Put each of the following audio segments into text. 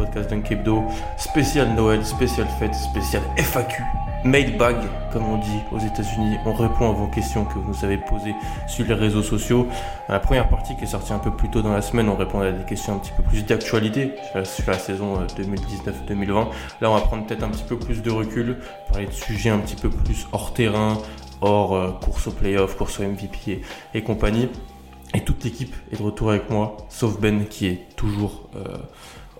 podcast d'Unkebdo. Spécial Noël, spécial fête, spécial FAQ. Mailbag, comme on dit aux États-Unis. On répond à vos questions que vous nous avez posées sur les réseaux sociaux. La première partie qui est sortie un peu plus tôt dans la semaine, on répondait à des questions un petit peu plus d'actualité sur la saison 2019-2020. Là, on va prendre peut-être un petit peu plus de recul, parler de sujets un petit peu plus hors terrain, hors euh, course au playoff, course au MVP et, et compagnie. Et toute l'équipe est de retour avec moi, sauf Ben qui est toujours euh,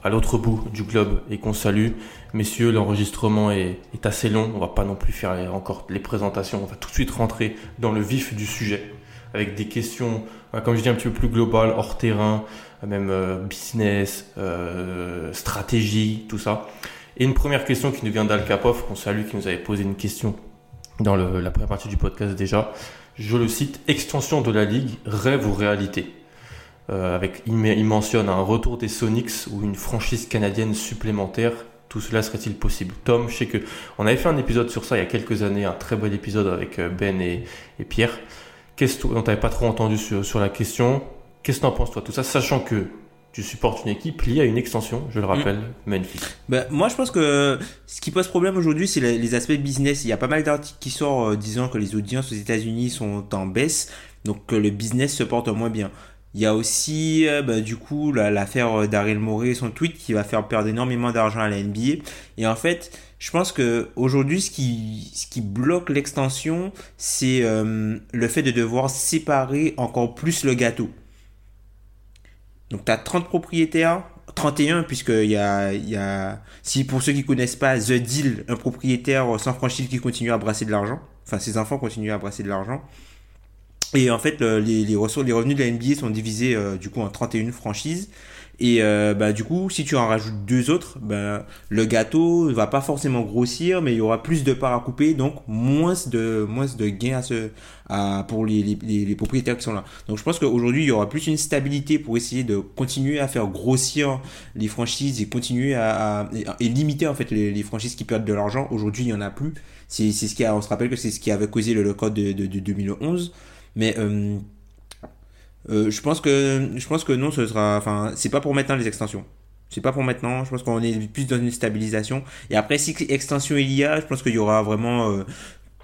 à l'autre bout du globe et qu'on salue. Messieurs, l'enregistrement est, assez long, on va pas non plus faire encore les présentations, on va tout de suite rentrer dans le vif du sujet avec des questions, comme je dis, un petit peu plus globales, hors terrain, même euh, business, euh, stratégie, tout ça. Et une première question qui nous vient d'Al Kapov, qu'on salue, qui nous avait posé une question dans la première partie du podcast déjà. Je le cite, extension de la ligue, rêve ou réalité? Euh, avec, il, il, mentionne un retour des Sonics ou une franchise canadienne supplémentaire. Tout cela serait-il possible? Tom, je sais que on avait fait un épisode sur ça il y a quelques années, un très bel épisode avec Ben et, et Pierre. Qu'est-ce on t'avait pas trop entendu sur, sur la question. Qu'est-ce que t'en penses toi? Tout ça, sachant que tu supportes une équipe liée à une extension, je le rappelle, mmh. Memphis. Ben, moi, je pense que ce qui pose problème aujourd'hui, c'est les, les, aspects business. Il y a pas mal d'articles qui sortent euh, disant que les audiences aux États-Unis sont en baisse, donc que le business se porte moins bien. Il y a aussi, euh, bah, du coup, l'affaire Daryl Morey, son tweet qui va faire perdre énormément d'argent à la NBA. Et en fait, je pense que aujourd'hui, ce qui, ce qui bloque l'extension, c'est euh, le fait de devoir séparer encore plus le gâteau. Donc, tu as 30 propriétaires, 31, puisqu'il y a, il y a, si pour ceux qui connaissent pas, The Deal, un propriétaire sans franchise qui continue à brasser de l'argent. Enfin, ses enfants continuent à brasser de l'argent. Et en fait, le, les, les, ressources, les revenus de la NBA sont divisés euh, du coup en 31 franchises. Et euh, bah, du coup, si tu en rajoutes deux autres, bah, le gâteau ne va pas forcément grossir, mais il y aura plus de parts à couper, donc moins de, moins de gains à se, à, pour les, les, les, propriétaires qui sont là. Donc je pense qu'aujourd'hui, il y aura plus une stabilité pour essayer de continuer à faire grossir les franchises et continuer à, à et, limiter en fait les, les franchises qui perdent de l'argent. Aujourd'hui, il n'y en a plus. C'est ce qui a, on se rappelle que c'est ce qui avait causé le, code de, de, de 2011. Mais euh, euh, je pense que je pense que non, ce sera. Enfin, c'est pas pour maintenant les extensions. C'est pas pour maintenant. Je pense qu'on est plus dans une stabilisation. Et après, si extension il y a, je pense qu'il y aura vraiment euh,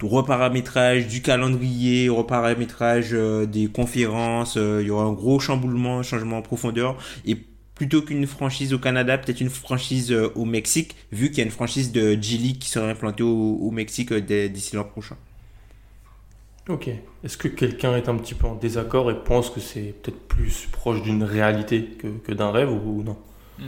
reparamétrage du calendrier, reparamétrage euh, des conférences. Il y aura un gros chamboulement, changement en profondeur. Et plutôt qu'une franchise au Canada, peut-être une franchise au Mexique, vu qu'il y a une franchise de G-League qui sera implantée au, au Mexique d'ici l'an prochain. Ok. Est-ce que quelqu'un est un petit peu en désaccord et pense que c'est peut-être plus proche d'une réalité que, d'un rêve ou non?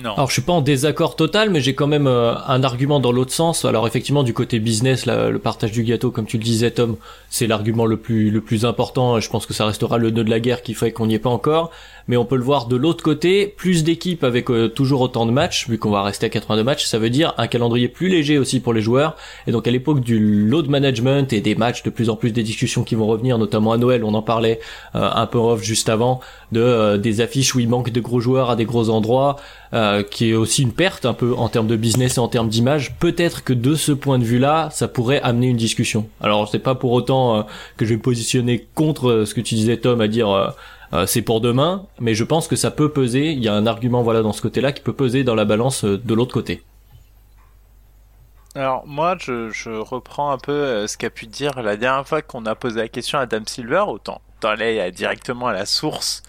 Alors je suis pas en désaccord total, mais j'ai quand même euh, un argument dans l'autre sens. Alors effectivement du côté business, le partage du gâteau, comme tu le disais Tom, c'est l'argument le plus le plus important. Je pense que ça restera le nœud de la guerre qui fait qu'on n'y est pas encore. Mais on peut le voir de l'autre côté, plus d'équipes avec euh, toujours autant de matchs, vu qu'on va rester à 82 matchs, ça veut dire un calendrier plus léger aussi pour les joueurs. Et donc à l'époque du load management et des matchs, de plus en plus des discussions qui vont revenir, notamment à Noël, on en parlait euh, un peu off juste avant, de euh, des affiches où il manque de gros joueurs à des gros endroits, euh, qui est aussi une perte un peu en termes de business et en termes d'image. Peut-être que de ce point de vue-là, ça pourrait amener une discussion. Alors c'est pas pour autant que je vais me positionner contre ce que tu disais Tom, à dire euh, c'est pour demain, mais je pense que ça peut peser. Il y a un argument voilà dans ce côté-là qui peut peser dans la balance euh, de l'autre côté. Alors moi, je, je reprends un peu euh, ce qu'a pu dire la dernière fois qu'on a posé la question à Adam Silver, autant d'aller directement à la source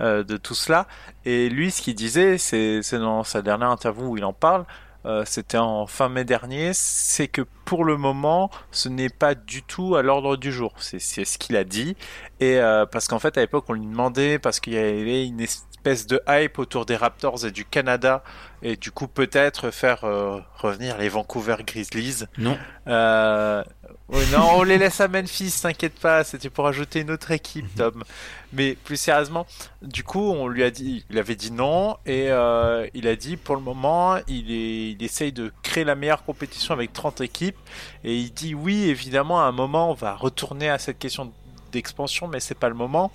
euh, de tout cela. Et lui, ce qu'il disait, c'est dans sa dernière interview où il en parle, euh, c'était en fin mai dernier, c'est que pour le moment, ce n'est pas du tout à l'ordre du jour. C'est ce qu'il a dit. Et euh, parce qu'en fait, à l'époque, on lui demandait, parce qu'il y avait une espèce de hype autour des Raptors et du Canada et du coup peut-être faire euh, revenir les Vancouver Grizzlies. Non. Euh, non, on les laisse à Memphis, t'inquiète pas, c'était pour ajouter une autre équipe, Tom. Mais plus sérieusement, du coup, on lui a dit, il avait dit non, et euh, il a dit pour le moment, il, est, il essaye de créer la meilleure compétition avec 30 équipes, et il dit oui, évidemment, à un moment, on va retourner à cette question d'expansion, mais c'est pas le moment.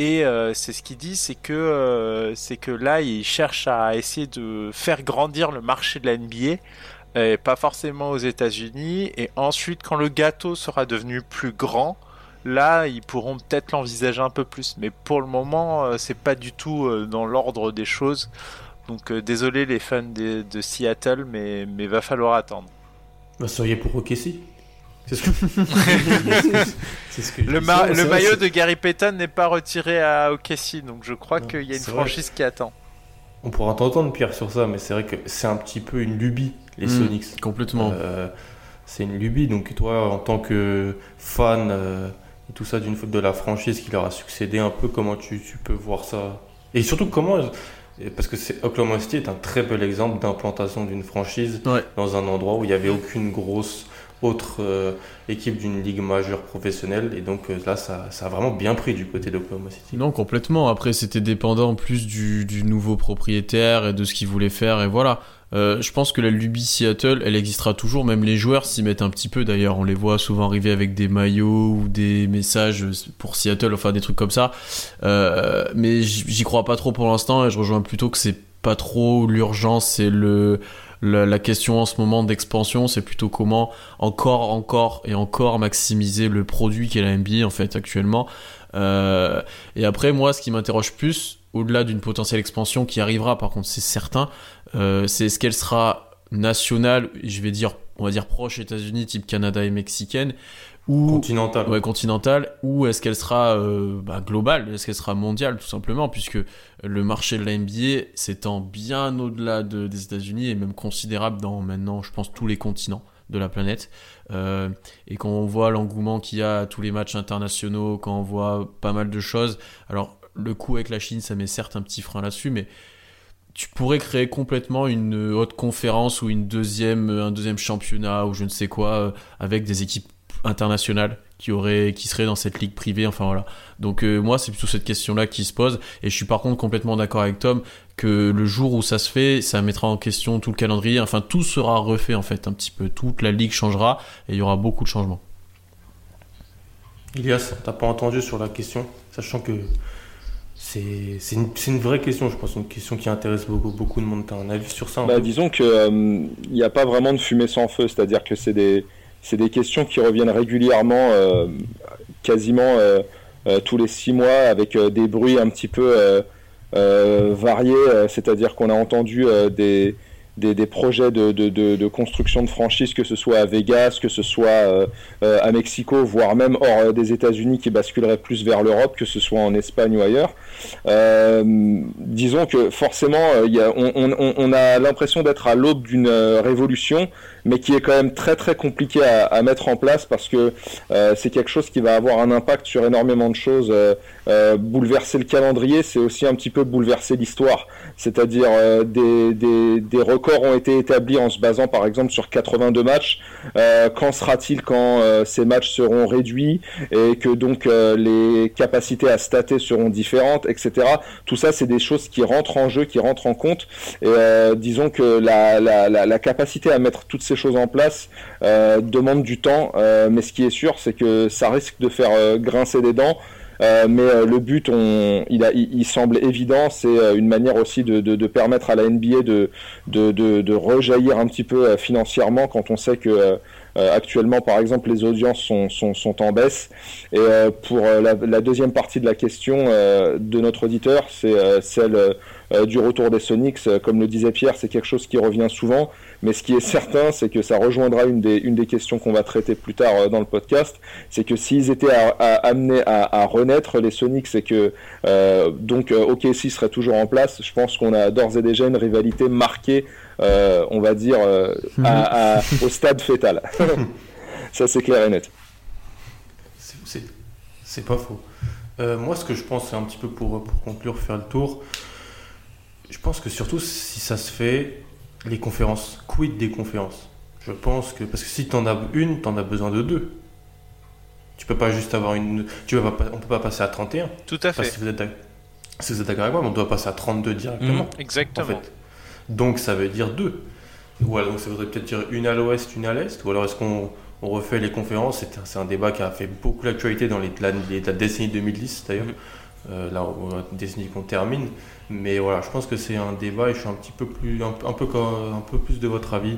Et euh, c'est ce qu'il dit, c'est que euh, c'est que là, il cherche à essayer de faire grandir le marché de la NBA et pas forcément aux États-Unis. Et ensuite, quand le gâteau sera devenu plus grand, là, ils pourront peut-être l'envisager un peu plus. Mais pour le moment, euh, c'est pas du tout euh, dans l'ordre des choses. Donc, euh, désolé les fans de, de Seattle, mais mais va falloir attendre. Bah, soyez pour OKC. C'est ce que, ce Le, ma- maillot de Gary Payton n'est pas retiré à OKC, donc je crois qu'il y a une vrai. franchise qui attend. On pourra t'entendre, Pierre, sur ça, mais c'est vrai que c'est un petit peu une lubie, les Mm. Sonics. Complètement. Euh, c'est une lubie. Donc toi, en tant que fan euh, et tout ça d'une de la franchise qui leur a succédé un peu, comment tu, tu peux voir ça? Et surtout comment Parce que c'est Oklahoma City est un très bel exemple d'implantation d'une franchise Ouais. dans un endroit où il n'y avait aucune grosse autre euh, équipe d'une ligue majeure professionnelle. Et donc euh, là, ça, ça a vraiment bien pris du côté d'Oklahoma City. Non, complètement. Après, c'était dépendant plus du, du nouveau propriétaire et de ce qu'il voulait faire, et voilà. Euh, je pense que la lubie Seattle, elle existera toujours. Même les joueurs s'y mettent un petit peu. D'ailleurs, on les voit souvent arriver avec des maillots ou des messages pour Seattle, enfin des trucs comme ça. Euh, mais j'y crois pas trop pour l'instant. Et je rejoins plutôt que c'est pas trop l'urgence, c'est le la, la question en ce moment d'expansion, c'est plutôt comment encore, encore et encore maximiser le produit qu'est la NBA en fait actuellement. Euh, et après, moi, ce qui m'interroge plus, au-delà d'une potentielle expansion qui arrivera, par contre, c'est certain, euh, c'est est-ce qu'elle sera nationale, je vais dire, on va dire proche États-Unis, type Canada et mexicaine, ou Continental. ouais, continentale, ou est-ce qu'elle sera euh, bah, globale, est-ce qu'elle sera mondiale, tout simplement, puisque le marché de la NBA s'étend bien au-delà de- des États-Unis et même considérable dans maintenant, je pense, tous les continents de la planète. Euh, et quand on voit l'engouement qu'il y a à tous les matchs internationaux, quand on voit pas mal de choses, alors le coup avec la Chine, ça met certes un petit frein là-dessus, mais tu pourrais créer complètement une haute conférence ou une deuxième, un deuxième championnat ou je ne sais quoi euh, avec des équipes internationales qui auraient, qui seraient dans cette ligue privée. Enfin voilà. Donc euh, moi, c'est plutôt cette question-là qui se pose. Et je suis par contre complètement d'accord avec Tom que le jour où ça se fait, ça mettra en question tout le calendrier. Enfin, tout sera refait en fait un petit peu. Toute la ligue changera et il y aura beaucoup de changements. Ilias, t'as pas entendu sur la question, sachant que c'est une, vraie question, je pense, une question qui intéresse beaucoup, beaucoup de monde. T'as un avis sur ça Bah, disons que euh, il n'y a pas vraiment de fumée sans feu, c'est-à-dire que c'est des questions qui reviennent régulièrement, euh, quasiment euh, euh, tous les six mois, avec euh, des bruits un petit peu euh, euh, variés. euh, c'est-à-dire qu'on a entendu euh, des, des des projets de, de, de, de construction de franchise, que ce soit à Vegas, que ce soit euh, euh, à Mexico, voire même hors euh, des États-Unis, qui basculeraient plus vers l'Europe, que ce soit en Espagne ou ailleurs. Disons que forcément, y a- on, on- on a l'impression d'être à l'aube d'une révolution, mais qui est quand même très très compliqué à, à mettre en place parce que euh, c'est quelque chose qui va avoir un impact sur énormément de choses. Euh, euh, bouleverser le calendrier, c'est aussi un petit peu bouleverser l'histoire. C'est-à-dire euh, des, des, des records ont été établis en se basant par exemple sur 82 matchs. Euh, quand sera-t-il quand ces matchs seront réduits et que donc les capacités à stater seront différentes, etc. Tout ça, c'est des choses qui rentrent en jeu, qui rentrent en compte. Et disons que la, la, la, la capacité à mettre toutes ces choses en place euh, demande du temps, euh, mais ce qui est sûr, c'est que ça risque de faire euh, grincer des dents. Mais le but, on, il, semble évident, c'est une manière aussi de, permettre à la NBA de, rejaillir un petit peu financièrement quand on sait que actuellement, par exemple, les audiences sont, en baisse. Et pour la, deuxième partie de la question de notre auditeur, c'est celle du retour des Sonics. Comme le disait Pierre, c'est quelque chose qui revient souvent. Mais ce qui est certain, c'est que ça rejoindra une des, une des questions qu'on va traiter plus tard euh, dans le podcast. C'est que s'ils étaient à, à, amenés à, à, renaître, les Sonics, et que euh, donc euh, OKC serait toujours en place, je pense qu'on a d'ores et déjà une rivalité marquée, euh, on va dire, euh, à, au stade fétal. ça, c'est clair et net. C'est pas faux. Euh, moi, ce que je pense, c'est un petit peu pour, pour conclure, faire le tour. je pense que surtout si ça se fait, les conférences, quid des conférences? Je pense que, parce que si tu en as une, tu en as besoin de deux. Tu peux pas juste avoir une. Tu vas pas, on peut pas passer à 31. Tout à fait. si vous êtes d'ac- si vous êtes d'accord avec moi, on doit passer à 32 directement. Mhm. Exactement. En fait. Donc ça veut dire deux. Ou alors donc ça voudrait peut-être dire une à l'ouest, une à l'est. Ou alors est-ce qu'on on refait les conférences C'est un, débat qui a fait beaucoup l'actualité dans les, la, les- la décennie 2010 d'ailleurs. Mhm. Euh, là, où- la décennie qu'on termine. Mais voilà, je pense que c'est un débat et je suis un petit peu plus, un, un peu, un peu plus de votre avis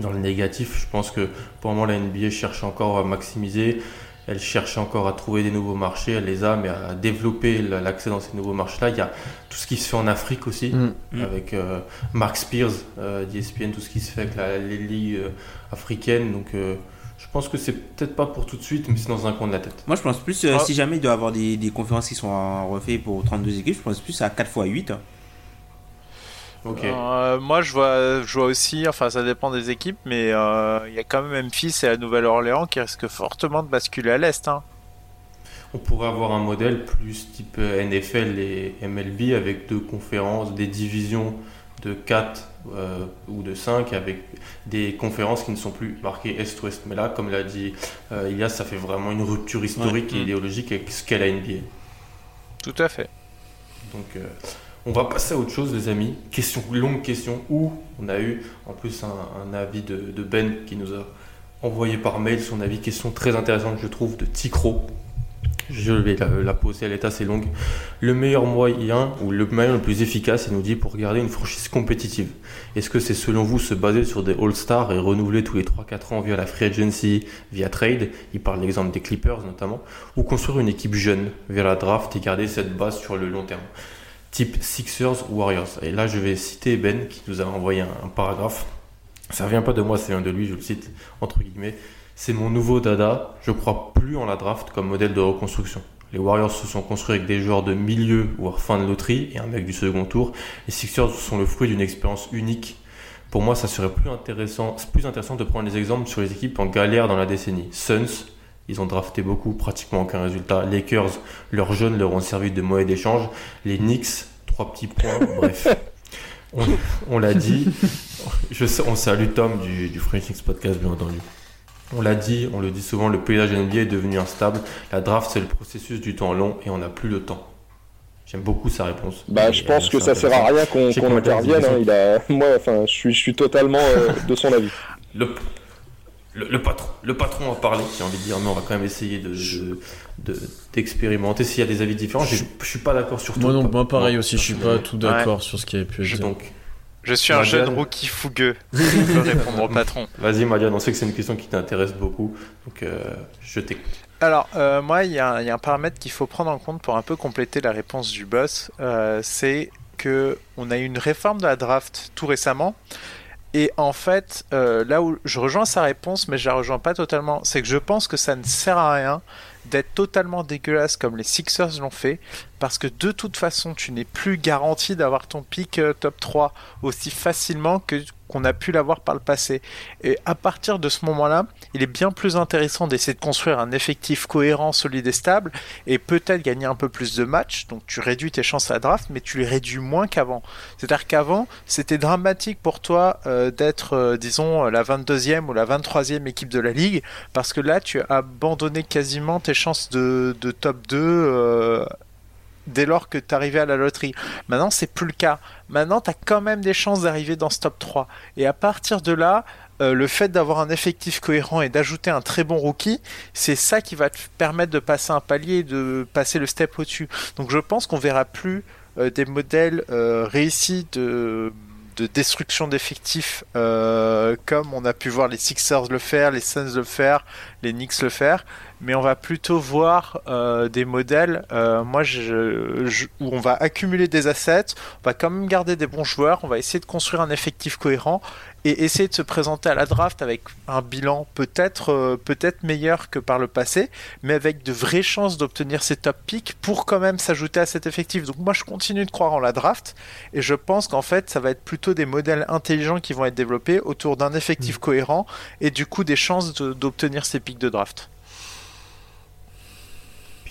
dans le négatif. Je pense que pour le moment la NBA cherche encore à maximiser. Elle cherche encore à trouver des nouveaux marchés, elle les a, mais à développer la- l'accès dans ces nouveaux marchés-là. Il y a tout ce qui se fait en Afrique aussi, Mm. Mm. avec euh, Mark Spears euh, d'ESPN, tout ce qui se fait avec la- les ligues euh, africaines. Donc euh, pense que c'est peut-être pas pour tout de suite, mais c'est dans un coin de la tête. Moi, je pense plus, euh, Ah. si jamais il doit y avoir des, des conférences qui sont refaites pour 32 équipes, je pense plus à 4 x 8. Ok. Euh, moi, je vois, je vois aussi, enfin, ça dépend des équipes, mais euh, il y a quand même Memphis et la Nouvelle-Orléans qui risquent fortement de basculer à l'Est. Hein. On pourrait avoir un modèle plus type euh, NFL et MLB avec deux conférences, des divisions de 4 euh, ou de 5 avec des conférences qui ne sont plus marquées Est-Ouest. Mais là, comme l'a dit euh, Ilias, ça fait vraiment une rupture historique Ouais. et Mm. idéologique avec ce qu'est la NBA. Tout à fait. Donc euh, on va passer à autre chose les amis. Question, longue question où on a eu en plus un, un avis de, de Ben qui nous a envoyé par mail son avis. Question très intéressante je trouve de Ticro. Je vais la, poser, elle est assez longue. Le meilleur moyen ou le moyen le plus efficace, il nous dit, pour garder une franchise compétitive. Est-ce que c'est selon vous se baser sur des All-Stars et renouveler tous les 3-4 ans via la free agency, via trade? Il parle l'exemple des Clippers notamment. Ou construire une équipe jeune via la draft et garder cette base sur le long terme? Type Sixers ou Warriors. Et là, je vais citer Ben qui nous a envoyé un, un paragraphe. Ça vient pas de moi, c'est un de lui, je le cite entre guillemets. C'est mon nouveau dada. Je crois plus en la draft comme modèle de reconstruction. Les Warriors se sont construits avec des joueurs de milieu voire fin de loterie et un mec du second tour. Les Sixers sont le fruit d'une expérience unique. Pour moi, ça serait plus intéressant, plus intéressant de prendre des exemples sur les équipes en galère dans la décennie. Suns, ils ont drafté beaucoup, pratiquement aucun résultat. Lakers, leurs jeunes leur ont servi de monnaie d'échange. Les Knicks, trois petits points, bref. On, on l'a dit. Je, on salue Tom du, du French Knicks Podcast, bien entendu. On l'a dit, on le dit souvent, le paysage NBA est devenu instable. La draft, c'est le processus du temps long et on n'a plus le temps. J'aime beaucoup sa réponse. Bah, Et, je pense euh, que ça sert à rien qu'on a intervienne. hein, il a... Moi, enfin, je suis, je suis totalement euh, de son avis. Le, le, le patron, le patron a parlé, j'ai envie de dire, mais on va quand même essayer de, de- de- d'expérimenter s'il y a des avis différents. Je, je suis pas d'accord sur tout. Moi, non, moi pareil non, aussi, je suis pas tout d'accord sur ce qui avait pu être donc, Je suis un jeune rookie fougueux. Je peux répondre au patron. vas-y, Marianne, on sait que c'est une question qui t'intéresse beaucoup, donc euh, je t'écoute. Alors, euh, moi, il y, a un- il y a un paramètre qu'il faut prendre en compte pour un peu compléter la réponse du boss. euh, c'est que on a eu une réforme de la draft tout récemment. Et en fait, euh, là où je rejoins sa réponse, mais je la rejoins pas totalement, c'est que je pense que ça ne sert à rien d'être totalement dégueulasse comme les Sixers l'ont fait, parce que de toute façon, tu n'es plus garanti d'avoir ton pick euh, top 3 aussi facilement que qu'on a pu l'avoir par le passé. Et à partir de ce moment-là, il est bien plus intéressant d'essayer de construire un effectif cohérent, solide et stable, et peut-être gagner un peu plus de matchs. Donc tu réduis tes chances à draft, mais tu les réduis moins qu'avant. C'est-à-dire qu'avant, c'était dramatique pour toi euh, d'être, euh, disons, la 22e ou la 23e équipe de la ligue, parce que là, tu as abandonné quasiment tes chances de, top 2. euh, Dès lors que tu arrivais à la loterie. Maintenant, c'est plus le cas. Maintenant, tu as quand même des chances d'arriver dans ce top 3. Et à partir de là, euh, le fait d'avoir un effectif cohérent et d'ajouter un très bon rookie, c'est ça qui va te permettre de passer un palier et de passer le step au-dessus. Donc je pense qu'on verra plus euh, des modèles réussis de, de destruction d'effectifs comme on a pu voir les Sixers le faire, les Suns le faire, les Knicks le faire, mais on va plutôt voir euh, des modèles euh, moi, je, je- où on va accumuler des assets, on va quand même garder des bons joueurs, on va essayer de construire un effectif cohérent et essayer de se présenter à la draft avec un bilan peut-être euh, peut-être meilleur que par le passé, mais avec de vraies chances d'obtenir ces top picks pour quand même s'ajouter à cet effectif. Donc moi je continue de croire en la draft et je pense qu'en fait ça va être plutôt des modèles intelligents qui vont être développés autour d'un effectif cohérent et du coup des chances de- d'obtenir ces pics de draft.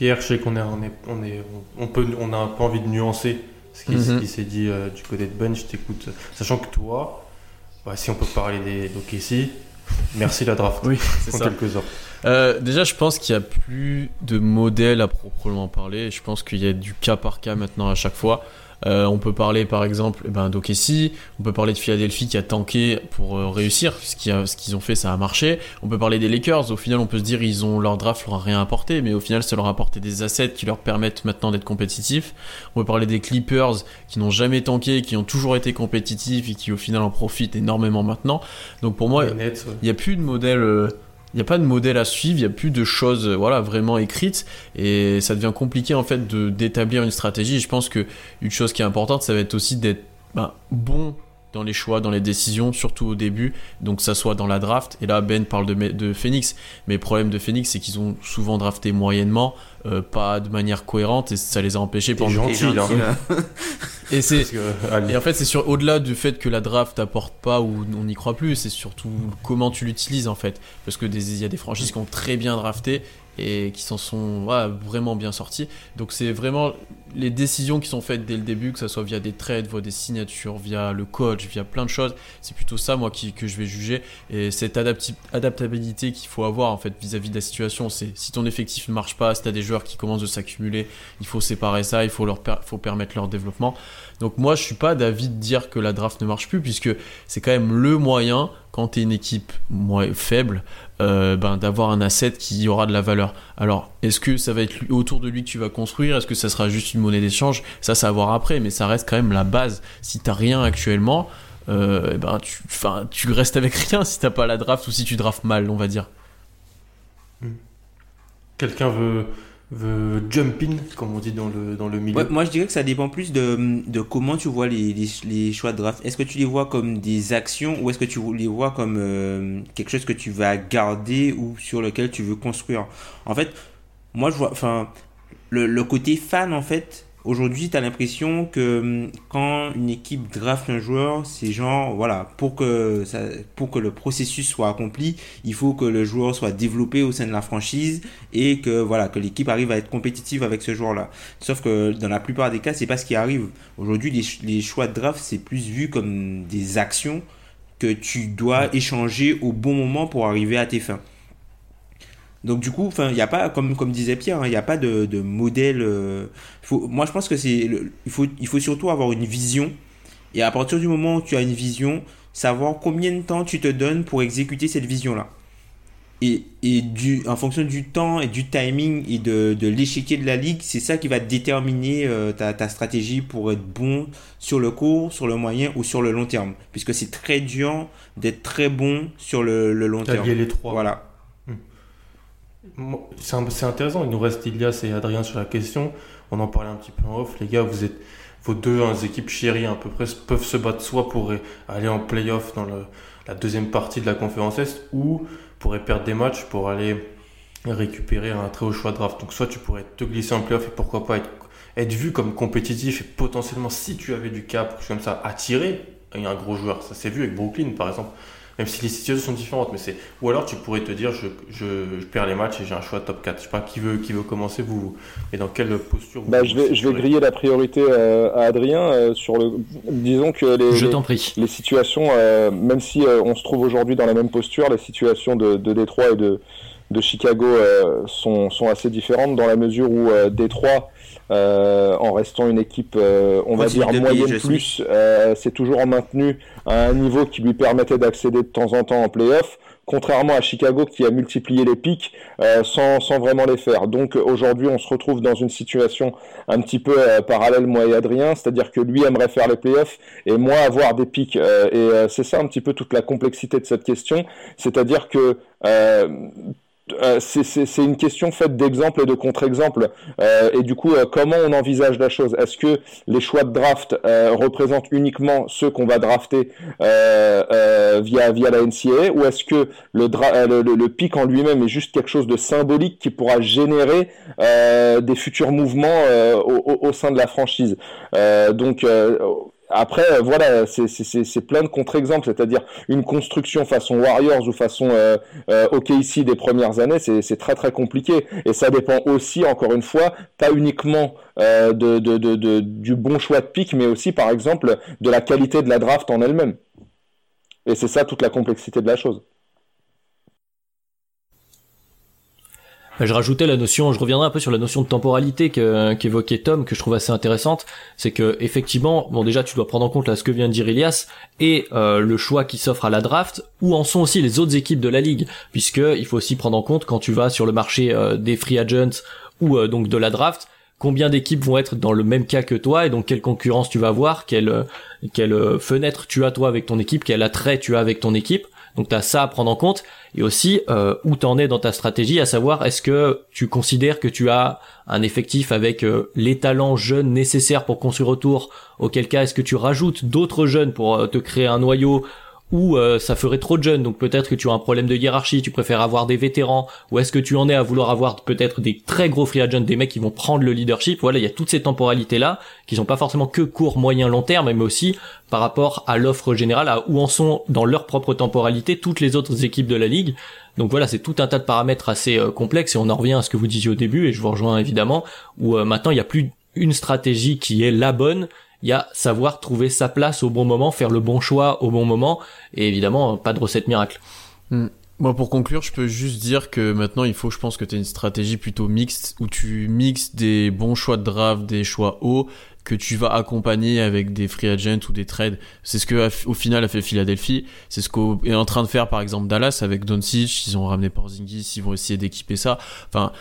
Pierre, je sais qu'on est, on est, on est, on peut, on a un peu envie de nuancer ce qui, Mhm. qui s'est dit euh, du côté de Ben. Je t'écoute. Sachant que toi, bah, si on peut parler des d'OKC, merci la draft. Oui, c'est ça. quelques heures. Euh, déjà, je pense qu'il n'y a plus de modèle à proprement parler. Je pense qu'il y a du cas par cas maintenant à chaque fois. Euh, on peut parler par exemple eh ben, d'Okessi, on peut parler de Philadelphie qui a tanké pour euh, réussir, ce qu'ils ont fait ça a marché. On peut parler des Lakers, au final on peut se dire ils ont leur draft leur a rien apporté, mais au final ça leur a apporté des assets qui leur permettent maintenant d'être compétitifs. On peut parler des Clippers qui n'ont jamais tanké, qui ont toujours été compétitifs et qui au final en profitent énormément maintenant. Donc pour moi, il n'y a plus de modèle euh, il n'y a pas de modèle à suivre, il n'y a plus de choses euh, voilà, vraiment écrites et ça devient compliqué en fait d'établir une stratégie. Et je pense que une chose qui est importante, ça va être aussi d'être ben, bon dans les choix, dans les décisions, surtout au début, donc que ça soit dans la draft. Et là, Ben parle de, de Phoenix, mais le problème de Phoenix, c'est qu'ils ont souvent drafté moyennement, euh, pas de manière cohérente, et ça les a empêchés pendant. gentil, là. Et c'est et en fait, c'est sur au-delà du fait que la draft t'apporte pas ou on n'y croit plus, c'est surtout comment tu l'utilises en fait. Parce que il y a des franchises qui ont très bien drafté et qui s'en sont vraiment bien sortis. Donc c'est vraiment les décisions qui sont faites dès le début, que ce soit via des trades, via des signatures, via le coach, via plein de choses. C'est plutôt ça moi que je vais juger et cette adaptabilité qu'il faut avoir en fait vis-à-vis de la situation. C'est si ton effectif ne marche pas, si t'as des joueurs qui commencent de s'accumuler, il faut séparer ça, il faut leur faut permettre leur développement. Donc moi, je suis pas d'avis de dire que la draft ne marche plus, puisque c'est quand même le moyen, quand tu es une équipe faible, euh, ben, d'avoir un asset qui aura de la valeur. Alors, est-ce que ça va être autour de lui que tu vas construire? Est-ce que ça sera juste une monnaie d'échange? Ça, ça à voir après, mais ça reste quand même la base. Si t'as rien actuellement, euh, ben, tu, tu restes avec rien si t'as pas la draft ou si tu drafts mal, on va dire. Quelqu'un veut, veut jump in, comme on dit dans le, dans le milieu. Ouais, moi, je dirais que ça dépend plus de, de comment tu vois les, les, les choix de draft. Est-ce que tu les vois comme des actions ou est-ce que tu les vois comme euh, quelque chose que tu vas garder ou sur lequel tu veux construire? En fait, moi, je vois, enfin, le, le côté fan, en fait, aujourd'hui, tu l'impression que hum, quand une équipe draft un joueur, c'est genre, voilà, pour que, pour que le processus soit accompli, il faut que le joueur soit développé au sein de la franchise et que, voilà, que l'équipe arrive à être compétitive avec ce joueur-là. Sauf que dans la plupart des cas, c'est pas ce qui arrive. Aujourd'hui, les, les choix de draft, c'est plus vu comme des actions que tu dois échanger au bon moment pour arriver à tes fins. Donc du coup, enfin, il n'y a pas, comme, comme disait Pierre, hein, il n'y a pas de, de modèle. euh, faut, moi, je pense que c'est, il faut, il faut surtout avoir une vision. Et à partir du moment où tu as une vision, savoir combien de temps tu te donnes pour exécuter cette vision-là. Et, et du, en fonction du temps et du timing et de, de l'échiquier de la ligue, c'est ça qui va déterminer euh, ta, ta stratégie pour être bon sur le court, sur le moyen ou sur le long terme. Puisque c'est très dur d'être très bon sur le, le long terme. les trois. Voilà. C'est intéressant, il nous reste Ilias et Adrien sur la question. On en parlait un petit peu en off. Les gars, vous êtes vos deux équipes chéries à peu près peuvent se battre soit pour aller en playoff dans la deuxième partie de la conférence Est ou pourraient perdre des matchs pour aller récupérer un très haut choix de draft. Donc soit tu pourrais te glisser en playoff et pourquoi pas être, être vu comme compétitif et potentiellement si tu avais du cap, comme ça, attirer un gros joueur. Ça s'est vu avec Brooklyn par exemple. Même si les situations sont différentes, mais c'est. Ou alors tu pourrais te dire je, je, je perds les matchs et j'ai un choix top 4. Je sais pas qui veut, qui veut commencer, vous. Et dans quelle posture vous Bah, je, vais, je vais griller la priorité euh, à Adrien euh, sur le. Disons que les, Je les- prie. les situations, euh, même si euh, on se trouve aujourd'hui dans la même posture, les situations de, de Détroit et de, de Chicago euh, sont, sont assez différentes dans la mesure où euh, Détroit, euh, en restant une équipe, euh, on va dire moyenne plus, euh, c'est toujours maintenu à un niveau qui lui permettait d'accéder de temps en temps en playoff. Contrairement à Chicago qui a multiplié les pics euh, sans, sans vraiment les faire. Donc aujourd'hui on se retrouve dans une situation un petit peu parallèle moi et Adrien, c'est-à-dire que lui aimerait faire les playoffs et moi avoir des pics. Euh, et euh, c'est ça un petit peu toute la complexité de cette question, c'est-à-dire que euh, c'est- une question faite d'exemples et de contre-exemples. Euh, et du coup, euh, comment on envisage la chose? Est-ce que les choix de draft représentent uniquement ceux qu'on va drafter via, via la NCAA ou est-ce que le, pic en lui-même est juste quelque chose de symbolique qui pourra générer des futurs mouvements au, au- sein de la franchise? Donc, après, euh, voilà, c'est- plein de contre-exemples, c'est-à-dire une construction façon Warriors ou façon euh, euh, OKC des premières années, c'est très très compliqué. Et ça dépend aussi, encore une fois, pas uniquement euh, du bon choix de pick, mais aussi, par exemple, de la qualité de la draft en elle-même. Et c'est ça toute la complexité de la chose. Je rajoutais la notion, je reviendrai un peu sur la notion de temporalité qu'évoquait Tom, que je trouve assez intéressante. C'est que effectivement, bon déjà tu dois prendre en compte là ce que vient de dire Ilias et euh, le choix qui s'offre à la draft, où en sont aussi les autres équipes de la ligue, puisque il faut aussi prendre en compte quand tu vas sur le marché euh, des free agents ou euh, donc de la draft, combien d'équipes vont être dans le même cas que toi et donc quelle concurrence tu vas avoir, quelle quelle fenêtre tu as toi avec ton équipe, quel attrait tu as avec ton équipe. Donc tu as ça à prendre en compte. Et aussi euh, où t'en es dans ta stratégie, à savoir est-ce que tu considères que tu as un effectif avec euh, les talents jeunes nécessaires pour construire autour, auquel cas est-ce que tu rajoutes d'autres jeunes pour euh, te créer un noyau ou euh, ça ferait trop de jeunes, donc peut-être que tu as un problème de hiérarchie, tu préfères avoir des vétérans, ou est-ce que tu en es à vouloir avoir peut-être des très gros free agents, des mecs qui vont prendre le leadership, voilà, il y a toutes ces temporalités-là, qui sont pas forcément que court, moyen, long terme, mais aussi par rapport à l'offre générale, à où en sont dans leur propre temporalité toutes les autres équipes de la ligue. Donc voilà, c'est tout un tas de paramètres assez euh, complexes, et on en revient à ce que vous disiez au début, et je vous rejoins évidemment, où euh, maintenant il n'y a plus une stratégie qui est la bonne, il y a savoir trouver sa place au bon moment, faire le bon choix au bon moment, et évidemment, pas de recette miracle. Moi, pour conclure, je peux juste dire que maintenant, il faut, je pense, que tu une stratégie plutôt mixte, où tu mixes des bons choix de draft, des choix hauts, que tu vas accompagner avec des free agents ou des trades. C'est ce que, au final, a fait Philadelphie. C'est ce qu'est en train de faire, par exemple, Dallas avec Doncic. Ils ont ramené Porzingis, ils vont essayer d'équiper ça. Enfin,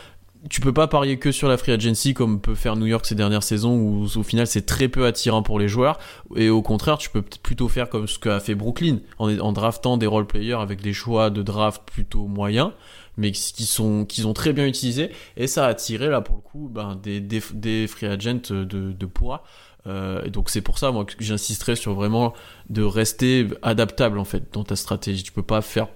tu peux pas parier que sur la free agency comme peut faire New York ces dernières saisons où au final c'est très peu attirant pour les joueurs. Et au contraire tu peux plutôt faire comme ce qu'a fait Brooklyn en, en draftant des role players avec des choix de draft plutôt moyens mais qui sont qu'ils ont très bien utilisés. Et ça a attiré là pour le coup ben, des, des, des free agents de, de poids. Euh, et donc c'est pour ça moi que j'insisterai sur vraiment de rester adaptable en fait dans ta stratégie. Tu peux pas faire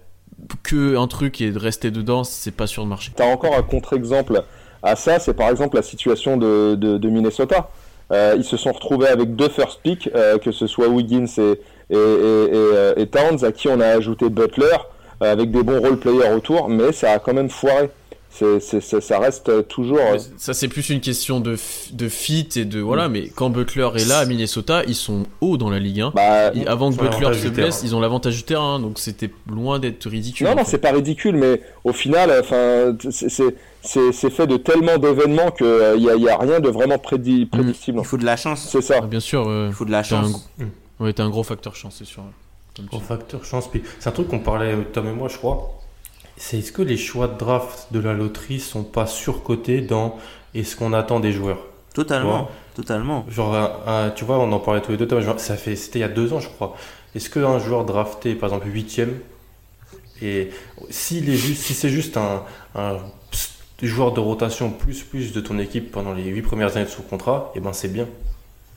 que un truc et de rester dedans, c'est pas sûr de marcher. T'as encore un contre-exemple à ça, c'est par exemple la situation de, de, Minnesota. Euh, ils se sont retrouvés avec deux first picks, euh, que ce soit Wiggins et, et, et, Towns, à qui on a ajouté Butler, euh, avec des bons role players autour, mais ça a quand même foiré. C'est, c'est, ça reste toujours. Ça, c'est plus une question de, de fit et de. Voilà, mais quand Butler est là à Minnesota, ils sont hauts dans la Ligue 1. Bah, et avant que Butler se blesse, ils ont l'avantage du terrain, donc c'était loin d'être ridicule. Non, non, c'est pas ridicule, mais au final, enfin, c'est, c'est fait de tellement d'événements qu'il il n'y a, y a, rien de vraiment prédi, prédictible. Il faut de la chance. C'est ça. Ah, bien sûr. Il faut de la chance. Un, ouais, t'as un gros facteur chance, c'est sûr. Gros facteur chance. C'est un truc qu'on parlait, Tom et moi, je crois c'est est-ce que les choix de draft de la loterie sont pas surcotés dans est-ce qu'on attend des joueurs? Totalement, totalement. Genre, un, tu vois, on en parlait tous les deux. Ça fait, c'était il y a deux ans, je crois. Est-ce qu'un joueur drafté, par exemple huitième, et s'il est juste, si c'est juste un, un, joueur de rotation plus plus de ton équipe pendant les huit premières années de son contrat, et ben c'est bien.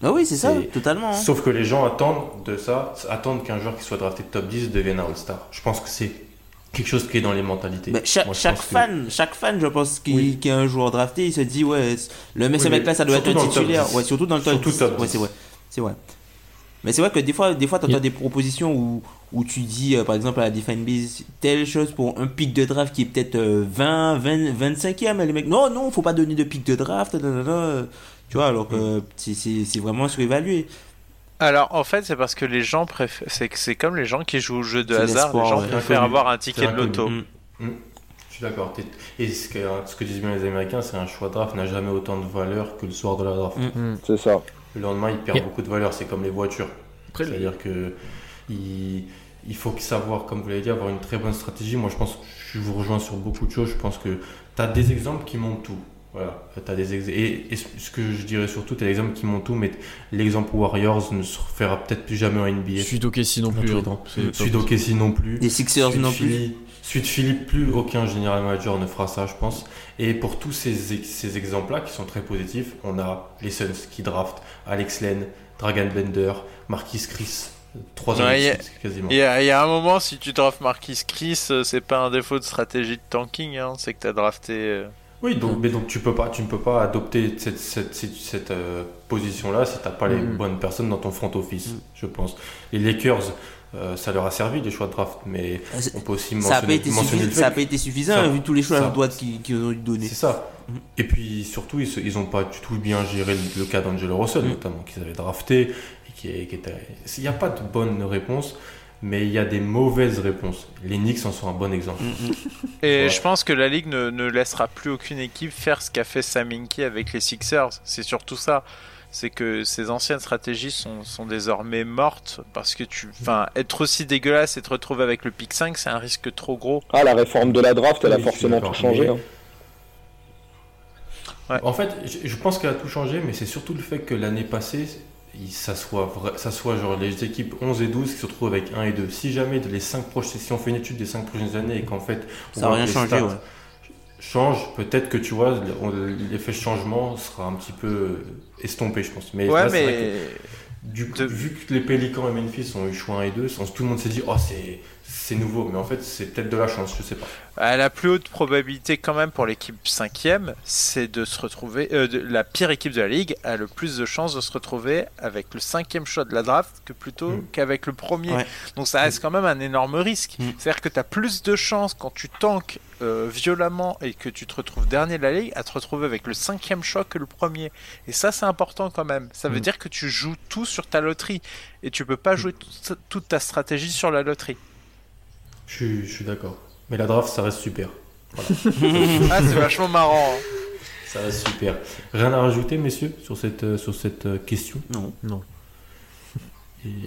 Ah oui, c'est ça, totalement. Hein. Sauf que les gens attendent de ça, attendent qu'un joueur qui soit drafté top 10 devienne un All-Star. Je pense que c'est quelque chose qui est dans les mentalités. Mais chaque, Moi, chaque fan, que... chaque fan, je pense, qui, oui. qui, est un joueur drafté, il se dit ouais, le mais ce mec là, ça doit être un titulaire. Ouais, surtout dans le top 10. Ouais, c'est vrai. C'est vrai. Mais c'est vrai que des fois, des fois, tu entends des propositions où, où tu dis, euh, par exemple, à la Define Biz, telle chose pour un pic de draft qui est peut-être euh, 20, 20, 25e. Et les mecs, non, non, faut pas donner de pic de draft. Tu vois, alors que c'est vraiment surévalué. Alors en fait c'est parce que les gens préfèrent c'est c'est comme les gens qui jouent au jeu de hasard, les gens ouais. préfèrent avoir un ticket de loto. Mmh. Mmh. Je suis d'accord. Et ce que, ce que disent bien les Américains, c'est un choix de draft n'a jamais autant de valeur que le soir de la draft. Mmh. C'est ça. Le lendemain, il perd yeah. beaucoup de valeur. C'est comme les voitures. C'est-à-dire que il, il faut savoir, comme vous l'avez dit, avoir une très bonne stratégie. Moi, je pense que je vous rejoins sur beaucoup de choses. Je pense que tu as des exemples qui montrent tout. Voilà, as des ex... et, et, ce que je dirais surtout, tu as l'exemple qui monte tout, mais l'exemple Warriors ne se fera peut-être plus jamais en NBA. Suite au Kessie non plus. Hein. Suite au Kessie non plus. Les Sixers Suite non Philly, plus. Suite Philippe, plus aucun general manager ne fera ça, je pense. Et pour tous ces, ces exemples-là qui sont très positifs, on a les Suns qui draftent Alex Len, Dragan Bender, Marquis Chris. Trois ans ouais, quasiment. Il y, y, a un moment, si tu drafts Marquis Chris, c'est pas un défaut de stratégie de tanking, hein, c'est que tu as drafté. Euh... Oui, donc, mais donc tu peux pas, tu ne peux pas adopter cette, cette, cette, cette, euh, position-là si t'as pas les Mm. bonnes personnes dans ton front office, Mm. je pense. Les Lakers, euh, ça leur a servi les choix de draft, mais Ah, on peut aussi Ça n'a pas, mentionner, été mentionner suffi- ça a pas été suffisant ça- vu tous les choix ça- à droite qu'ils ont donné. C'est ça. Mhm. Et puis surtout, ils, se- ils ont pas du tout bien géré le, le cas d'Angelo Russell, notamment, qu'ils avaient drafté. Et qui, qui était... Il n'y a pas de bonne réponse, mais il y a des mauvaises réponses. Les Knicks en sont un bon exemple. Mm, mm. Et je pense que la ligue ne, ne laissera plus aucune équipe faire ce qu'a fait Sam Hinkie avec les Sixers. C'est surtout ça. C'est que ces anciennes stratégies sont, sont désormais mortes parce que tu, enfin, être aussi dégueulasse et te retrouver avec le pick 5, c'est un risque trop gros. Ah, la réforme de la draft, elle a Oui, forcément tout changé. hein. En fait, je, je pense qu'elle a tout changé, mais c'est surtout le fait que l'année passée, ça soit, vrai- ça soit genre les équipes 11 et 12 qui se retrouvent avec 1 et 2. Si jamais de les 5 prochaines, si on fait une étude des 5 prochaines années et qu'en fait, on Ça voit rien que les changé, ouais. change, peut-être que tu vois, l'effet changement sera un petit peu estompé, je pense. Mais ouais, là, vrai mais que du coup, de- vu que les Pélicans et Memphis ont eu choix 1 et 2, tout le monde s'est dit, oh, c'est, c'est nouveau. Mais en fait, c'est peut-être de la chance, je sais pas. à la plus haute probabilité quand même pour l'équipe 5ème, c'est de se retrouver, euh, de- la pire équipe de la ligue a le plus de chances de se retrouver avec le cinquième shot de la draft que plutôt Mm. qu'avec le premier. Ouais. Donc ça reste quand même un énorme risque. Mm. C'est-à-dire que tu as plus de chances quand tu tankes euh, violemment et que tu te retrouves dernier de la ligue à te retrouver avec le cinquième choc que le premier. Et ça c'est important quand même. Ça veut Mm. dire que tu joues tout sur ta loterie et tu peux pas jouer toute ta stratégie sur la loterie. Je suis, je suis d'accord. Mais la draft, ça reste super. Ah c'est vachement marrant. hein. Ça reste super. Rien à rajouter, messieurs, sur cette, euh, sur cette euh, question? Non. Non.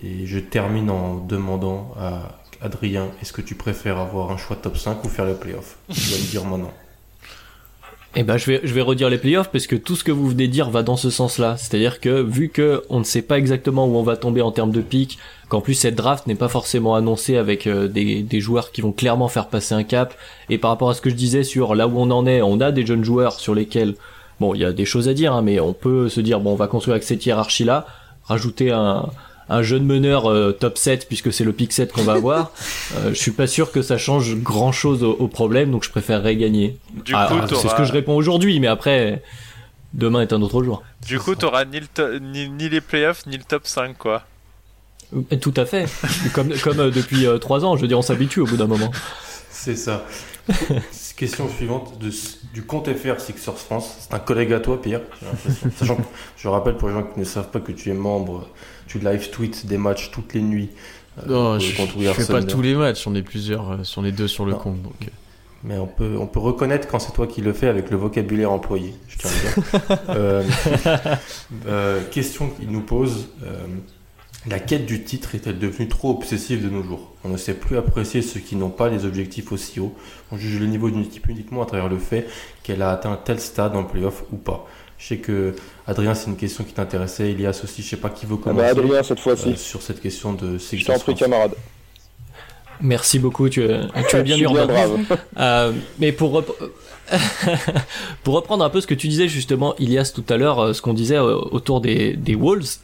Et je termine en demandant à Adrien, est-ce que tu préfères avoir un choix top 5 ou faire le playoff? Tu dois me dire maintenant. Eh ben, je vais, je vais redire les playoffs parce que tout ce que vous venez de dire va dans ce sens-là. C'est-à-dire que vu que on ne sait pas exactement où on va tomber en termes de pic, qu'en plus cette draft n'est pas forcément annoncée avec euh, des, des joueurs qui vont clairement faire passer un cap, et par rapport à ce que je disais sur là où on en est, on a des jeunes joueurs sur lesquels, bon, il y a des choses à dire, hein, mais on peut se dire, bon, on va construire avec cette hiérarchie-là, rajouter un, un jeune meneur euh, top 7 puisque c'est le pick 7 qu'on va avoir, euh, je suis pas sûr que ça change grand chose au, au problème, donc je préférerais gagner. Du Ah, coup, c'est ce que je réponds aujourd'hui, mais après, demain est un autre jour. Du coup, t'auras ni, le to- ni, ni les playoffs ni le top 5, quoi. Euh, Tout à fait. comme comme euh, depuis euh, trois ans, je veux dire, on s'habitue au bout d'un moment. C'est ça. Question suivante de, du compte FR Sixers France. C'est un collègue à toi, Pierre. Sachant que je rappelle pour les gens qui ne savent pas que tu es membre, tu live tweets des matchs toutes les nuits. euh, Non, je, William fais pas tous les matchs, on est plusieurs, euh, on est deux sur le Non. compte. Donc, euh. Mais on peut, on peut reconnaître quand c'est toi qui le fais avec le vocabulaire employé. Je tiens à dire. Euh, euh, question qu'il nous pose. euh, la quête du titre est-elle devenue trop obsessive de nos jours? On ne sait plus apprécier ceux qui n'ont pas les objectifs aussi hauts. On juge le niveau d'une équipe uniquement à travers le fait qu'elle a atteint tel stade en playoff ou pas. Je sais que Adrien, c'est une question qui t'intéressait. Elias aussi, je sais pas qui veut Ah bah, commencer Adrien, cette euh, fois-ci. sur cette question de Je Sixers t'en prie, France. camarade. Merci beaucoup, tu es bien Je dur. brave. Euh, mais pour rep- pour reprendre un peu ce que tu disais justement, Ilias tout à l'heure, euh, ce qu'on disait euh, autour des, des Wolves,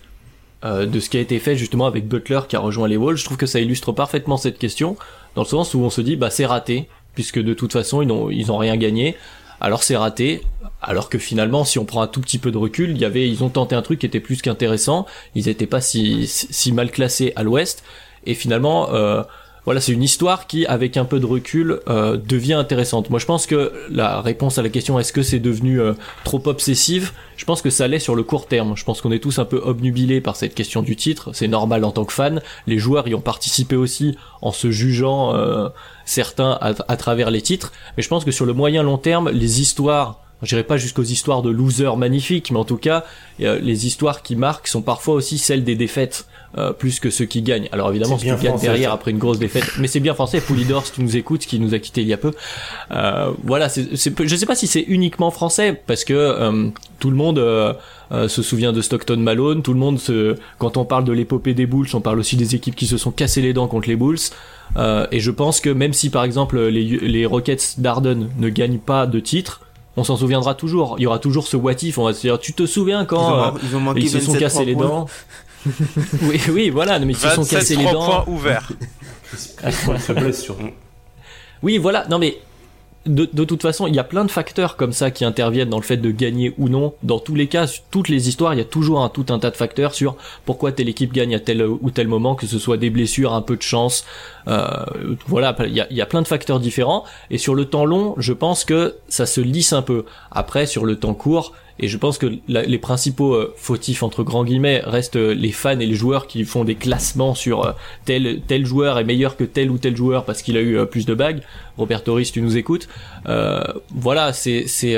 euh, de ce qui a été fait justement avec Butler qui a rejoint les Wolves, je trouve que ça illustre parfaitement cette question, dans le sens où on se dit bah c'est raté, puisque de toute façon ils n'ont ils ont rien gagné, alors c'est raté. Alors que finalement, si on prend un tout petit peu de recul, il y avait, ils ont tenté un truc qui était plus qu'intéressant. Ils étaient pas si, si mal classés à l'Ouest. Et finalement, euh, voilà, c'est une histoire qui, avec un peu de recul, euh, devient intéressante. Moi, je pense que la réponse à la question est-ce que c'est devenu euh, trop obsessif Je pense que ça l'est sur le court terme. Je pense qu'on est tous un peu obnubilés par cette question du titre. C'est normal en tant que fan. Les joueurs y ont participé aussi en se jugeant certains à, à travers les titres. Mais je pense que sur le moyen long terme, les histoires je dirais pas jusqu'aux histoires de losers magnifiques, mais en tout cas, euh, les histoires qui marquent sont parfois aussi celles des défaites, euh, plus que ceux qui gagnent. Alors évidemment, bien gagnes français, derrière après une grosse défaite, mais c'est bien français. Poulidor, si tu nous écoutes, qui nous a quitté il y a peu, euh, voilà, c'est, c'est, je sais pas si c'est uniquement français, parce que euh, tout le monde euh, euh, se souvient de Stockton Malone, tout le monde se, quand on parle de l'épopée des Bulls, on parle aussi des équipes qui se sont cassées les dents contre les Bulls. Euh, et je pense que même si par exemple les, les Rockets d'Arden ne gagnent pas de titre, on s'en souviendra toujours. Il y aura toujours ce what if. On va se dire, tu te souviens Ils quand ont, euh, ils ont manqué ils se sont 27 cassés les points. dents Oui, oui, voilà. Mais ils se sont 27 cassés les 3 dents. points ouverts. Se blesse surtout. Oui, voilà. Non mais de, de toute façon, il y a plein de facteurs comme ça qui interviennent dans le fait de gagner ou non. Dans tous les cas, toutes les histoires, il y a toujours un tout un tas de facteurs sur pourquoi telle équipe gagne à tel ou tel moment, que ce soit des blessures, un peu de chance. Euh, voilà, il y a, il y a plein de facteurs différents. Et sur le temps long, je pense que ça se lisse un peu. Après, sur le temps court, et je pense que les principaux euh, fautifs entre grands guillemets restent euh, les fans et les joueurs qui font des classements sur euh, tel tel joueur est meilleur que tel ou tel joueur parce qu'il a eu plus de bagues. Robert Torres, tu nous écoutes. Voilà, c'est c'est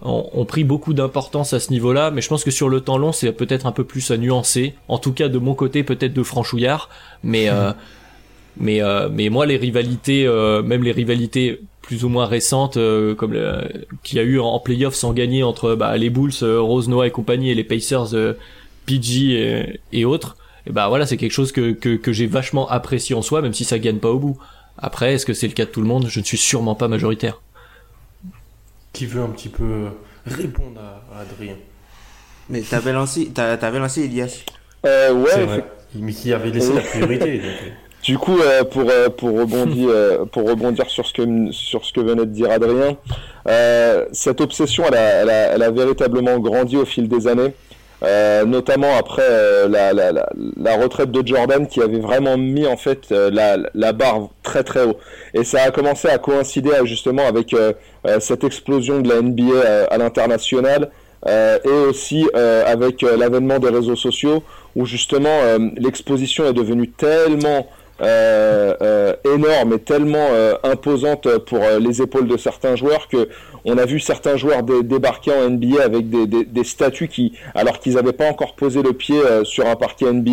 on, on pris beaucoup d'importance à ce niveau-là, mais je pense que sur le temps long, c'est peut-être un peu plus à nuancer. En tout cas, de mon côté, peut-être de franchouillard, mais mais euh, mais moi, les rivalités, euh, même les rivalités plus ou moins récentes, euh, comme le- qu'il y a eu en, playoff sans gagner entre bah, les Bulls, euh, Rose Noah et compagnie, et les Pacers, euh, PG et, et autres. Et bah voilà, c'est quelque chose que que, que j'ai vachement apprécié en soi, même si ça gagne pas au bout. Après, est-ce que c'est le cas de tout le monde? Je ne suis sûrement pas majoritaire. Qui veut un petit peu répondre à, à Adrien? Mais t'avais lancé, t'a- t'avais lancé Elias. Euh, ouais, C'est vrai. Mais qui avait laissé la priorité. donc, euh. Du coup, euh, pour, euh, pour, rebondir, euh, pour rebondir sur ce, que, sur ce que venait de dire Adrien, euh, cette obsession, elle a, elle, a, elle a véritablement grandi au fil des années, euh, notamment après euh, la, la, la, la retraite de Jordan qui avait vraiment mis en fait la, la barre très très haut. Et ça a commencé à coïncider justement avec cette explosion de la NBA à l'international. Euh, et aussi euh, avec euh, l'avènement des réseaux sociaux où justement l'exposition est devenue tellement énorme et tellement euh, imposante pour euh, les épaules de certains joueurs que on a vu certains joueurs dé- débarquer en NBA avec des, des, des statuts qui, alors qu'ils n'avaient pas encore posé le pied euh, sur un parquet NBA,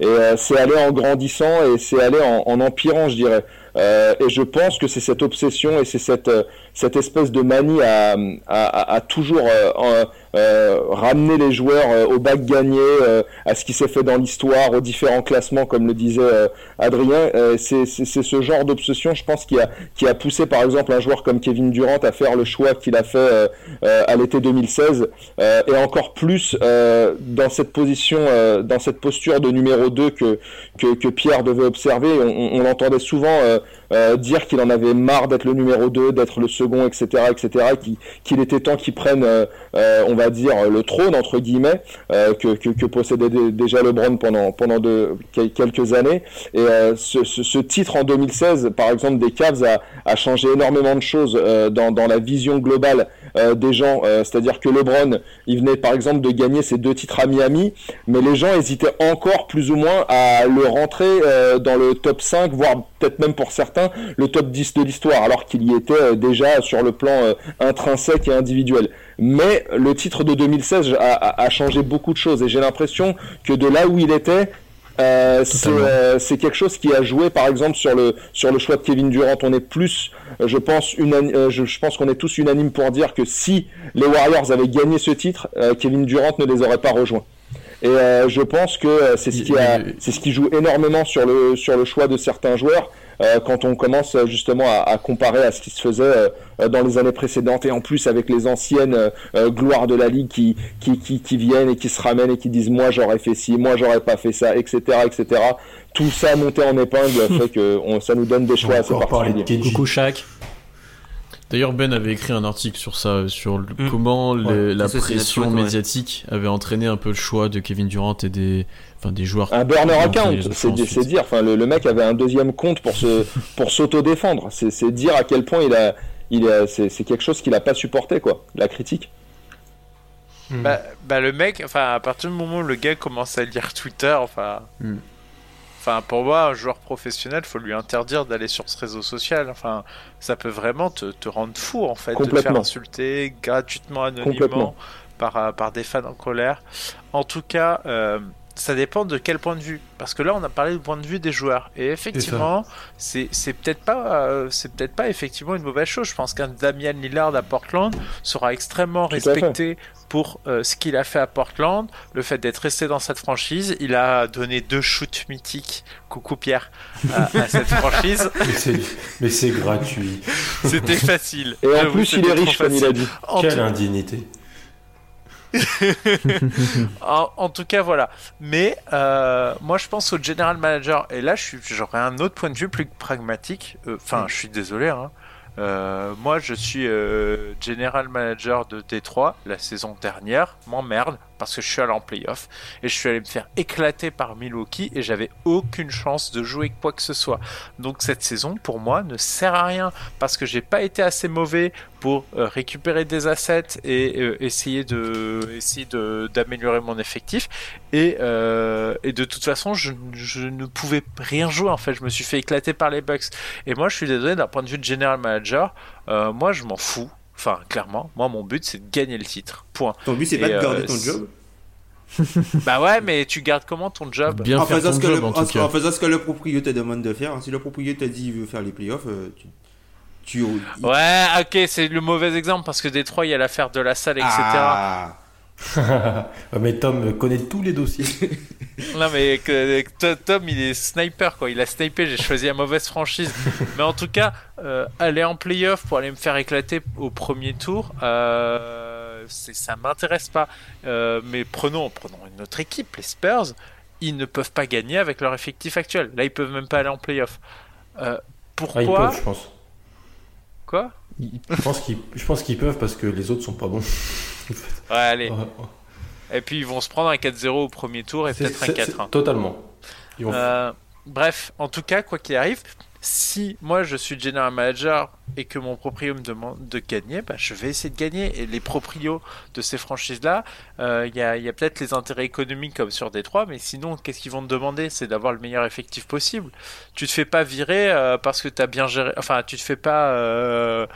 et euh, c'est allé en grandissant et c'est allé en, en empirant, je dirais. Euh, et je pense que c'est cette obsession et c'est cette, euh, cette espèce de manie à, à, à- toujours euh, euh, ramener les joueurs euh, au bac gagné, euh, à ce qui s'est fait dans l'histoire, aux différents classements, comme le disait euh, Adrien. C'est ce genre d'obsession, je pense, qui a, qui a poussé par exemple un joueur comme Kevin Durant à faire le choix qu'il a fait à l'été 2016, euh, et encore plus dans cette position, dans cette posture de numéro 2 que, que, que Pierre devait observer. On, on- on l'entendait souvent euh, dire qu'il en avait marre d'être le numéro 2, d'être le second, etc., etc., qu'il était temps qu'il prenne, euh, euh, on va dire, le trône, entre guillemets, euh, que, que, que possédait dé- déjà LeBron pendant, pendant de, quel- quelques années. Et euh, ce, ce, ce titre en 2016, par exemple, des Cavs a, a changé énormément de choses dans, dans la vision globale euh, des gens. Euh, C'est-à-dire que LeBron, il venait par exemple de gagner ses deux titres à Miami, mais les gens hésitaient encore plus ou moins à le rentrer euh, dans le top 5, voire peut-être même pour certains le top 10 de l'histoire, alors qu'il y était déjà sur le plan intrinsèque et individuel. Mais le titre de 2016 a, a- a changé beaucoup de choses et j'ai l'impression que de là où il était, euh, c'est euh, c'est quelque chose qui a joué par exemple sur le sur le choix de Kevin Durant. On est plus, euh, je pense, unani- je, je pense qu'on est tous unanimes pour dire que si les Warriors avaient gagné ce titre, Kevin Durant ne les aurait pas rejoints. Et euh, je pense que c'est ce qui a, c'est ce qui joue énormément sur le sur le choix de certains joueurs quand on commence euh, justement à, à comparer à ce qui se faisait euh, euh, dans les années précédentes et en plus avec les anciennes euh, euh, gloires de la ligue qui, qui qui qui viennent et qui se ramènent et qui disent moi j'aurais fait ci, moi j'aurais pas fait ça, etc. etc. Tout ça monté en épingle fait que on, ça nous donne des choix assez particuliers. Coucou Shaq. D'ailleurs, Ben avait écrit un article sur ça, sur le- Mm. comment la pression ouais. médiatique avait entraîné un peu le choix de Kevin Durant et des, enfin, des joueurs. Un burner account, c'est dire. Enfin, le, le mec avait un deuxième compte pour se pour s'auto-défendre. C'est c'est dire à quel point il a il a c'est quelque chose qu'il a pas supporté quoi. La critique. Bah, bah, le mec, enfin, à partir du moment où le gars commence à lire Twitter, enfin. Hmm. Enfin, pour moi, un joueur professionnel, faut lui interdire d'aller sur ce réseau social. Enfin, ça peut vraiment te, te rendre fou, en fait, de te faire insulter gratuitement, anonymement, par, euh, par des fans en colère. En tout cas, euh, ça dépend de quel point de vue. Parce que là, on a parlé du point de vue des joueurs. Et effectivement, c'est peut-être pas, euh, c'est peut-être pas effectivement une mauvaise chose. Je pense qu'un Damian Lillard à Portland sera extrêmement Tout respecté pour euh, ce qu'il a fait à Portland, le fait d'être resté dans cette franchise. Il a donné deux shoots mythiques, coucou Pierre, à, à cette franchise. Mais c'est- gratuit. C'était facile. Et en plus, il est riche comme il facile. a dit. En Quelle tout- indignité. en, tout cas, voilà. Mais euh, moi, je pense au general manager. Et là, j'aurais un autre point de vue plus pragmatique. Euh, Enfin, je suis désolé. Hein. Euh, moi, je suis general manager de Détroit la saison dernière, m'emmerde parce que je suis allé en playoff et je suis allé me faire éclater par Milwaukee et j'avais aucune chance de jouer quoi que ce soit. Donc cette saison, pour moi, ne sert à rien parce que j'ai pas été assez mauvais pour euh, récupérer des assets et euh, essayer de essayer d'améliorer mon effectif. Et, euh, et de toute façon je, je ne pouvais rien jouer en fait. Je me suis fait éclater par les Bucks. Et moi je suis désolé d'un point de vue de general manager moi je m'en fous enfin clairement moi mon but c'est de gagner le titre point Ton but, c'est pas de euh, garder ton job. bah ouais mais tu gardes comment ton job Bien en faire faisant, ton ce que job le, en faisant ce que le propriétaire te demande de faire. Si le propriétaire te dit qu'il veut faire les playoffs, euh, tu. tu ouais ok c'est le mauvais exemple parce que Détroit il y a l'affaire de la salle etc Ah. Mais Tom connaît tous les dossiers. Non mais que, Tom il est sniper quoi, il a snipé, j'ai choisi la mauvaise franchise. mais en tout cas, euh, aller en playoff pour aller me faire éclater au premier tour, euh, ça m'intéresse pas. Euh, mais prenons, prenons une autre équipe, les Spurs, ils ne peuvent pas gagner avec leur effectif actuel. Là ils peuvent même pas aller en playoff. Euh, Ah, pourquoi ils peuvent, je pense. Quoi? Je pense qu'ils, je pense qu'ils peuvent parce que les autres sont pas bons. Ouais allez. Ouais. Et puis ils vont se prendre un 4-0 au premier tour et peut-être un c'est- 4-1. c'est- Totalement. Vont- Euh, bref, en tout cas, quoi qu'il arrive, si moi je suis general manager et que mon proprio me demande de gagner, bah, je vais essayer de gagner. Et les proprios de ces franchises-là, euh, il y a, il y a peut-être les intérêts économiques comme sur Détroit, mais sinon, qu'est-ce qu'ils vont te demander? C'est d'avoir le meilleur effectif possible. Tu te fais pas virer euh, parce que tu as bien géré, enfin, tu te fais pas euh,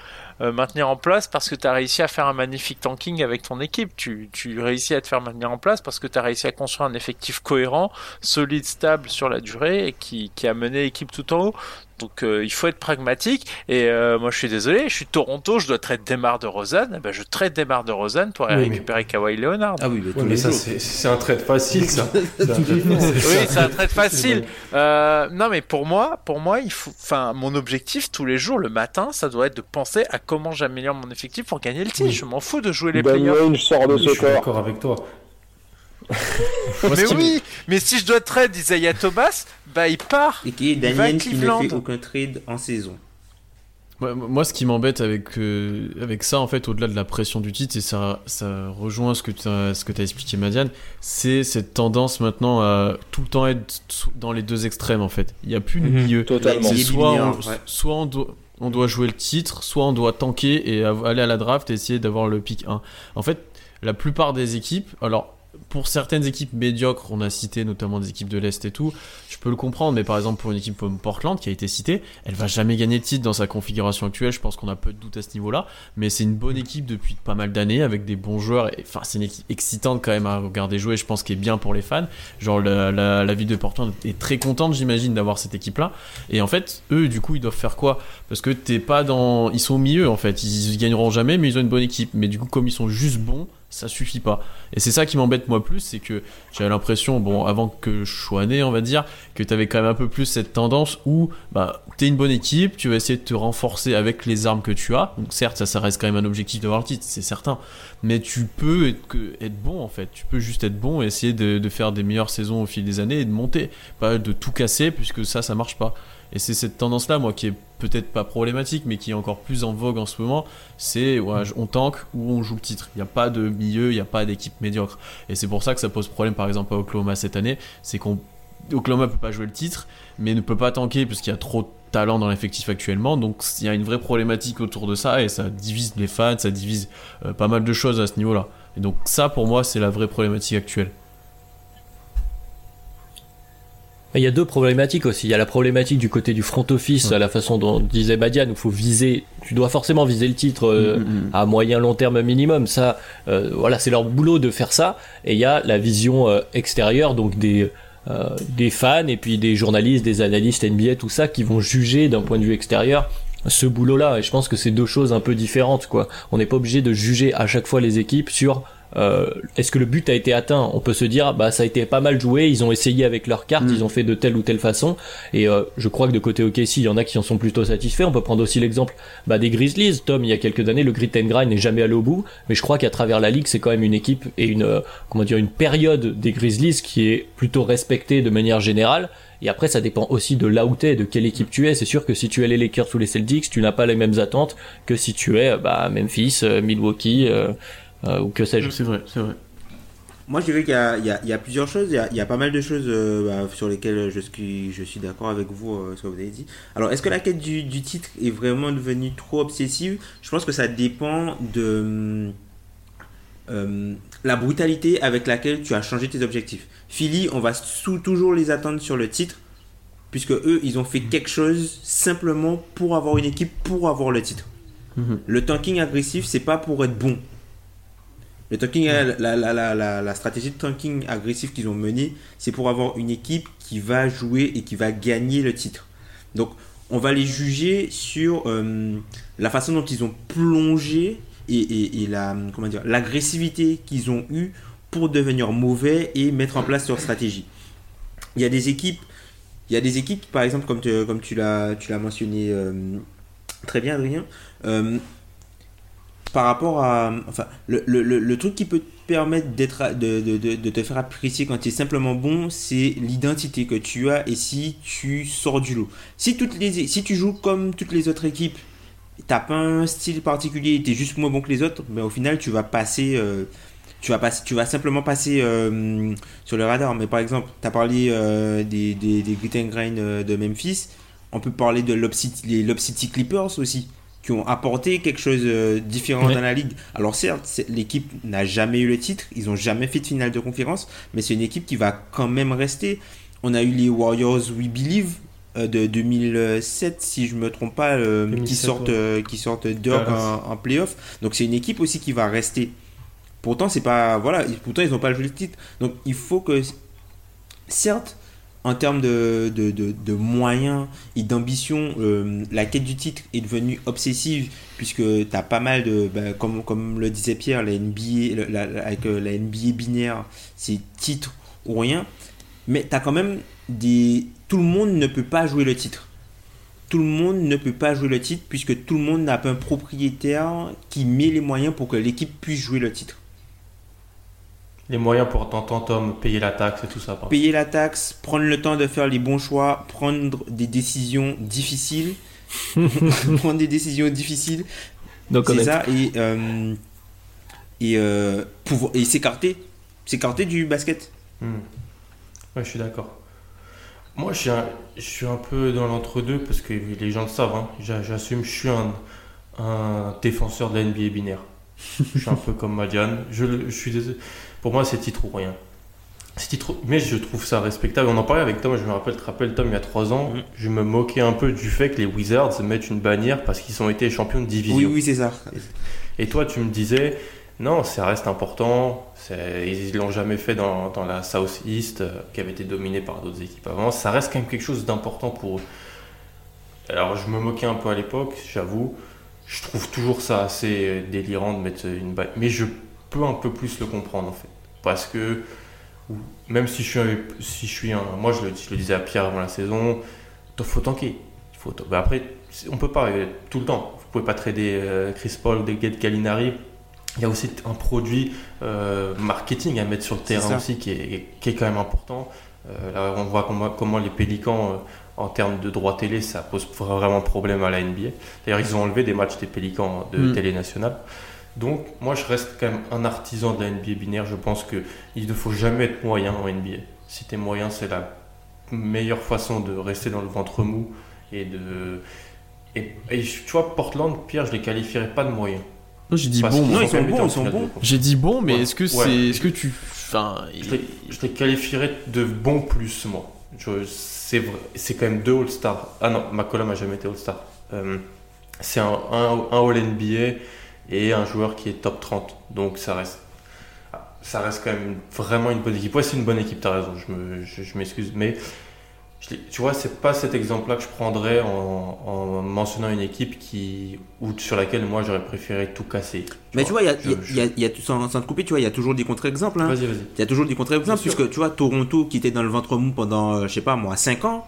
euh, maintenir en place parce que tu as réussi à faire un magnifique tanking avec ton équipe. Tu, tu réussis à te faire maintenir en place parce que tu as réussi à construire un effectif cohérent, solide, stable sur la durée et qui, qui a mené l'équipe tout en haut. Donc euh, il faut être pragmatique et euh, moi je suis désolé, je suis Toronto, je dois traiter Demar de Rosanne, eh ben, je traite Demar de Rosanne pour aller Oui, mais- récupérer Kawhi Leonard. Ah oui, mais Ouais, ça, c'est, un trade facile, ça. C'est un trade- Oui, c'est un trade facile. Euh, non, mais pour moi, pour moi, il faut, enfin, mon objectif tous les jours, le matin, ça doit être de penser à comment j'améliore mon effectif pour gagner le titre. Oui. Je m'en fous de jouer les Danny playoffs. Ainge sort de Je ce suis corps. d'accord avec toi. Mais oui, mais si je dois trade Isaiah Thomas, bah il part. Et qui est Daniel qui ne fait aucun trade en saison. Ouais, moi, ce qui m'embête avec, euh, avec ça, en fait, au-delà de la pression du titre, et ça, ça rejoint ce que tu as, ce que as expliqué, Madiane, c'est cette tendance maintenant à tout le temps être dans les deux extrêmes, en fait. Il n'y a plus de Mhm. milieu. Totalement. Soit, on, ouais. soit on, doit, on doit jouer le titre, soit on doit tanker et aller à la draft et essayer d'avoir le pick 1. En fait, la plupart des équipes, alors pour certaines équipes médiocres, on a cité notamment des équipes de l'Est et tout, je peux le comprendre, mais par exemple pour une équipe comme Portland qui a été citée, elle va jamais gagner de titre dans sa configuration actuelle, je pense qu'on a peu de doute à ce niveau-là, mais c'est une bonne équipe depuis pas mal d'années avec des bons joueurs, et enfin c'est une équipe excitante quand même à regarder jouer, je pense qu'elle est bien pour les fans, genre la, la, la ville de Portland est très contente j'imagine d'avoir cette équipe-là, et en fait eux du coup ils doivent faire quoi? Parce que t'es pas dans... Ils sont au milieu en fait, ils, ils gagneront jamais mais ils ont une bonne équipe, mais du coup comme ils sont juste bons, ça suffit pas. Et c'est ça qui m'embête moi plus, c'est que j'avais l'impression, bon, avant que je sois né, on va dire, que t'avais quand même un peu plus cette tendance où, bah, t'es une bonne équipe, tu vas essayer de te renforcer avec les armes que tu as. Donc certes, ça, ça reste quand même un objectif d'avoir le titre, c'est certain. Mais tu peux être bon en fait. Tu peux juste être bon et essayer de, de faire des meilleures saisons au fil des années et de monter. Pas de tout casser puisque ça, ça marche pas. Et c'est cette tendance-là, moi, qui est peut-être pas problématique, mais qui est encore plus en vogue en ce moment. C'est on tank ou on joue le titre. Il n'y a pas de milieu, il n'y a pas d'équipe médiocre. Et c'est pour ça que ça pose problème, par exemple, à Oklahoma cette année. C'est qu'on Oklahoma peut pas jouer le titre, mais ne peut pas tanker parce qu'il y a trop de talent dans l'effectif actuellement. Donc il y a une vraie problématique autour de ça et ça divise les fans, ça divise euh, pas mal de choses à ce niveau-là. Et donc ça, pour moi, c'est la vraie problématique actuelle. Il y a deux problématiques aussi. Il y a la problématique du côté du front office, à la façon dont disait Badian, où il faut viser, tu dois forcément viser le titre euh, Mm, mm, mm. à moyen long terme minimum. Ça, euh, voilà, c'est leur boulot de faire ça. Et il y a la vision euh, extérieure, donc des euh, des fans et puis des journalistes, des analystes NBA, tout ça, qui vont juger d'un point de vue extérieur ce boulot-là. Et je pense que c'est deux choses un peu différentes, quoi. On n'est pas obligé de juger à chaque fois les équipes sur euh, est-ce que le but a été atteint? On peut se dire, bah ça a été pas mal joué, ils ont essayé avec leurs cartes, Mm. ils ont fait de telle ou telle façon, et euh, je crois que de côté OKC, il y en a qui en sont plutôt satisfaits. On peut prendre aussi l'exemple bah, des Grizzlies. Tom, il y a quelques années, le grit and grind n'est jamais allé au bout, mais je crois qu'à travers la ligue, c'est quand même une équipe et une euh, comment dire une période des Grizzlies qui est plutôt respectée de manière générale. Et après, ça dépend aussi de là où t'es, de quelle équipe tu es. C'est sûr que si tu es les Lakers ou les Celtics, tu n'as pas les mêmes attentes que si tu es bah, Memphis, euh, Milwaukee euh, ou que sais-je. C'est vrai, c'est vrai. Moi, je dirais qu'il y a, y y plusieurs choses. Il y a, il y a pas mal de choses euh, bah, sur lesquelles je suis, je suis d'accord avec vous, euh, ce que vous avez dit. Alors, est-ce que la quête du, du titre est vraiment devenue trop obsessive? Je pense que ça dépend de euh, la brutalité avec laquelle tu as changé tes objectifs. Philly, on va sous toujours les attendre sur le titre, puisque eux, ils ont fait quelque chose simplement pour avoir une équipe, pour avoir le titre. Mhm. Le tanking agressif, c'est pas pour être bon. Le tanking, la, la, la, la, la stratégie de tanking agressif qu'ils ont menée, c'est pour avoir une équipe qui va jouer et qui va gagner le titre. Donc, on va les juger sur euh, la façon dont ils ont plongé et, et, et la comment dire l'agressivité qu'ils ont eue pour devenir mauvais et mettre en place leur stratégie. Il y a des équipes, il y a des équipes, par exemple, comme, tu- comme tu l'as tu l'as mentionné euh, très bien, Adrien. euh, par rapport à. Enfin, le, le, le, truc qui peut te permettre de, de, de, te faire apprécier quand tu es simplement bon, c'est l'identité que tu as et si tu sors du lot. Si, toutes les, si tu joues comme toutes les autres équipes, t'as pas un style particulier, tu es juste moins bon que les autres, mais au final, tu vas passer. euh, tu vas, passer, tu vas simplement passer euh, sur le radar. Mais par exemple, tu as parlé euh, des, des, des Grit and de Memphis. On peut parler de Lob les Lob City Clippers aussi, qui ont apporté quelque chose de différent Ouais. dans la ligue. Alors certes, l'équipe n'a jamais eu le titre, ils ont jamais fait de finale de conférence, mais c'est une équipe qui va quand même rester. On a eu les Warriors We Believe euh, de 2007, si je me trompe pas, euh, qui 2007, sortent, ouais. euh, qui sortent en, en playoff. Donc c'est une équipe aussi qui va rester. Pourtant, c'est pas voilà, pourtant ils n'ont pas joué le titre. Donc il faut que, certes, en termes de, moyens et d'ambition, euh, la quête du titre est devenue obsessive puisque tu as pas mal de, bah, comme, le disait Pierre, la NBA, avec euh, la NBA binaire, c'est titre ou rien. Mais tu as quand même des. Tout le monde ne peut pas jouer le titre. Tout le monde ne peut pas jouer le titre puisque tout le monde n'a pas un propriétaire qui met les moyens pour que l'équipe puisse jouer le titre. Les moyens pour t'entends Tom, payer la taxe et tout ça. Payer la taxe, prendre le temps de faire les bons choix, prendre des décisions difficiles. prendre des décisions difficiles, Donc, c'est ça, et, euh, et, euh, pouvoir, et s'écarter. S'écarter du basket. Hmm. Ouais, je suis d'accord. Moi, je suis un, je suis un peu dans l'entre-deux parce que les gens le savent. hein. J'a- J'assume, je suis un, un défenseur de la NBA binaire. je suis un peu comme Madiane. Je, je suis désolé. Pour moi, c'est titre ou rien. Titre, mais je trouve ça respectable. On en parlait avec Tom. Je me rappelle, te rappelles Tom, il y a trois ans, Mhm. je me moquais un peu du fait que les Wizards mettent une bannière parce qu'ils ont été champions de division. Oui, oui, c'est ça. Et toi, tu me disais, non, ça reste important. Ils l'ont jamais fait dans, dans la South East, euh, qui avait été dominée par d'autres équipes avant. Ça reste quand même quelque chose d'important pour eux. Alors, je me moquais un peu à l'époque, j'avoue. Je trouve toujours ça assez euh, délirant de mettre une balle. Mais je peux un peu plus le comprendre, en fait. Parce que, même si je suis un. Si je suis un moi, je le, je le disais à Pierre avant la saison, il faut tanker. Faut, bah après, on peut pas euh, tout le temps. Vous pouvez pas trader euh, Chris Paul ou des Gallinari. Il y a aussi un produit euh, marketing à mettre sur le terrain aussi qui est, qui est quand même important. Euh, là, on voit comment, comment les Pélicans, en termes de droits télé, ça pose vraiment problème à la NBA. D'ailleurs, ils ont enlevé des matchs des Pélicans de Mm. télé nationale. Donc, moi, je reste quand même un artisan de la NBA binaire. Je pense qu'il ne faut jamais être moyen en NBA. Si tu es moyen, c'est la meilleure façon de rester dans le ventre mou et de. Et, et tu vois, Portland, Pierre, je les qualifierais pas de moyen. Non, j'ai dit Parce bon. Non, ils sont bons, ils sont bons. J'ai dit bon, mais Ouais. est-ce que Ouais. c'est, est-ce que tu, enfin, Je les, je les qualifierais de bon plus, moi. C'est vrai- c'est quand même deux All-Stars. Ah non, McCollum n'a jamais été All-Star. Euh, c'est un, un, un All-NBA et un joueur qui est top 30. Donc ça reste, ça reste quand même vraiment une bonne équipe. Ouais, c'est une bonne équipe, t'as raison, je me- je- je m'excuse. mais je tu vois, c'est pas cet exemple-là que je prendrais en, en mentionnant une équipe qui, ou sur laquelle moi j'aurais préféré tout casser. Mais tu vois, il y a, je- y a- je- y a- sans, sans te couper, tu vois, il y a toujours des contre-exemples. hein. Vas-y, vas-y. Il y a toujours des contre-exemples, puisque tu vois, Toronto, qui était dans le ventre mou pendant, euh, je sais pas moi, 5 ans,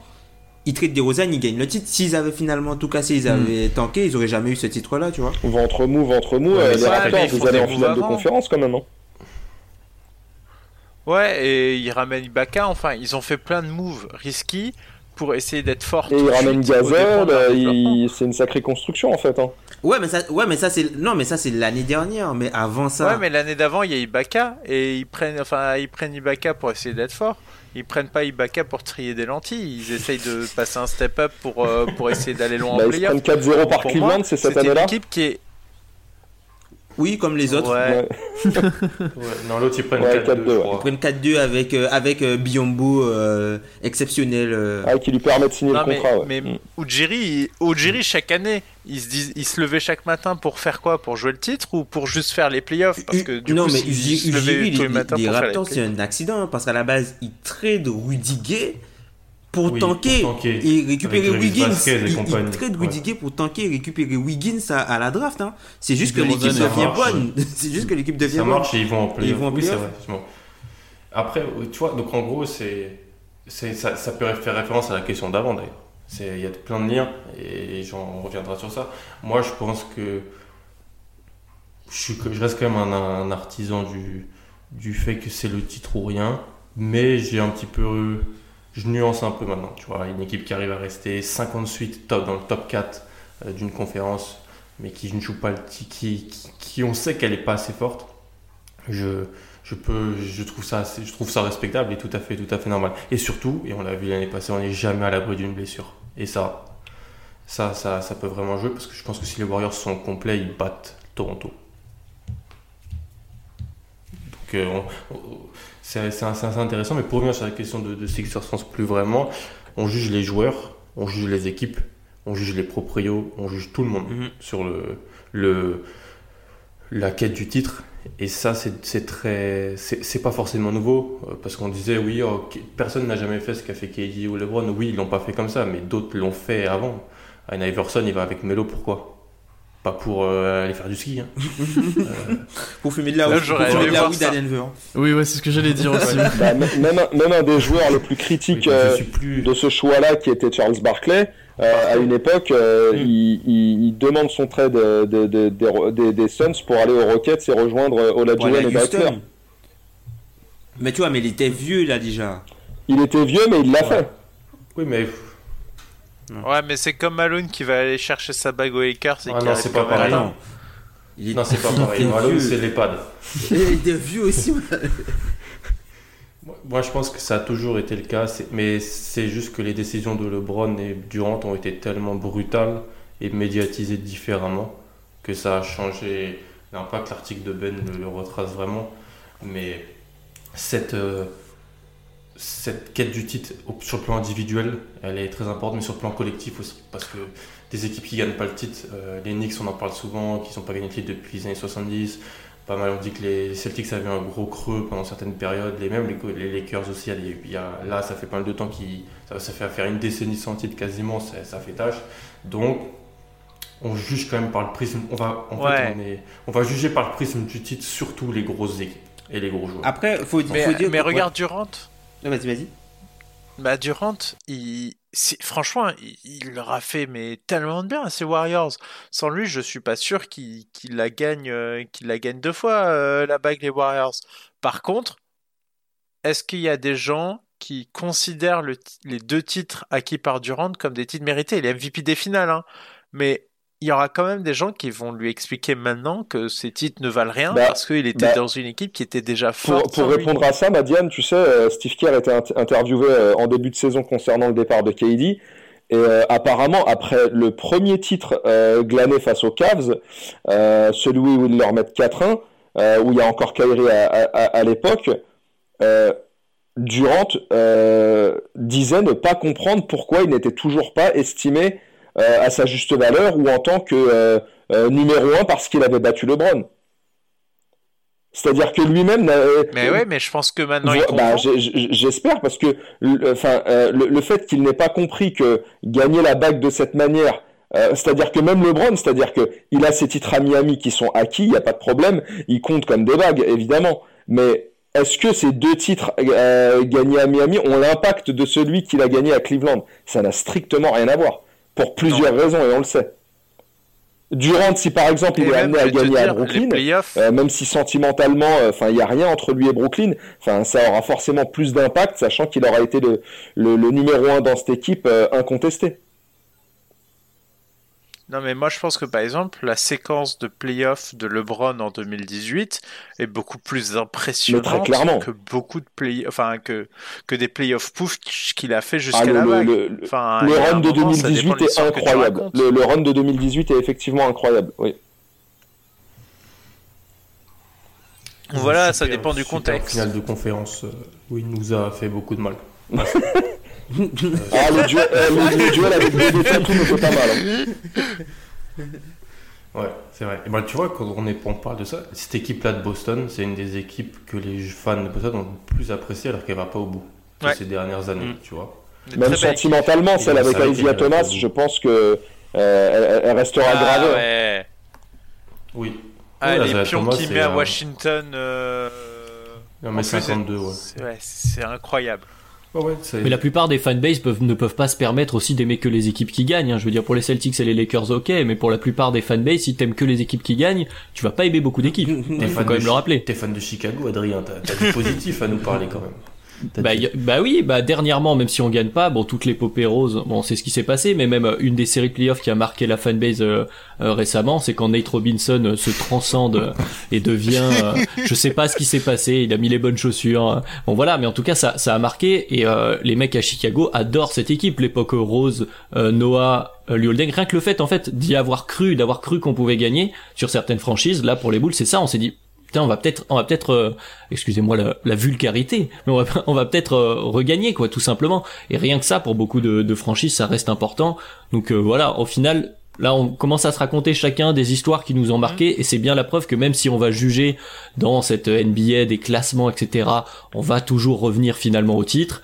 ils traitent des Rosanne, ils gagnent le titre. S'ils avaient finalement tout cassé, ils avaient tanké, ils auraient jamais eu ce titre-là, tu vois. Ventre mou, ventre mou, Ouais, euh, les ça, Raptors, vous allez en finale de conférence quand même, non Ouais, et ils ramènent Ibaka. Enfin, ils ont fait plein de moves risqués pour essayer d'être forts. Et ils ramènent leur euh, il- c'est une sacrée construction en fait. Hein. Ouais, mais ça, ouais, mais ça c'est, non, mais ça c'est l'année dernière, mais avant ça. Ouais, mais l'année d'avant, il y a Ibaka et ils prennent, enfin, ils prennent Ibaka pour essayer d'être forts. Ils prennent pas Ibaka pour trier des lentilles. Ils essayent de passer un step up pour euh, pour essayer d'aller loin Bah, en playoff. prennent 4-0 par Cleveland, c'est cette c'était une année-là équipe qui est Oui, comme les autres. Ouais. Non, l'autre ils prennent Ouais, 4-2, 4-2, je ouais. Ils prennent 4-2 avec, euh, avec euh, Biombo euh, exceptionnel. euh. Ah, qui lui permet de signer Non, le mais, contrat. ouais. mais Mm. Ujiri, il- Ujiri, chaque année, il se, dis- il se levait chaque matin pour faire quoi? Pour jouer le titre ou pour juste faire les playoffs? Parce que du non, coup, mais s'il Ujiri, se levait Ujiri, tous les les, matins les pour faire les Raptors, c'est un accident hein, parce qu'à la base, ils trade Rudy Gay pour Oui, tanker pour tanker. et récupérer Wiggins. Et ils compagnie. trade Rudy Ouais. Gay pour tanker et récupérer Wiggins à, à la draft. hein. C'est juste que l'équipe et devient bonne. C'est juste que l'équipe devient Ça bonne. marche et ils vont en playoff. ils vont en Oui, c'est vrai. Après, oui, tu vois, donc en gros, c'est, c'est, ça, ça peut faire référence à la question d'avant d'ailleurs. C'est, il y a plein de liens et j'en reviendrai sur ça. Moi, je pense que je, suis, que- je reste quand même un, un artisan du, du fait que c'est le titre ou rien, mais j'ai un petit peu, je nuance un peu maintenant. Tu vois, une équipe qui arrive à rester 58 top dans le top 4 euh, d'une conférence, mais qui ne joue pas le qui, qui, on sait qu'elle est pas assez forte. Je, je peux, je trouve ça, je trouve ça respectable et tout à fait, tout à fait normal. Et surtout, et on l'a vu l'année passée, on n'est jamais à l'abri d'une blessure. Et ça, ça, ça, ça peut vraiment jouer parce que je pense que si les Warriors sont complets, ils battent Toronto. Donc, euh, on- c'est assez assez intéressant. Mais pour revenir sur la question de, de Sixers France plus vraiment, on juge les joueurs, on juge les équipes, on juge les proprios, on juge tout le monde Mhm. sur le, le, la quête du titre. Et ça, c'est très. C'est pas forcément nouveau, euh, parce qu'on disait, oui, oh, personne n'a jamais fait ce qu'a fait KD ou LeBron. Oui, ils l'ont pas fait comme ça, mais d'autres l'ont fait avant. Allen Iverson, il va avec Melo, pourquoi? Pas pour euh, aller faire du ski. hein. Pour fumer de la Là, weed, j'aurais pour fumer de la weed à Denver. Oui, ouais, c'est ce que j'allais dire aussi. Bah, même, un, même un des joueurs les plus Oui, critiques euh, plus. de ce choix-là, qui était Charles Barkley, euh, à une époque, euh, Mm. il, il- il demande son trade de- de- de- des- des, des Suns pour aller aux Rockets et rejoindre euh, Olajuwon et Butler. Mais tu vois, mais il était vieux là déjà. Il était vieux, mais il l'a Ouais. fait. Oui, mais. Ouais, mais c'est comme Malone qui va aller chercher sa bague Lakers et Ah qui non, c'est pas pareil. non. Il Non, c'est pas il pareil. Malone, c'est l'EHPAD. Il était vieux aussi. Moi- Moi, je pense que ça a toujours été le cas, c'est- mais c'est juste que les décisions de LeBron et Durant ont été tellement brutales et médiatisées différemment que ça a changé l'impact. L'article de Ben le, le retrace vraiment, mais cette, euh, cette quête du titre sur le plan individuel, elle est très importante, mais sur le plan collectif aussi, parce que des équipes qui gagnent pas le titre, euh, les Knicks, on en parle souvent, qui n'ont pas gagné le titre depuis les années 70. Pas mal, on dit que les Celtics avaient un gros creux pendant certaines périodes, les mêmes les, les Lakers aussi. il y a- il y a- là, ça fait pas mal de temps qu'ils, ça, ça fait faire une décennie sans titre quasiment, ça, ça fait tâche. Donc, on juge quand même par le prisme. On va, en Ouais. fait, on, est, on va juger par le prisme du titre surtout les grosses équipes et les gros joueurs. Après, faut, faut Mais, dire. mais regarde Durant. Ouais. Vas-y, vas-y. Bah Durant, franchement, il, il leur a fait mais tellement de bien à ces Warriors. Sans lui, je suis pas sûr qu'il la gagne, euh, qu'il la gagne deux fois euh, la bague les Warriors. Par contre, est-ce qu'il y a des gens qui considèrent les deux titres acquis par Durant comme des titres mérités? Il est MVP des finales, hein. mais il y aura quand même des gens qui vont lui expliquer maintenant que ces titres ne valent rien Bah, parce qu'il était bah, dans une équipe qui était déjà forte. pour lui. répondre à ça, Madiane, tu sais, euh, Steve Kerr était int- interviewé euh, en début de saison concernant le départ de KD. Et euh, apparemment, après le premier titre euh, glané face aux Cavs, euh, celui où ils leur mettent 4-1, euh, où il y a encore Kyrie à, à- l'époque, Durant disait ne pas comprendre pourquoi il n'était toujours pas estimé à sa juste valeur ou en tant que euh, euh, numéro 1 parce qu'il avait battu LeBron. C'est-à-dire que lui-même Mais ouais, mais je pense que maintenant il bah, J'espère parce que le, enfin, euh, le, le fait qu'il n'ait pas compris que gagner la bague de cette manière Euh, c'est-à-dire que même LeBron, c'est-à-dire que il a ses titres à Miami qui sont acquis, il n'y a pas de problème, il compte comme des bagues, évidemment. Mais est-ce que ces deux titres euh, gagnés à Miami ont l'impact de celui qu'il a gagné à Cleveland? Ça n'a strictement rien à voir, pour plusieurs raisons, et on le sait. Durant, si par exemple il Et est amené à gagner à dire, Brooklyn, euh, même si sentimentalement, euh, il n'y a rien entre lui et Brooklyn. Enfin, ça aura forcément plus d'impact, sachant qu'il aura été le, le, le numéro un dans cette équipe euh, incontesté. Non, mais moi je pense que par exemple, la séquence de playoffs de LeBron en 2018 est beaucoup plus impressionnante clairement. que beaucoup de play, enfin que que des playoffs pouf qu'il a fait jusqu'à Ah, le, la le- vague. le- Enfin, le run de moment, ça dépend 2018 de est incroyable. Le, le run de 2018 est effectivement incroyable. Oui. Voilà, ça dépend du contexte. finale de conférence euh, où il nous a fait beaucoup de mal. Ah, le duel, euh, le, le duel avec deux tout ne fait pas mal. hein. Ouais, c'est vrai. Et ben, tu vois, quand on, est, on parle de ça, cette équipe-là de Boston, c'est une des équipes que les fans de Boston ont le plus apprécié alors qu'elle va pas au bout Ouais. ces dernières années, Mm. tu vois. Même sentimentalement, celle avec ça a été Isaiah bien Thomas, je pense que euh, elle, elle restera Ah, gravée. hein. ouais. Oui. Ah, Ouais, les pions c'est met à Washington. euh, mètre plus, 52, ouais. c'est- ouais, c'est incroyable. Ouais, Mais la plupart des fanbases peuvent, ne peuvent pas se permettre aussi d'aimer que les équipes qui gagnent. hein. Je veux dire, pour les Celtics et les Lakers, ok, mais pour la plupart des fanbases, si t'aimes que les équipes qui gagnent, tu vas pas aimer beaucoup d'équipes. T'es Il faut fan quand de même le rappeler. T'es fan de Chicago, Adrien. T'as du positif à nous parler quand même. Bah, a- bah oui, bah dernièrement, même si on gagne pas, bon, toute l'épopée rose, bon, c'est ce qui s'est passé, mais même euh, une des séries playoffs qui a marqué la fanbase euh, euh, récemment, c'est quand Nate Robinson euh, se transcende et devient, je sais pas ce qui s'est passé, il a mis les bonnes chaussures, euh, bon voilà, mais en tout cas ça, ça a marqué et euh, les mecs à Chicago adorent cette équipe, l'époque rose, euh, Noah. Euh, rien que le fait en fait d'y avoir cru, d'avoir cru qu'on pouvait gagner sur certaines franchises, là pour les Bulls c'est ça, on s'est dit putain on va peut-être on va peut-être euh, excusez-moi la, la vulgarité mais on va on va peut-être euh, regagner quoi tout simplement. Et rien que ça pour beaucoup de, de franchises ça reste important. Donc euh, voilà au final là on commence à se raconter chacun des histoires qui nous ont marqué et c'est bien la preuve que même si on va juger dans cette NBA des classements etc on va toujours revenir finalement au titre.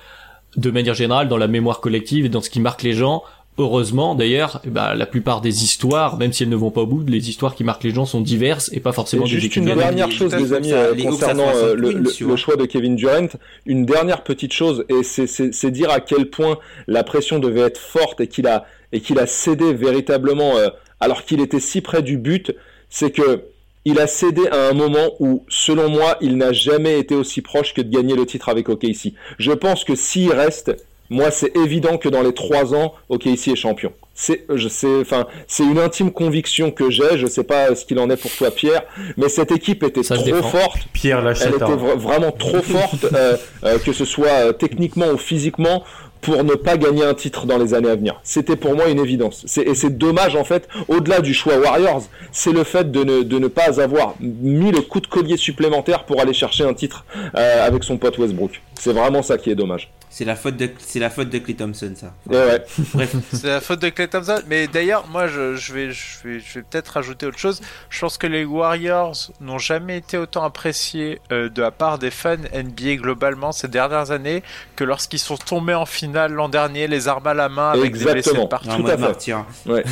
De manière générale dans la mémoire collective et dans ce qui marque les gens Heureusement, d'ailleurs, eh ben, la plupart des histoires, même si elles ne vont pas au bout, les histoires qui marquent les gens sont diverses et pas forcément Et des juste une dernière les- chose, les- amis, ça- euh, les concernant euh, le, choix de Kevin Durant. Une dernière petite chose, et c'est- c'est c'est dire à quel point la pression devait être forte et qu'il a, et qu'il a cédé véritablement euh, alors qu'il était si près du but, c'est que il a cédé à un moment où, selon moi, il n'a jamais été aussi proche que de gagner le titre avec OKC. Je pense que s'il reste, moi, c'est évident que dans les trois ans, OKC est champion. C'est, je sais, enfin, c'est une intime conviction que j'ai. Je sais pas ce qu'il en est pour toi, Pierre, mais cette équipe était Ça trop forte. Pierre Elle l'achète. était vra- vraiment trop forte, euh, euh, que ce soit euh, techniquement ou physiquement, pour ne pas gagner un titre dans les années à venir. C'était pour moi une évidence. Et c'est dommage, en fait, au-delà du choix Warriors, c'est le fait de ne, de ne pas avoir mis le coup de collier supplémentaire pour aller chercher un titre euh, avec son pote Westbrook. C'est vraiment ça qui est dommage. C'est la faute de c'est la faute de Clay Thompson ça. Et ouais. Bref. C'est la faute de Clay Thompson. Mais d'ailleurs, moi, je, je vais, je vais, je vais peut-être rajouter autre chose. Je pense que les Warriors n'ont jamais été autant appréciés euh, de la part des fans NBA globalement ces dernières années que lorsqu'ils sont tombés en finale l'an dernier, les armes à la main avec des blessés Exactement. de partout. Tout à fait. Ouais.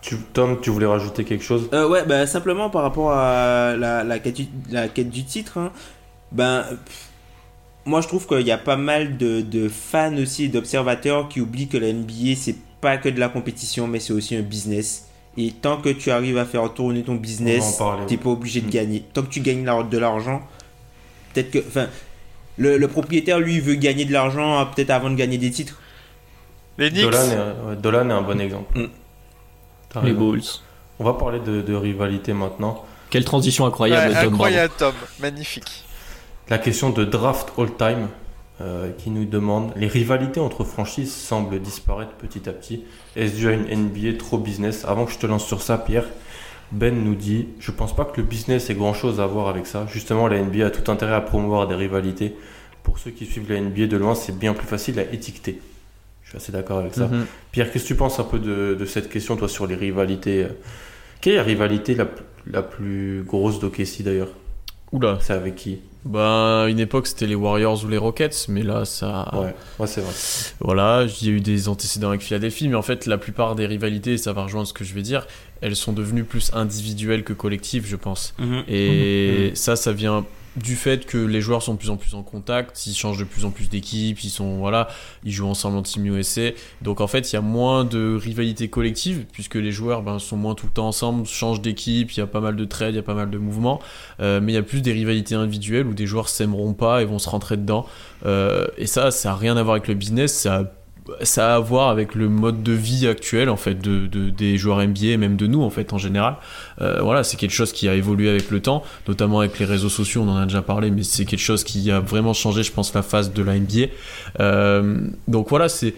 Tu, Tom, tu voulais rajouter quelque chose? Euh, ouais, bah, simplement par rapport à la, la, quête, du, la quête du titre, hein, ben, pff, moi je trouve qu'il y a pas mal de, de fans aussi et d'observateurs qui oublient que la NBA c'est pas que de la compétition, mais c'est aussi un business. Et tant que tu arrives à faire tourner ton On business, t'es pas obligé de Mm. gagner. Tant que tu gagnes la- de l'argent, peut-être que. Enfin, le, le propriétaire lui veut gagner de l'argent euh, peut-être avant de gagner des titres. Les Knicks. Dolan est, un- ouais, Dolan est un bon exemple. Mm. Les. Bulls. On va parler de, de rivalité maintenant. Quelle transition incroyable, Ouais, Tom. incroyable, Tom. Magnifique. La question de draft all-time euh, qui nous demande les rivalités entre franchises semblent disparaître petit à petit. Est-ce dû à une NBA trop business? Avant que je te lance sur ça, Pierre, Ben nous dit Je pense pas que le business ait grand chose à voir avec ça. Justement, la NBA a tout intérêt à promouvoir des rivalités. Pour ceux qui suivent la NBA de loin, c'est bien plus facile à étiqueter. Je suis assez d'accord avec ça. Mhm. Pierre, qu'est-ce que tu penses un peu de, de cette question, toi, sur les rivalités euh, Quelle est la rivalité la, la plus grosse d'OKC d'ailleurs? Oula. C'est avec qui? Bah, une époque, c'était les Warriors ou les Rockets, mais là, ça. Ouais, ouais c'est vrai. Voilà, il y a eu des antécédents avec Philadelphie, mais en fait, la plupart des rivalités, ça va rejoindre ce que je vais dire, elles sont devenues plus individuelles que collectives, je pense. Mhm. Et ça, ça vient du fait que les joueurs sont de plus en plus en contact, ils changent de plus en plus d'équipes, ils sont voilà, ils jouent ensemble en team USA. Donc en fait, il y a moins de rivalité collective puisque les joueurs ben, sont moins tout le temps ensemble, changent d'équipe, il y a pas mal de trades, il y a pas mal de mouvements, Euh, mais il y a plus des rivalités individuelles où des joueurs s'aimeront pas et vont se rentrer dedans. Euh, et ça, ça a rien à voir avec le business, ça a ça a à voir avec le mode de vie actuel en fait de, de- des joueurs NBA et même de nous en fait en général. Euh, voilà c'est quelque chose qui a évolué avec le temps notamment avec les réseaux sociaux on en a déjà parlé mais c'est quelque chose qui a vraiment changé je pense la phase de la NBA Euh, donc voilà c'est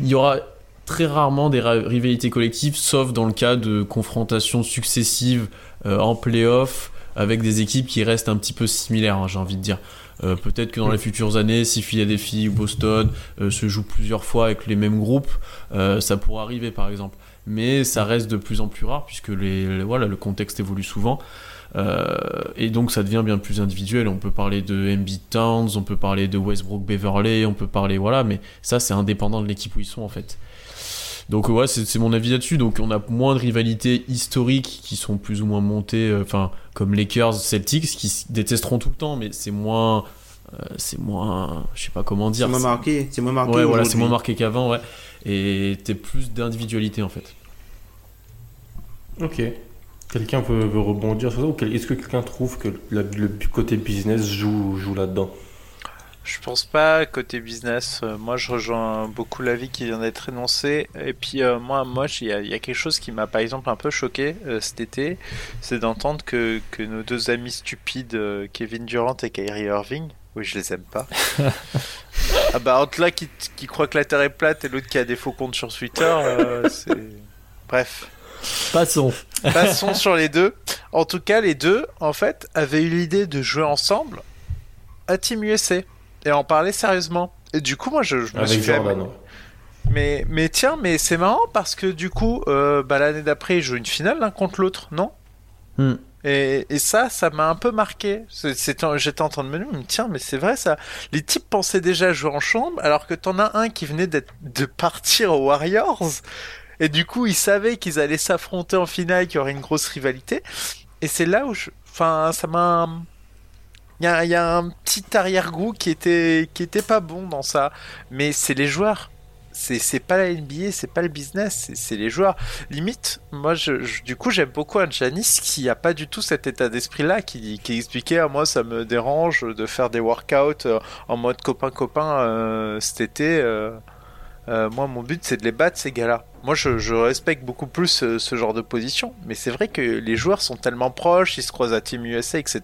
il y aura très rarement des rivalités collectives sauf dans le cas de confrontations successives euh, en playoff avec des équipes qui restent un petit peu similaires hein, j'ai envie de dire Euh, peut-être que dans les futures années, si Philadelphie ou Boston euh, se jouent plusieurs fois avec les mêmes groupes, euh, ça pourrait arriver par exemple. Mais ça reste de plus en plus rare puisque les, voilà, le contexte évolue souvent. Et donc ça devient bien plus individuel. On peut parler de Embiid Towns, on peut parler de Westbrook Beverley, on peut parler voilà, mais ça c'est indépendant de l'équipe où ils sont en fait. Donc ouais, c'est c'est mon avis là-dessus. Donc on a moins de rivalités historiques qui sont plus ou moins montées, euh, enfin comme Lakers, Celtics, qui détesteront tout le temps, mais c'est moins, euh, c'est moins, je sais pas comment dire. C'est moins marqué. C'est moins marqué. Ouais, voilà, c'est moins marqué qu'avant, ouais. Et t'es plus d'individualité en fait. Ok. Quelqu'un veut, veut rebondir sur ça ou est-ce que quelqu'un trouve que la- le côté business joue, joue là-dedans? Je pense pas côté business. Euh, moi, je rejoins beaucoup l'avis qui vient d'être énoncé. Et puis euh, moi, moi, il y, a- il y a quelque chose qui m'a par exemple un peu choqué euh, cet été, c'est d'entendre que, que nos deux amis stupides, euh, Kevin Durant et Kyrie Irving, oui, je les aime pas. ah bah entre là qui, qui croit que la Terre est plate et l'autre qui a des faux comptes sur Twitter, euh, c'est bref. Passons. Passons sur les deux. En tout cas, les deux, en fait, avaient eu l'idée de jouer ensemble à Team USA et en parler sérieusement. Et du coup, moi, je, je me suis fait. Jordan. ouais. Mais, mais tiens, mais c'est marrant parce que du coup, euh, bah, l'année d'après, ils jouent une finale l'un contre l'autre, non? Hmm. et, et ça, ça m'a un peu marqué. J'étais en train de me dire, mais tiens, mais c'est vrai ça. Les types pensaient déjà jouer en chambre, alors que t'en as un qui venait de partir aux Warriors. Et du coup, ils savaient qu'ils allaient s'affronter en finale, qu'il y aurait une grosse rivalité. Et c'est là où je... Enfin, ça m'a... Il y a, un petit arrière-goût qui était, qui était pas bon dans ça. Mais c'est les joueurs. C'est c'est pas la NBA, c'est pas le business, c'est- les joueurs. Limite, moi, je, du coup, j'aime beaucoup un Janis qui a pas du tout cet état d'esprit-là, qui, qui expliquait à moi, ça me dérange de faire des workouts euh, en mode copain-copain euh, cet été. euh, euh, moi, mon but, c'est de les battre, ces gars-là. Moi, je, je respecte beaucoup plus euh, ce genre de position. Mais c'est vrai que les joueurs sont tellement proches, ils se croisent à Team USA, etc.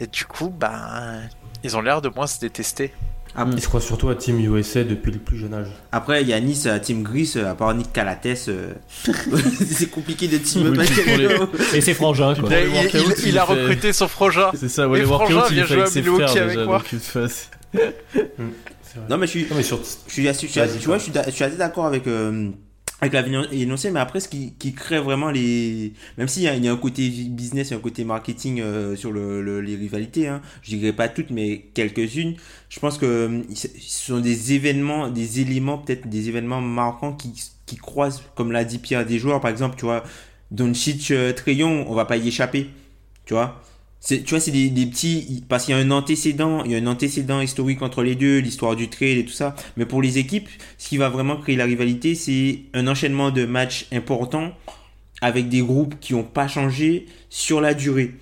Et du coup, ben, ils ont l'air de moins se détester. Ap- Il se croit surtout à Team USA depuis le plus jeune âge. Après, il y a Nice, euh, Team Gris, à part Nick Calates, euh, c'est compliqué de team Oui, avec les-. Et c'est frangin, quoi. Il, il- il il a fait- recruté son frangin. C'est ça, ouais, Et les Frangin il vient jouer avec à Milwaukee avec déjà, moi. Non, mais je suis, Non, mais sur... je suis, assez- je suis, Vas-y, tu vois, je suis, d'a- je suis assez d'accord avec, euh, avec l'avis énoncé, mais après, ce qui, qui crée vraiment les. Même s'il y, a- il y a un côté business et un côté marketing euh, sur le, le- les rivalités, hein, je dirais pas toutes, mais quelques-unes, je pense que euh, ce sont des événements, des éléments, peut-être des événements marquants qui, qui croisent, comme l'a dit Pierre, des joueurs, par exemple, tu vois, Doncic, euh, Trayon, on va pas y échapper, tu vois? Tu vois, c'est des, petits, parce qu'il y a un antécédent, il y a un antécédent historique entre les deux, l'histoire du trade et tout ça. Mais pour les équipes, ce qui va vraiment créer la rivalité, c'est un enchaînement de matchs importants avec des groupes qui n'ont pas changé sur la durée.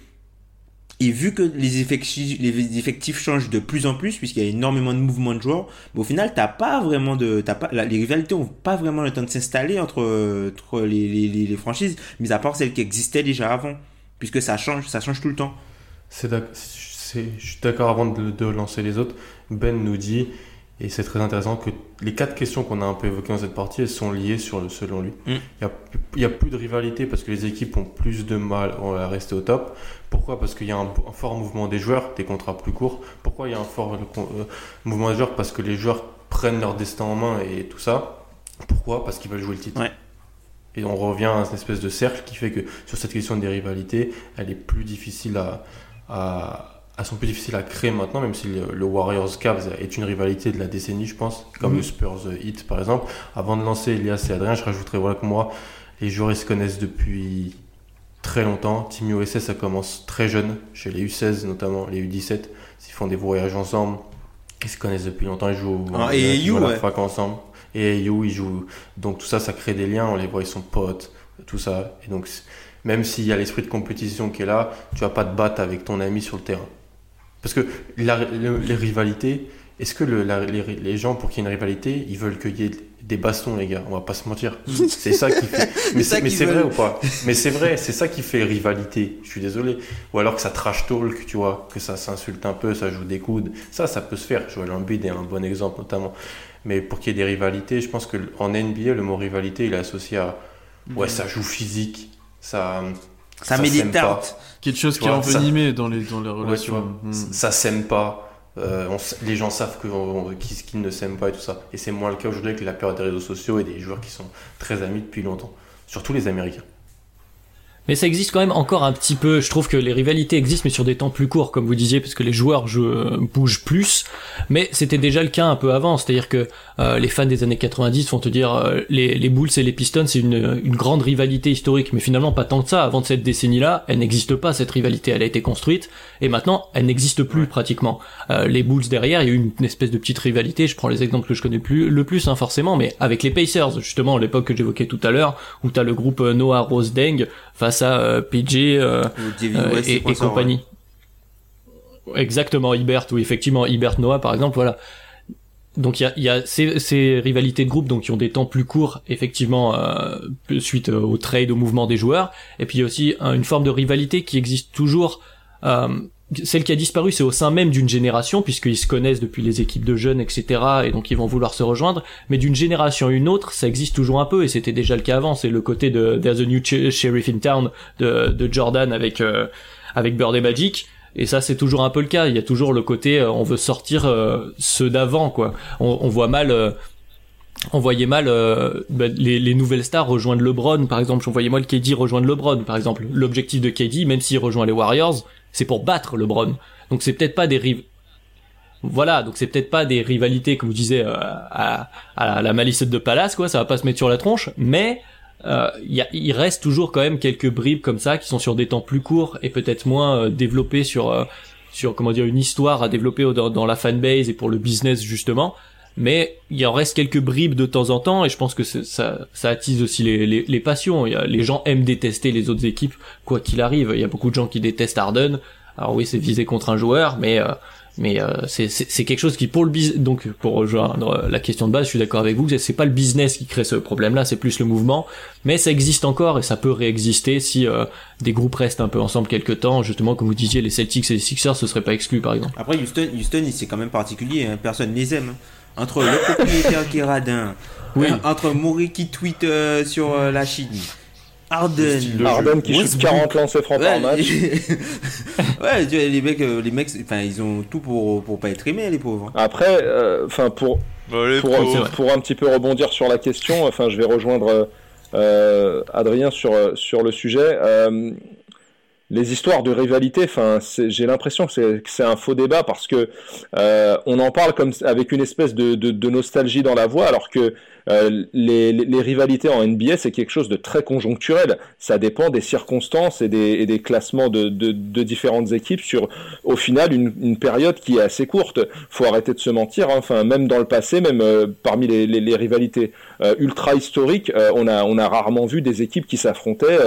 Et vu que les effectifs, les effectifs changent de plus en plus, puisqu'il y a énormément de mouvements de joueurs, au final, t'as pas vraiment de, t'as pas, les rivalités ont pas vraiment le temps de s'installer entre, entre les, les, les franchises, mis à part celles qui existaient déjà avant, puisque ça change, ça change tout le temps. C'est je suis d'accord avant de, de lancer les autres. Ben nous dit, et c'est très intéressant, que les quatre questions qu'on a un peu évoquées dans cette partie, elles sont liées sur le, selon lui. Mm. Il y a, il y a plus de rivalité parce que les équipes ont plus de mal à rester au top. Pourquoi? Parce qu'il y a un, un fort mouvement des joueurs, des contrats plus courts. Pourquoi il y a un fort euh, mouvement des joueurs? Parce que les joueurs prennent leur destin en main et tout ça. Pourquoi? Parce qu'ils veulent jouer le titre. Ouais. Et on revient à une espèce de cercle qui fait que sur cette question des rivalités, elle est plus difficile à, à, elles sont plus difficiles à créer maintenant, même si le, le Warriors Cavs est une rivalité de la décennie, je pense, comme Mhm. le Spurs Heat par exemple. Avant de lancer Elias et Adrien, je rajouterais voilà que moi, les joueurs ils se connaissent depuis très longtemps. Team USA, ça commence très jeune, chez les U16 notamment, les U17. Ils font des voyages ensemble. Ils se connaissent depuis longtemps, ils jouent, Ah, ils à AAU, la ouais. fac ensemble. Et AU, ils jouent. Donc tout ça, ça crée des liens. On les voit, ils sont potes, tout ça. Et donc, même s'il y a l'esprit de compétition qui est là, tu vas pas te battre avec ton ami sur le terrain. Parce que la- le- les rivalités, est-ce que le- la- les, les gens, pour qu'il y ait une rivalité, ils veulent qu'il y ait des bastons, les gars? On va pas se mentir. C'est ça qui fait. Mais c'est mais qu'ils c'est vrai ou pas? Mais c'est vrai, c'est ça qui fait rivalité. Je suis désolé. Ou alors que ça trash talk, tu vois, que ça s'insulte un peu, ça joue des coudes. Ça, ça peut se faire. Joel Embiid est un bon exemple, notamment. Mais pour qu'il y ait des rivalités, je pense que en NBA, le mot rivalité, il est associé à ouais, ça joue physique, ça Ça, ça met des s'aime pas. tartes. Quelque chose Tu qui est vois, ça- envenimé dans les, dans les Ouais, relations. vois, Hmm. ça s'aime pas. euh, on les gens savent qu'ils qu'ils ne s'aiment pas et tout ça. Et c'est moins le cas aujourd'hui avec la période des réseaux sociaux et des joueurs qui sont très amis depuis longtemps. Surtout les Américains. Mais ça existe quand même encore un petit peu. Je trouve que les rivalités existent, mais sur des temps plus courts, comme vous disiez, parce que les joueurs euh, bougent plus. Mais c'était déjà le cas un peu avant. C'est-à-dire que euh, les fans des années 90 vont te dire euh, les, les Bulls et les Pistons, c'est une, une grande rivalité historique. Mais finalement, pas tant que ça. Avant de cette décennie-là, elle n'existe pas, cette rivalité. Elle a été construite. Et maintenant, elle n'existe plus pratiquement. Euh, les Bulls derrière, il y a eu une, une espèce de petite rivalité. Je prends les exemples que je connais plus le plus, hein, forcément, mais avec les Pacers, justement, l'époque que j'évoquais tout à l'heure, où t'as le groupe euh, Noah Rose Deng face à euh, PJ euh, euh, et, et compagnie. Exactement, Ibert, oui, effectivement, Ibert Noah, par exemple, voilà. Donc il y a, y a ces, ces rivalités de groupe donc qui ont des temps plus courts effectivement euh, suite au trade au mouvement des joueurs et puis il y a aussi une forme de rivalité qui existe toujours euh, celle qui a disparu c'est au sein même d'une génération puisqu'ils se connaissent depuis les équipes de jeunes etc et donc ils vont vouloir se rejoindre mais d'une génération à une autre ça existe toujours un peu et c'était déjà le cas avant c'est le côté de There's a New Sheriff in Town de, de Jordan avec euh, avec Bird et Magic et ça, c'est toujours un peu le cas. Il y a toujours le côté, euh, on veut sortir euh, ceux d'avant, quoi. On, on voit mal, euh, on voyait mal euh, bah, les, les nouvelles stars rejoindre LeBron, par exemple. On voyait mal KD rejoindre LeBron, par exemple. L'objectif de KD, même s'il rejoint les Warriors, c'est pour battre LeBron. Donc c'est peut-être pas des rives. Voilà, donc c'est peut-être pas des rivalités, comme vous disiez, euh, à, la malice de Palace, quoi. Ça va pas se mettre sur la tronche, mais euh, il reste toujours quand même quelques bribes comme ça qui sont sur des temps plus courts et peut-être moins euh, développés sur sur comment dire une histoire à développer dans la fanbase et pour le business justement mais il en reste quelques bribes de temps en temps et je pense que ça ça attise aussi les, les, les passions. Y a, les gens aiment détester les autres équipes quoi qu'il arrive. Il y a beaucoup de gens qui détestent Harden. Alors oui c'est visé contre un joueur mais euh, mais euh, c'est quelque chose qui pour le business donc pour rejoindre la question de base je suis d'accord avec vous c'est- pas le business qui crée ce problème là c'est plus le mouvement. Mais ça existe encore et ça peut réexister si euh, des groupes restent un peu ensemble quelque temps. Justement comme vous disiez les Celtics et les Sixers ce serait pas exclu par exemple. Après, Houston, Houston c'est quand même particulier, hein, personne les aime. hein. Entre le propriétaire qui est radin, Oui. euh, entre Maury qui tweet euh, sur euh, la Chine, Harden, Harden qui shoot Westbrook. 40 lancers francs par Ouais, match. ouais, tu vois, les mecs, les mecs, enfin, ils ont tout pour pour pas être aimés, les pauvres. Après, euh, enfin pour Bon, les pour, pauvres. pour un petit peu rebondir sur la question, enfin, je vais rejoindre euh, Adrien sur, sur le sujet. Les histoires de rivalité, enfin, j'ai l'impression que c'est un faux débat parce que euh, on en parle comme avec une espèce de, de nostalgie dans la voix, alors que euh, les, les, rivalités en NBA, c'est quelque chose de très conjoncturel. Ça dépend des circonstances et des, et des classements de, de, de différentes équipes sur, au final, une, une période qui est assez courte. Faut arrêter de se mentir. hein. Enfin, même dans le passé, même euh, parmi les, les, rivalités euh, ultra historiques, euh, on a on a rarement vu des équipes qui s'affrontaient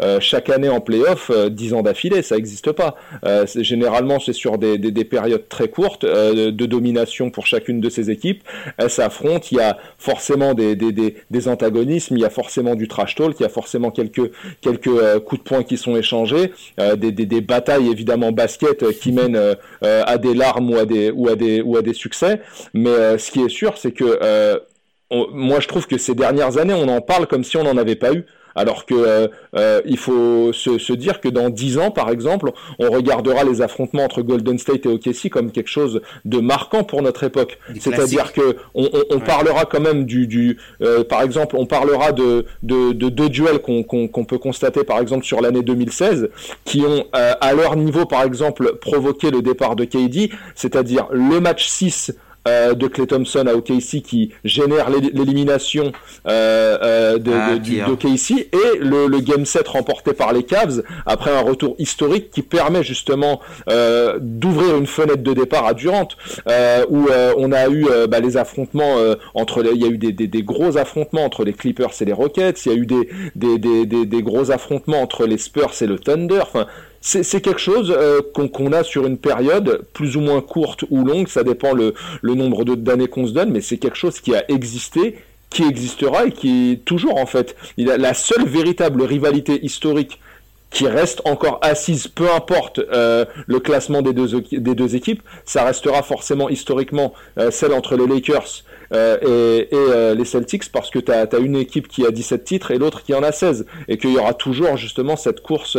euh, chaque année en playoff dix ans d'affilée. Ça n'existe pas. Généralement, c'est sur des, des, des périodes très courtes de domination pour chacune de ces équipes. Elles s'affrontent. Il y a forcément des, antagonismes. Il y a forcément du trash talk. Il y a forcément quelques quelques euh, coups de poing qui sont échangés. euh, des, batailles évidemment basket euh, qui mènent à des larmes ou à des ou à des ou à des succès. Mais ce qui est sûr, c'est que moi je trouve que ces dernières années, on en parle comme si on n'en avait pas eu. Alors que euh, euh, il faut se, se, dire que dans 10 ans, par exemple, on regardera les affrontements entre Golden State et OKC comme quelque chose de marquant pour notre époque. C'est-à-dire que on, on, on parlera quand même du, du euh, par exemple, on parlera de de, de deux duels qu'on peut constater, par exemple, sur l'année 2016, qui ont euh, à leur niveau, par exemple, provoqué le départ de KD, c'est-à-dire le match 6 euh, de Clay Thompson à OKC qui génère l'élimination euh, euh, de, ah, d'OKC et le, le, game 7 remporté par les Cavs après un retour historique qui permet justement euh, d'ouvrir une fenêtre de départ à Durant où on a eu bah, les affrontements entre les, il y a eu des, des, des, gros affrontements entre les Clippers et les Rockets il y a eu des, des, des gros affrontements entre les Spurs et le Thunder enfin c'est quelque chose euh, qu'on a sur une période plus ou moins courte ou longue, ça dépend le, nombre d'années qu'on se donne, mais c'est quelque chose qui a existé, qui existera et qui est toujours en fait. La seule véritable rivalité historique qui reste encore assise, peu importe euh, le classement des deux, équipes, ça restera forcément historiquement euh, celle entre les Lakers et, les Celtics parce que tu as, as, une équipe qui a 17 titres et l'autre qui en a 16 et qu'il y aura toujours justement cette course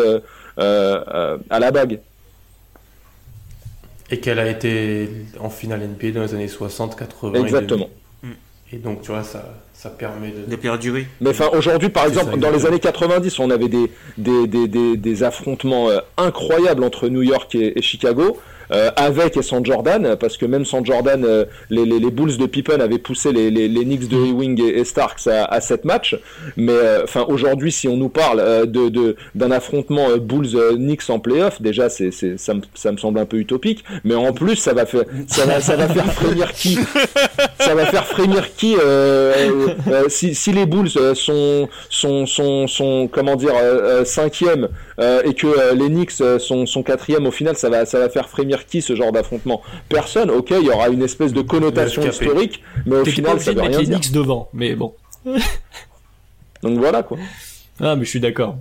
à la bague. Et qu'elle a été en finale NBA dans les années 60, 80. Exactement. Et, donc, tu vois, ça, ça permet de... de perdurer. Mais enfin, aujourd'hui, par exemple, dans les années 90, on avait des, des, des, des, affrontements euh, incroyables entre New York et Chicago. Euh, avec et sans Jordan, parce que même sans Jordan, euh, les, Bulls de Pippen avaient poussé les, Knicks de Ewing et, et Starks à, à 7 matchs. Mais euh, enfin, aujourd'hui, si on nous parle d'un affrontement Bulls-Knicks en playoff, déjà, ça, me, semble un peu utopique. Mais en plus, ça va faire ça va, faire frémir qui? Ça va faire frémir qui si, les Bulls sont sont sont, sont comment dire cinquième et que les Knicks sont sont quatrième au final, ça va ça va faire frémir qui ce genre d'affrontement Personne. Ok, il y aura une espèce de connotation historique, mais au final, ça veut rien les Knicks devant, mais bon. Donc voilà quoi. Ah, mais je suis d'accord.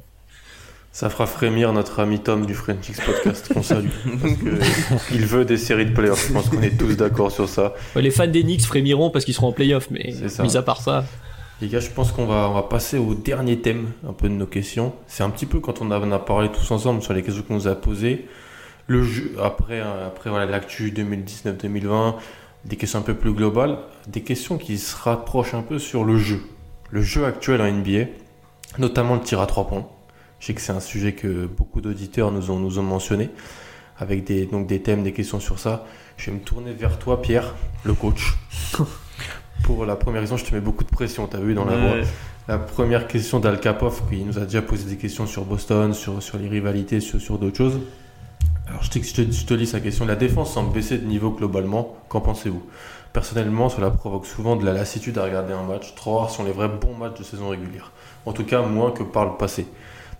Ça fera frémir notre ami Tom du French X Podcast qu'on salue. Parce que il veut des séries de playoffs. Je pense qu'on est tous d'accord sur ça. Les fans des Knicks frémiront parce qu'ils seront en playoffs, mais mis à part ça. Les gars, je pense qu'on va, on va passer au dernier thème un peu de nos questions. C'est un petit peu quand on a, on a parlé tous ensemble sur les questions qu'on nous a posées le jeu, après, euh, après voilà, l'actu 2019-2020, des questions un peu plus globales, des questions qui se rapprochent un peu sur le jeu. Le jeu actuel en NBA, notamment le tir à trois points. Je sais que c'est un sujet que beaucoup d'auditeurs nous ont, nous ont mentionné, avec des, donc des thèmes, des questions sur ça. Je vais me tourner vers toi, Pierre, le coach. Pour la première raison, je te mets beaucoup de pression, tu as vu dans la voix. La première question d'Al Kapov, qui nous a déjà posé des questions sur Boston, sur, sur les rivalités, sur, sur d'autres choses. Alors je te, je lis sa question. La défense semble baisser de niveau globalement. Qu'en pensez-vous? Personnellement, cela provoque souvent de la lassitude à regarder un match. Trop rares sont les vrais bons matchs de saison régulière. En tout cas, moins que par le passé.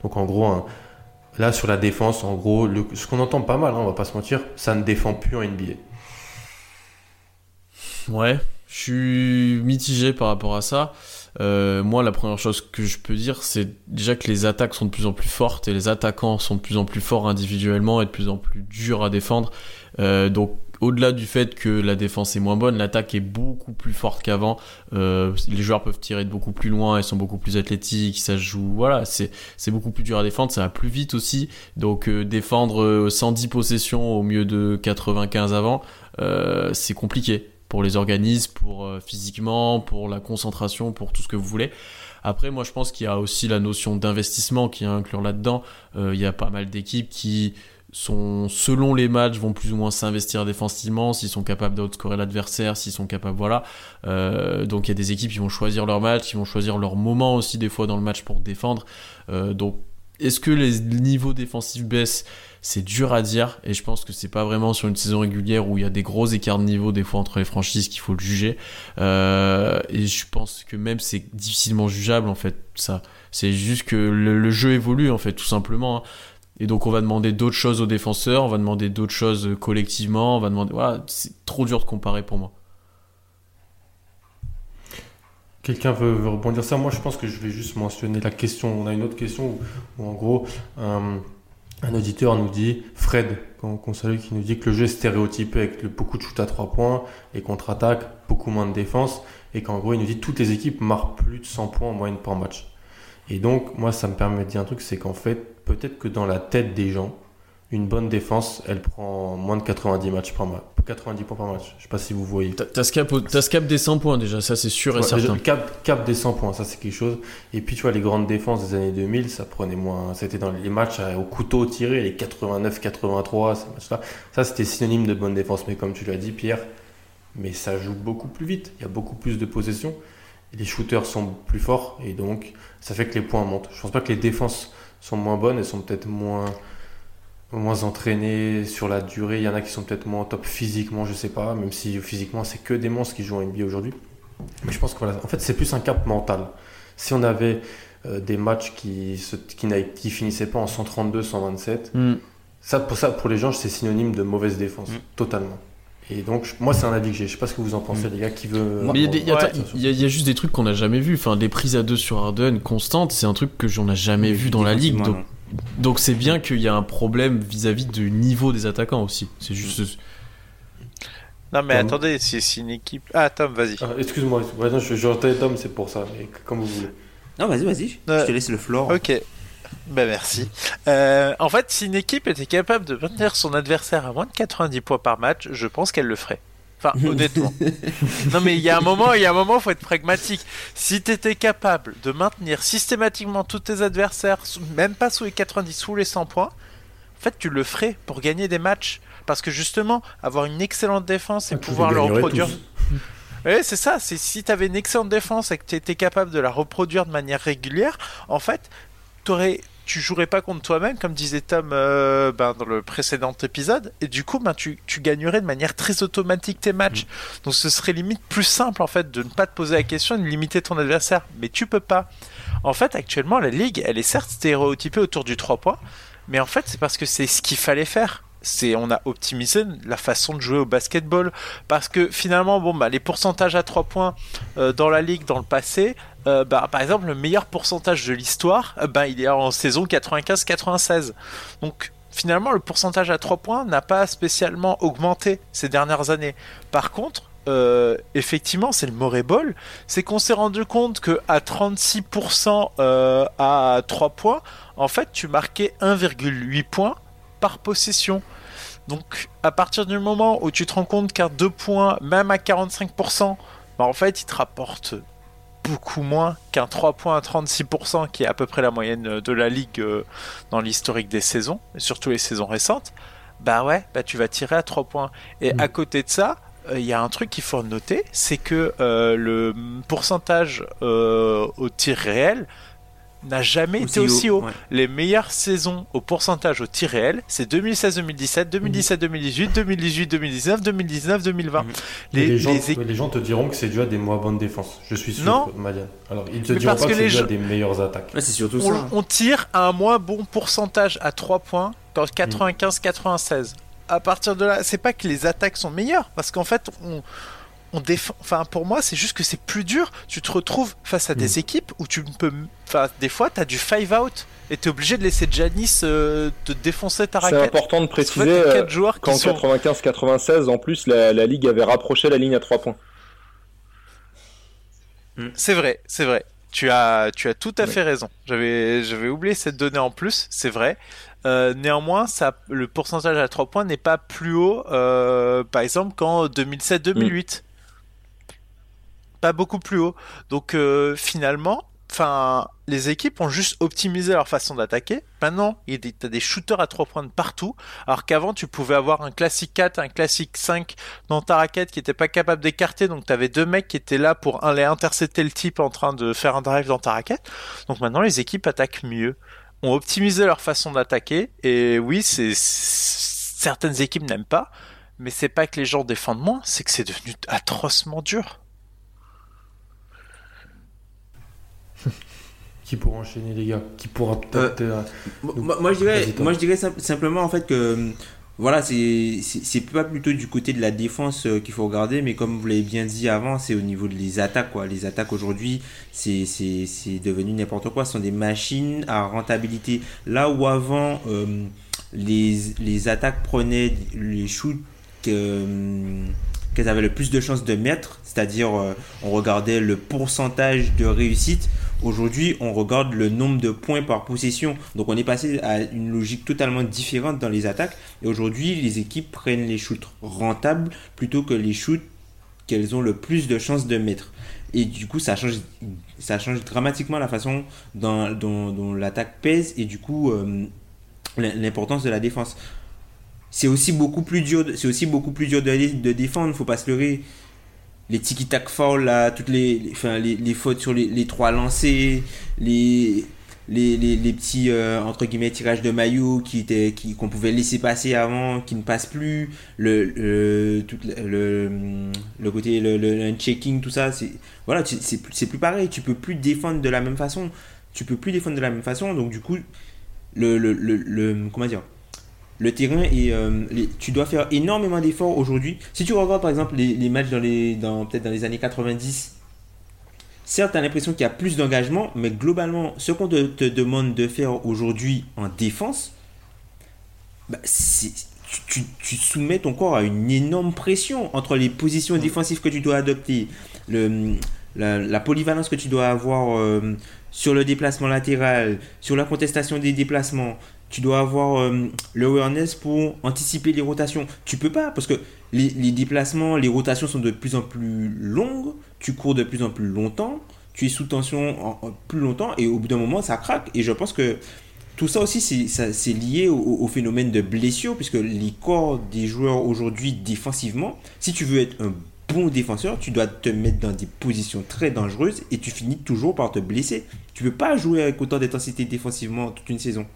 Donc en gros, là sur la défense, en gros, ce qu'on entend pas mal, hein, on va pas se mentir, ça ne défend plus en NBA. Ouais, je suis mitigé par rapport à ça. Euh, moi, la première chose que je peux dire, c'est déjà que les attaques sont de plus en plus fortes et les attaquants sont de plus en plus forts individuellement et de plus en plus durs à défendre. Euh, donc, au-delà du fait que la défense est moins bonne, l'attaque est beaucoup plus forte qu'avant. Euh, les joueurs peuvent tirer de beaucoup plus loin, ils sont beaucoup plus athlétiques, ça joue. Voilà, c'est beaucoup plus dur à défendre, ça va plus vite aussi. Donc euh, défendre 110 possessions au mieux de 95 avant, euh, c'est compliqué pour les organismes, pour euh, physiquement, pour la concentration, pour tout ce que vous voulez. Après, moi, je pense qu'il y a aussi la notion d'investissement qui est inclure là-dedans. Euh, il y a pas mal d'équipes qui sont, selon les matchs, vont plus ou moins s'investir défensivement, s'ils sont capables d'outscorer l'adversaire, s'ils sont capables, voilà. Euh, donc il y a des équipes qui vont choisir leur match, qui vont choisir leur moment aussi des fois dans le match pour défendre. Donc est-ce que les niveaux défensifs baissent c'est dur à dire et je pense que c'est pas vraiment sur une saison régulière où il y a des gros écarts de niveau des fois entre les franchises qu'il faut le juger euh, et je pense que même c'est difficilement jugeable en fait ça c'est juste que le, jeu évolue en fait tout simplement hein. et donc on va demander d'autres choses aux défenseurs on va demander d'autres choses collectivement on va demander voilà c'est trop dur de comparer pour moi Quelqu'un veut, rebondir ça? Moi, je pense que je vais juste mentionner la question. On a une autre question où, en gros, euh, un auditeur nous dit, Fred, qu'on salue, qui nous dit que le jeu est stéréotypé avec beaucoup de shoot à 3 points et contre-attaque, beaucoup moins de défense, et qu'en gros, il nous dit que toutes les équipes marquent plus de 100 points en moyenne par match. Et donc, moi, ça me permet de dire un truc, c'est qu'en fait, peut-être que dans la tête des gens, une bonne défense, elle prend moins de 90 matchs par match. 90 points par match. Je sais pas si vous voyez. T'as- T'as ce cap, des 100 points déjà, ça c'est sûr et certain. déjà, cap, cap des 100 points, ça c'est quelque chose. Et puis tu vois, les grandes défenses des années 2000, ça prenait moins. C'était dans les matchs au couteau tiré, les 89, 83, ces matchs-là. Ça c'était synonyme de bonne défense. Mais comme tu l'as dit, Pierre, mais ça joue beaucoup plus vite. Il y a beaucoup plus de possession. Et les shooters sont plus forts. Et donc, ça fait que les points montent. Je pense pas que les défenses sont moins bonnes. Elles sont peut-être moins moins entraînées sur la durée. Il y en a qui sont peut-être moins top physiquement, je sais pas, même si physiquement c'est que des monstres qui jouent en NBA aujourd'hui. Mais je pense que voilà, en fait c'est plus un cap mental. Si on avait euh, des matchs qui, se, qui, finissaient pas en 132, 127, Hmm. ça pour ça pour les gens c'est synonyme de mauvaise défense, totalement. Et donc moi c'est un avis que j'ai. Je sais pas ce que vous en pensez les gars, qui veut. Mais il y a Ouais. y y juste des trucs qu'on n'a jamais vu. Enfin, des prises à deux sur Harden constantes, c'est un truc que j'en ai jamais vu dans la ligue. Donc, donc c'est bien qu'il y a un problème vis-à-vis du niveau des attaquants aussi. C'est juste. Non, mais Tom. attendez, c'est une équipe. Ah, Tom, vas-y. Ah, Excuse-moi, je, je Tom, c'est pour ça, mais comme vous voulez. Non, vas-y, vas-y. Je te laisse le floor. Ok. Ben merci. Euh, en fait, si une équipe était capable de maintenir son adversaire à moins de 90 points par match, je pense qu'elle le ferait. Enfin, honnêtement. non, mais il y a un moment, il y a un moment, faut être pragmatique. Si tu étais capable de maintenir systématiquement tous tes adversaires, même pas sous les 90, sous les 100 points, en fait, tu le ferais pour gagner des matchs. Parce que justement, avoir une excellente défense et Ah, pouvoir le reproduire. Oui, c'est ça. C'est si tu avais une excellente défense et que tu étais capable de la reproduire de manière régulière, en fait, t'aurais, tu jouerais pas contre toi-même, comme disait Tom euh, ben, dans le précédent épisode, et du coup, ben, tu, tu gagnerais de manière très automatique tes matchs. Donc, ce serait limite plus simple en fait de ne pas te poser la question et de limiter ton adversaire. Mais tu peux pas. En fait, actuellement, la ligue, elle est certes stéréotypée autour du 3 points, mais en fait, c'est parce que c'est ce qu'il fallait faire. C'est, on a optimisé la façon de jouer au basketball parce que finalement, bon, bah, les pourcentages à 3 points euh, dans la ligue dans le passé, euh, bah, par exemple, le meilleur pourcentage de l'histoire, euh, bah, il est en saison 95-96. Donc finalement, le pourcentage à 3 points n'a pas spécialement augmenté ces dernières années. Par contre, effectivement, c'est le Murray Ball, c'est qu'on s'est rendu compte que à 36% euh, à 3 points, en fait, tu marquais 1,8 points par possession. Donc, à partir du moment où tu te rends compte qu'à 2 points, même à 45%, bah, en fait, il te rapporte beaucoup moins qu'un 3 points à 36%, qui est à peu près la moyenne de la ligue euh, dans l'historique des saisons, et surtout les saisons récentes. Bah ouais, bah tu vas tirer à 3 points. Et à côté de ça, euh, il y a un truc qu'il faut noter, c'est que euh, le pourcentage euh, au tir réel n'a jamais été aussi haut. ouais. Les meilleures saisons au pourcentage au tir réel, c'est 2016-2017, 2017-2018, 2018-2019, 2019-2020. Mais Les, les, gens, les équipes- les gens te diront que c'est dû à des moins bonnes défenses. Je suis sûr, Non. Madiane. Alors, ils te Mais diront parce pas que, que c'est les dû à gens- des meilleures attaques. Ouais, c'est surtout on, ça. hein. on tire à un moins bon pourcentage à 3 points qu'en 95-96. À partir de là, c'est pas que les attaques sont meilleures, parce qu'en fait, on, on défend. Enfin, pour moi, c'est juste que c'est plus dur. Tu te retrouves face à des équipes où tu ne peux. Enfin, des fois, t'as du five out et t'es obligé de laisser Janis euh, te défoncer ta C'est raquette. important de qu'en préciser euh, qu'en sont. 95-96, en plus, la, la ligue avait rapproché la ligne à 3 points. C'est vrai, c'est vrai. Tu as, tu as tout à fait raison. J'avais, j'avais oublié cette donnée en plus, c'est vrai. Euh, néanmoins, ça, le pourcentage à 3 points n'est pas plus haut, euh, par exemple, qu'en 2007-2008. Pas beaucoup plus haut. Donc, euh, finalement, les équipes ont juste optimisé leur façon d'attaquer. Maintenant, il y a des, shooters à 3 points de partout, alors qu'avant, tu pouvais avoir un classique 4, un classique 5 dans ta raquette qui était pas capable d'écarter, donc t'avais deux mecs qui étaient là pour aller intercepter le type en train de faire un drive dans ta raquette. Donc maintenant les équipes attaquent mieux, ont optimisé leur façon d'attaquer, et oui, c'est certaines équipes n'aiment pas, mais c'est pas que les gens défendent moins, c'est que c'est devenu atrocement dur. Qui pourra enchaîner, les gars Qui pourra peut-être. euh, Moi, moi, je dirais, moi, je simplement en fait que euh, voilà, c'est pas plutôt du côté de la défense euh, qu'il faut regarder, mais comme vous l'avez bien dit avant, c'est au niveau des attaques quoi. Les attaques aujourd'hui, c'est c'est c'est devenu n'importe quoi. Ce sont des machines à rentabilité. Là où avant euh, les les attaques prenaient les shoots que euh, qu'elles avaient le plus de chances de mettre, c'est-à-dire euh, on regardait le pourcentage de réussite. Aujourd'hui, on regarde le nombre de points par possession. Donc on est passé à une logique totalement différente dans les attaques. Et aujourd'hui, les équipes prennent les shoots rentables plutôt que les shoots qu'elles ont le plus de chances de mettre. Et du coup, ça change, ça change dramatiquement la façon dont, l'attaque pèse et du coup euh, l'importance de la défense. C'est aussi beaucoup plus dur, c'est aussi beaucoup plus dur de, de défendre. Faut pas se leurrer. Les tiki tac foul là, toutes les, les- fautes sur les, trois lancés, les petits euh, entre guillemets tirages de maillot qui étaient qui qu'on pouvait laisser passer avant qui ne passent plus. Le côté le, le, checking tout ça c'est voilà c'est plus- c'est plus pareil. Tu peux plus défendre de la même façon. Tu peux plus défendre de la même façon. Donc du coup le, le, le- comment dire le terrain et tu dois faire énormément d'efforts aujourd'hui si tu regardes par exemple les, les matchs dans les dans peut-être dans les années 90 Certes, tu as l'impression qu'il y a plus d'engagement, mais globalement, ce qu'on te, te demande de faire aujourd'hui en défense, bah, c'est- tu, tu- tu soumets ton corps à une énorme pression entre les positions défensives que tu dois adopter, le, la, la polyvalence que tu dois avoir euh, sur le déplacement latéral, sur la contestation des déplacements. Tu dois avoir euh, l'awareness pour anticiper les rotations. Tu peux pas, parce que les, déplacements, les rotations sont de plus en plus longues, tu cours de plus en plus longtemps, tu es sous tension en, en plus longtemps, et au bout d'un moment, ça craque. Et je pense que tout ça aussi, c'est lié au, au phénomène de blessure, puisque les corps des joueurs aujourd'hui défensivement, si tu veux être un bon défenseur, tu dois te mettre dans des positions très dangereuses et tu finis toujours par te blesser. Tu peux pas jouer avec autant d'intensité défensivement toute une saison.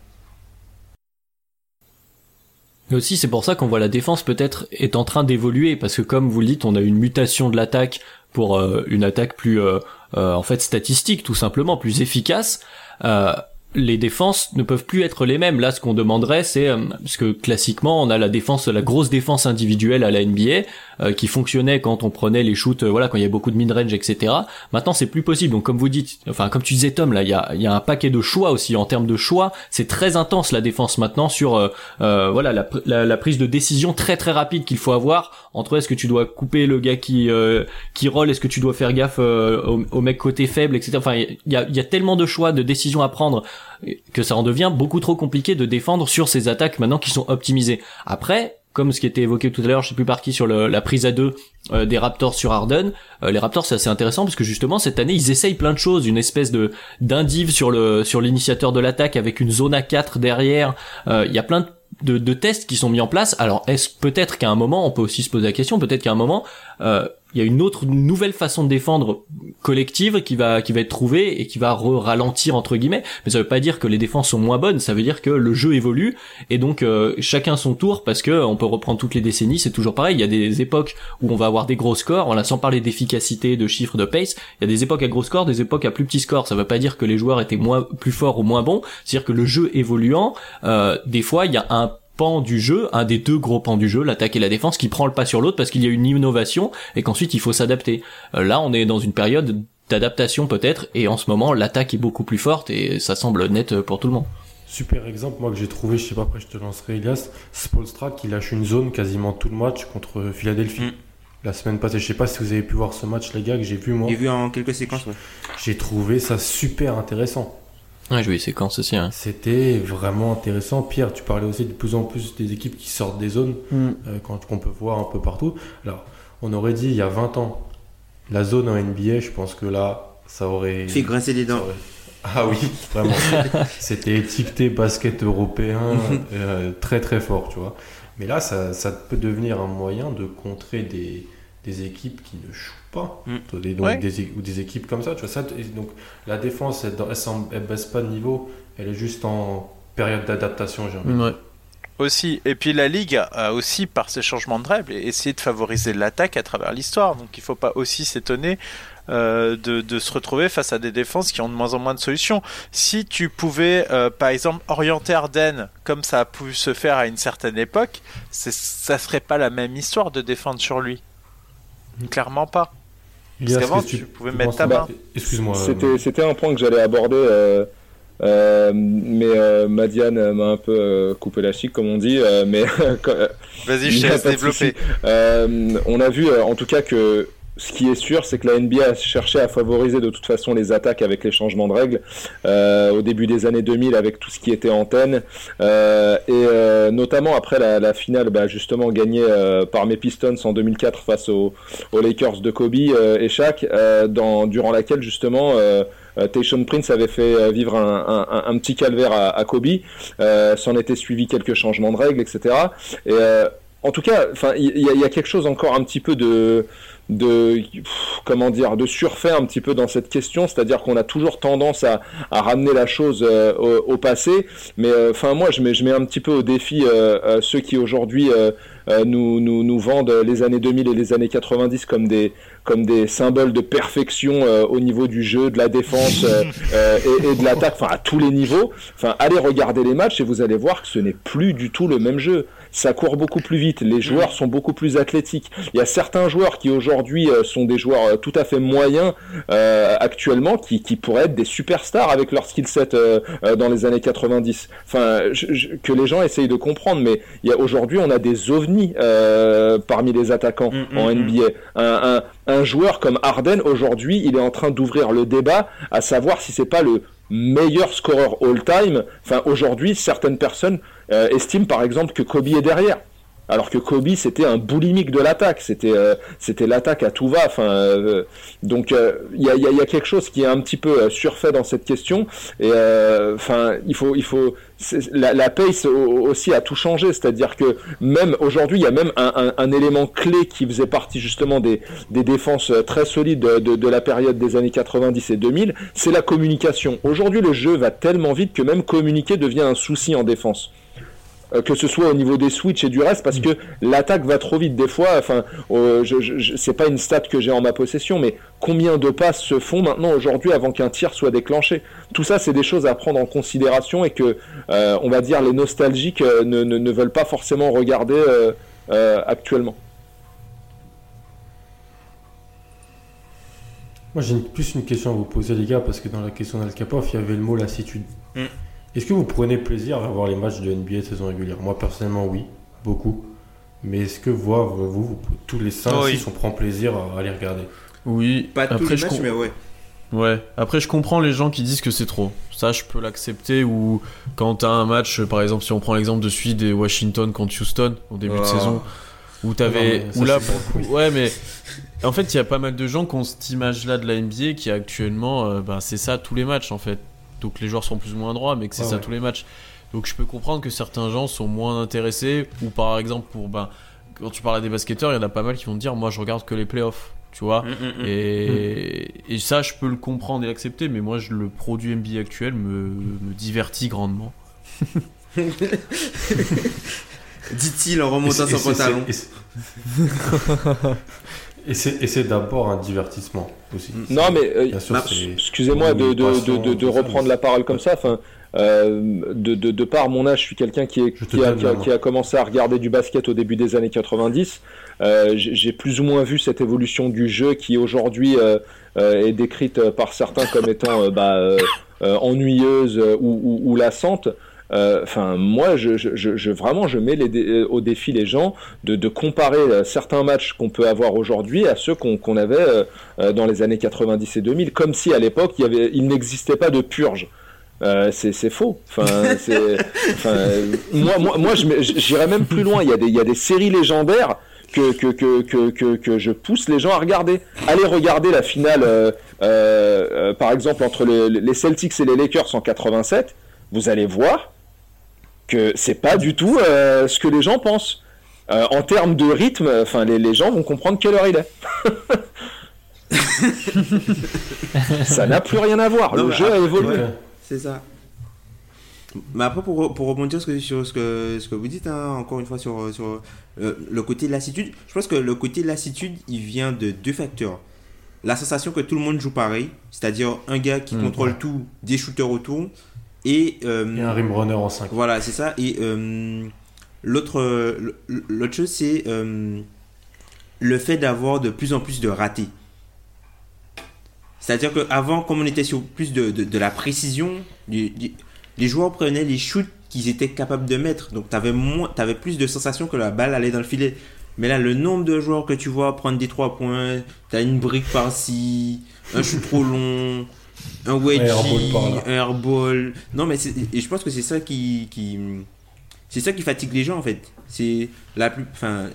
Aussi, c'est pour ça qu'on voit la défense peut-être est en train d'évoluer, parce que comme vous le dites, on a une mutation de l'attaque pour euh, une attaque plus, euh, euh, en fait, statistique, tout simplement, plus efficace. Les défenses ne peuvent plus être les mêmes. Là, ce qu'on demanderait, c'est euh, parce que classiquement, on a la défense, la grosse défense individuelle à la NBA euh, qui fonctionnait quand on prenait les shoots, euh, voilà, quand il y a beaucoup de mid-range, etc. Maintenant, c'est plus possible. Donc, comme vous dites, enfin, comme tu disais, Tom, là, il y a, un paquet de choix aussi en termes de choix. C'est très intense la défense maintenant sur, voilà, la, pr- la, la prise de décision très très rapide qu'il faut avoir entre est-ce que tu dois couper le gars qui qui roll, est-ce que tu dois faire gaffe au, mec côté faible, etc. Enfin, il y a tellement de choix, de décisions à prendre que ça en devient beaucoup trop compliqué de défendre sur ces attaques maintenant qui sont optimisées. Après, comme ce qui était évoqué tout à l'heure, je sais plus par qui sur le- la prise à deux euh, des Raptors sur Harden, euh, les Raptors c'est assez intéressant parce que justement cette année ils essayent plein de choses, une espèce de d'indiv sur l'initiateur de l'attaque avec une zone à 4 derrière. Euh, Il y a plein de tests qui sont mis en place. Alors, est-ce peut-être qu'à un moment, on peut aussi se poser la question, peut-être qu'à un moment, il y a une autre nouvelle façon de défendre collective qui va qui va être trouvée et qui va ralentir entre guillemets. Mais ça veut pas dire que les défenses sont moins bonnes. Ça veut dire que le jeu évolue et donc euh, chacun son tour parce que on peut reprendre toutes les décennies. C'est toujours pareil. Il y a des époques où on va avoir des gros scores. Voilà, sans parler d'efficacité, de chiffres, de pace. Il y a des époques à gros scores, des époques à plus petits scores. Ça veut pas dire que les joueurs étaient moins plus forts ou moins bons. C'est-à-dire que le jeu évoluant, euh, des fois il y a un pan du jeu, un des deux gros pans du jeu, l'attaque et la défense, qui prend le pas sur l'autre parce qu'il y a une innovation et qu'ensuite il faut s'adapter. Euh, là, on est dans une période d'adaptation peut-être et en ce moment l'attaque est beaucoup plus forte et ça semble net pour tout le monde. Super exemple, moi que j'ai trouvé, je sais pas, après je te lancerai Elias, Spolstra qui lâche une zone quasiment tout le match contre Philadelphie. Mm. La semaine passée, je sais pas si vous avez pu voir ce match, les gars, que j'ai vu moi. J'ai vu en quelques séquences, ouais. J'ai trouvé ça super intéressant. Ouais, j'ai vu les séquences aussi. Hein. C'était vraiment intéressant. Pierre, tu parlais aussi de plus en plus des équipes qui sortent des zones, euh, quand- qu'on peut voir un peu partout. Alors, on aurait dit il y a 20 ans, la zone en NBA, je pense que là, ça aurait. Fait grincer des ça dents. aurait- Ah oui, vraiment. C'était étiqueté basket européen euh, très très fort, tu vois. Mais là, ça, ça peut devenir un moyen de contrer des, des équipes qui ne jouent pas. Mm. Des, donc Ouais. des, é- ou des équipes comme ça, tu vois. Ça, donc, la défense, elle, elle baisse pas de niveau, elle est juste en période d'adaptation, j'ai envie. Ouais. Aussi, et puis la Ligue a aussi, par ses changements de règles, essayé de favoriser l'attaque à travers l'histoire. Donc il faut pas aussi s'étonner euh, de, de se retrouver face à des défenses qui ont de moins en moins de solutions. Si tu pouvais, euh, par exemple, orienter Arden comme ça a pu se faire à une certaine époque, ça serait pas la même histoire de défendre sur lui. Clairement pas. Elias, qu'avant, que tu pouvais tu mettre ta main. Excuse-moi. euh, C'était, c'était un point que j'allais aborder, euh, euh, mais euh, Madiane m'a un peu euh, coupé la chic, comme on dit. euh, mais Vas-y, je te a laisse développer. Euh, on a vu en tout cas que ce qui est sûr, c'est que la NBA a cherché à favoriser de toute façon les attaques avec les changements de règles euh, au début des années 2000 avec tout ce qui était antenne euh, et euh, notamment après la, la finale bah, justement gagnée euh, par mes Pistons en 2004 face aux, aux Lakers de Kobe euh, et Shaq euh, dans, durant laquelle justement Tayshaun Prince avait fait vivre un, un- un petit calvaire à, à Kobe. S'en était suivi quelques changements de règles, etc. Et en tout cas, il y, y a quelque chose encore un petit peu de de comment dire de surfait un petit peu dans cette question c'est-à-dire qu'on a toujours tendance à, à ramener la chose euh, au, au passé mais euh, enfin moi je mets je mets un petit peu au défi euh, ceux qui aujourd'hui nous, nous nous vendent les années 2000 et les années 90 comme des comme des symboles de perfection au niveau du jeu de la défense et, et de l'attaque enfin à tous les niveaux. Enfin allez regarder les matchs et vous allez voir que ce n'est plus du tout le même jeu ça court beaucoup plus vite, les joueurs sont beaucoup plus athlétiques. Il y a certains joueurs qui aujourd'hui euh, sont des joueurs euh, tout à fait moyens euh, actuellement qui, qui pourraient être des superstars avec leur skill set euh, euh, dans les années 90. Enfin, je- je- que les gens essayent de comprendre, mais aujourd'hui on a des ovnis euh, parmi les attaquants Mm, en mm, mm. NBA. Un, un, un joueur comme Harden aujourd'hui, il est en train d'ouvrir le débat à savoir si c'est pas le meilleur scoreur all-time. Enfin, aujourd'hui, certaines personnes euh, estiment par exemple que Kobe est derrière. Alors que Kobe, c'était un boulimique de l'attaque, c'était euh, c'était l'attaque à tout va. Enfin, euh, donc euh, il y, a, quelque chose qui est un petit peu euh, surfait dans cette question. Et enfin, il faut il faut la, la pace au- aussi a tout changé, c'est-à-dire que même aujourd'hui, il y a même un, élément clé qui faisait partie justement des, des défenses très solides de, de- de la période des années 90 et 2000, c'est la communication. Aujourd'hui, le jeu va tellement vite que même communiquer devient un souci en défense. Euh, que ce soit au niveau des switches et du reste, parce que l'attaque va trop vite des fois. Enfin, euh, je, je, je- c'est pas une stat que j'ai en ma possession, mais combien de passes se font maintenant aujourd'hui avant qu'un tir soit déclenché? Tout ça, c'est des choses à prendre en considération et que, euh, on va dire, les nostalgiques euh, ne, ne, ne veulent pas forcément regarder euh, euh, actuellement. Moi, j'ai plus une question à vous poser, les gars, parce que dans la question d'Alkapov, il y avait le mot lassitude. Mm. Est-ce que vous prenez plaisir à voir les matchs de NBA de saison régulière? Moi, personnellement, oui, beaucoup. Mais est-ce que voir, vous, vous, tous les 5 Oh, oui. 6 on prend plaisir à, à les regarder? Oui, Pas tous après les je, matchs, com- mais ouais. ouais. après je comprends les gens qui disent que c'est trop. Ça, je peux l'accepter. Ou quand t'as un match, par exemple, si on prend l'exemple de celui des Washington contre Houston au début de Oh. saison, où t'avais, où là, cool. ouais, mais en fait, il y a pas mal de gens qui ont cette image-là de la NBA qui actuellement, euh, bah, c'est ça tous les matchs en fait. Donc les joueurs sont plus ou moins droits, mais que c'est ça ouais. tous les matchs. Donc je peux comprendre que certains gens sont moins intéressés, ou par exemple pour, ben, quand tu parles à des basketteurs, il y en a pas mal qui vont te dire, moi je regarde que les playoffs, tu vois. Mm, mm, mm. Et, et ça, je peux le comprendre et l'accepter, mais moi, je, le produit NBA actuel me, me divertit grandement. Dit-il en remontant son pantalon. et c'est- d'abord un divertissement aussi. Non, mais euh, bah, excusez-moi de, reprendre la parole comme ça. Enfin, euh, de, par mon âge, je suis quelqu'un qui, a, commencé à regarder du basket au début des années 90. Euh, j'ai plus ou moins vu cette évolution du jeu qui aujourd'hui est décrite par certains comme étant bah, ennuyeuse ou, ou, Euh, Enfin, moi, je, je, je, je- vraiment, je mets les dé- euh, au défi les gens de, de comparer euh, certains matchs qu'on peut avoir aujourd'hui à ceux qu'on avait dans les années 90 et 2000, comme si à l'époque il, y avait- il n'existait pas de purge. Euh, c'est faux. Enfin, moi, moi, moi, j'irais même plus loin. Il y a des, il y a des séries légendaires que, que, que, que, je pousse les gens à regarder. Allez regarder la finale, euh, euh, euh, par exemple, entre les, les Celtics et les Lakers en 87. Vous allez voir que c'est pas du tout euh, ce que les gens pensent. Euh, en termes de rythme, enfin, les, les gens vont comprendre quelle heure il est. Ça n'a plus rien à voir. Non, Le jeu a évolué. ouais. C'est ça. Mais après, pour, pour rebondir sur, sur ce, que, ce que vous dites, hein, encore une fois, sur, sur euh, le côté de lassitude, je pense que le côté de lassitude, il vient de deux facteurs. La sensation que tout le monde joue pareil, c'est-à-dire un gars qui Mm, contrôle tout, des shooters autour, et... euh, Et un rim runner en 5. Voilà, c'est ça. Et euh, l'autre l'autre chose, c'est euh, le fait d'avoir de plus en plus de ratés. C'est-à-dire qu'avant, comme on était sur plus de, de, de la précision, du- du- les joueurs prenaient les shoots qu'ils étaient capables de mettre. Donc, tu avais, plus de sensations que la balle allait dans le filet. Mais là, le nombre de joueurs que tu vois prendre des 3 points, t'as une brique par-ci, un shoot trop long, un wedgie, un airball. Non, mais et je pense que c'est ça qui, qui c'est ça qui fatigue les gens en fait. C'est la plus, enfin,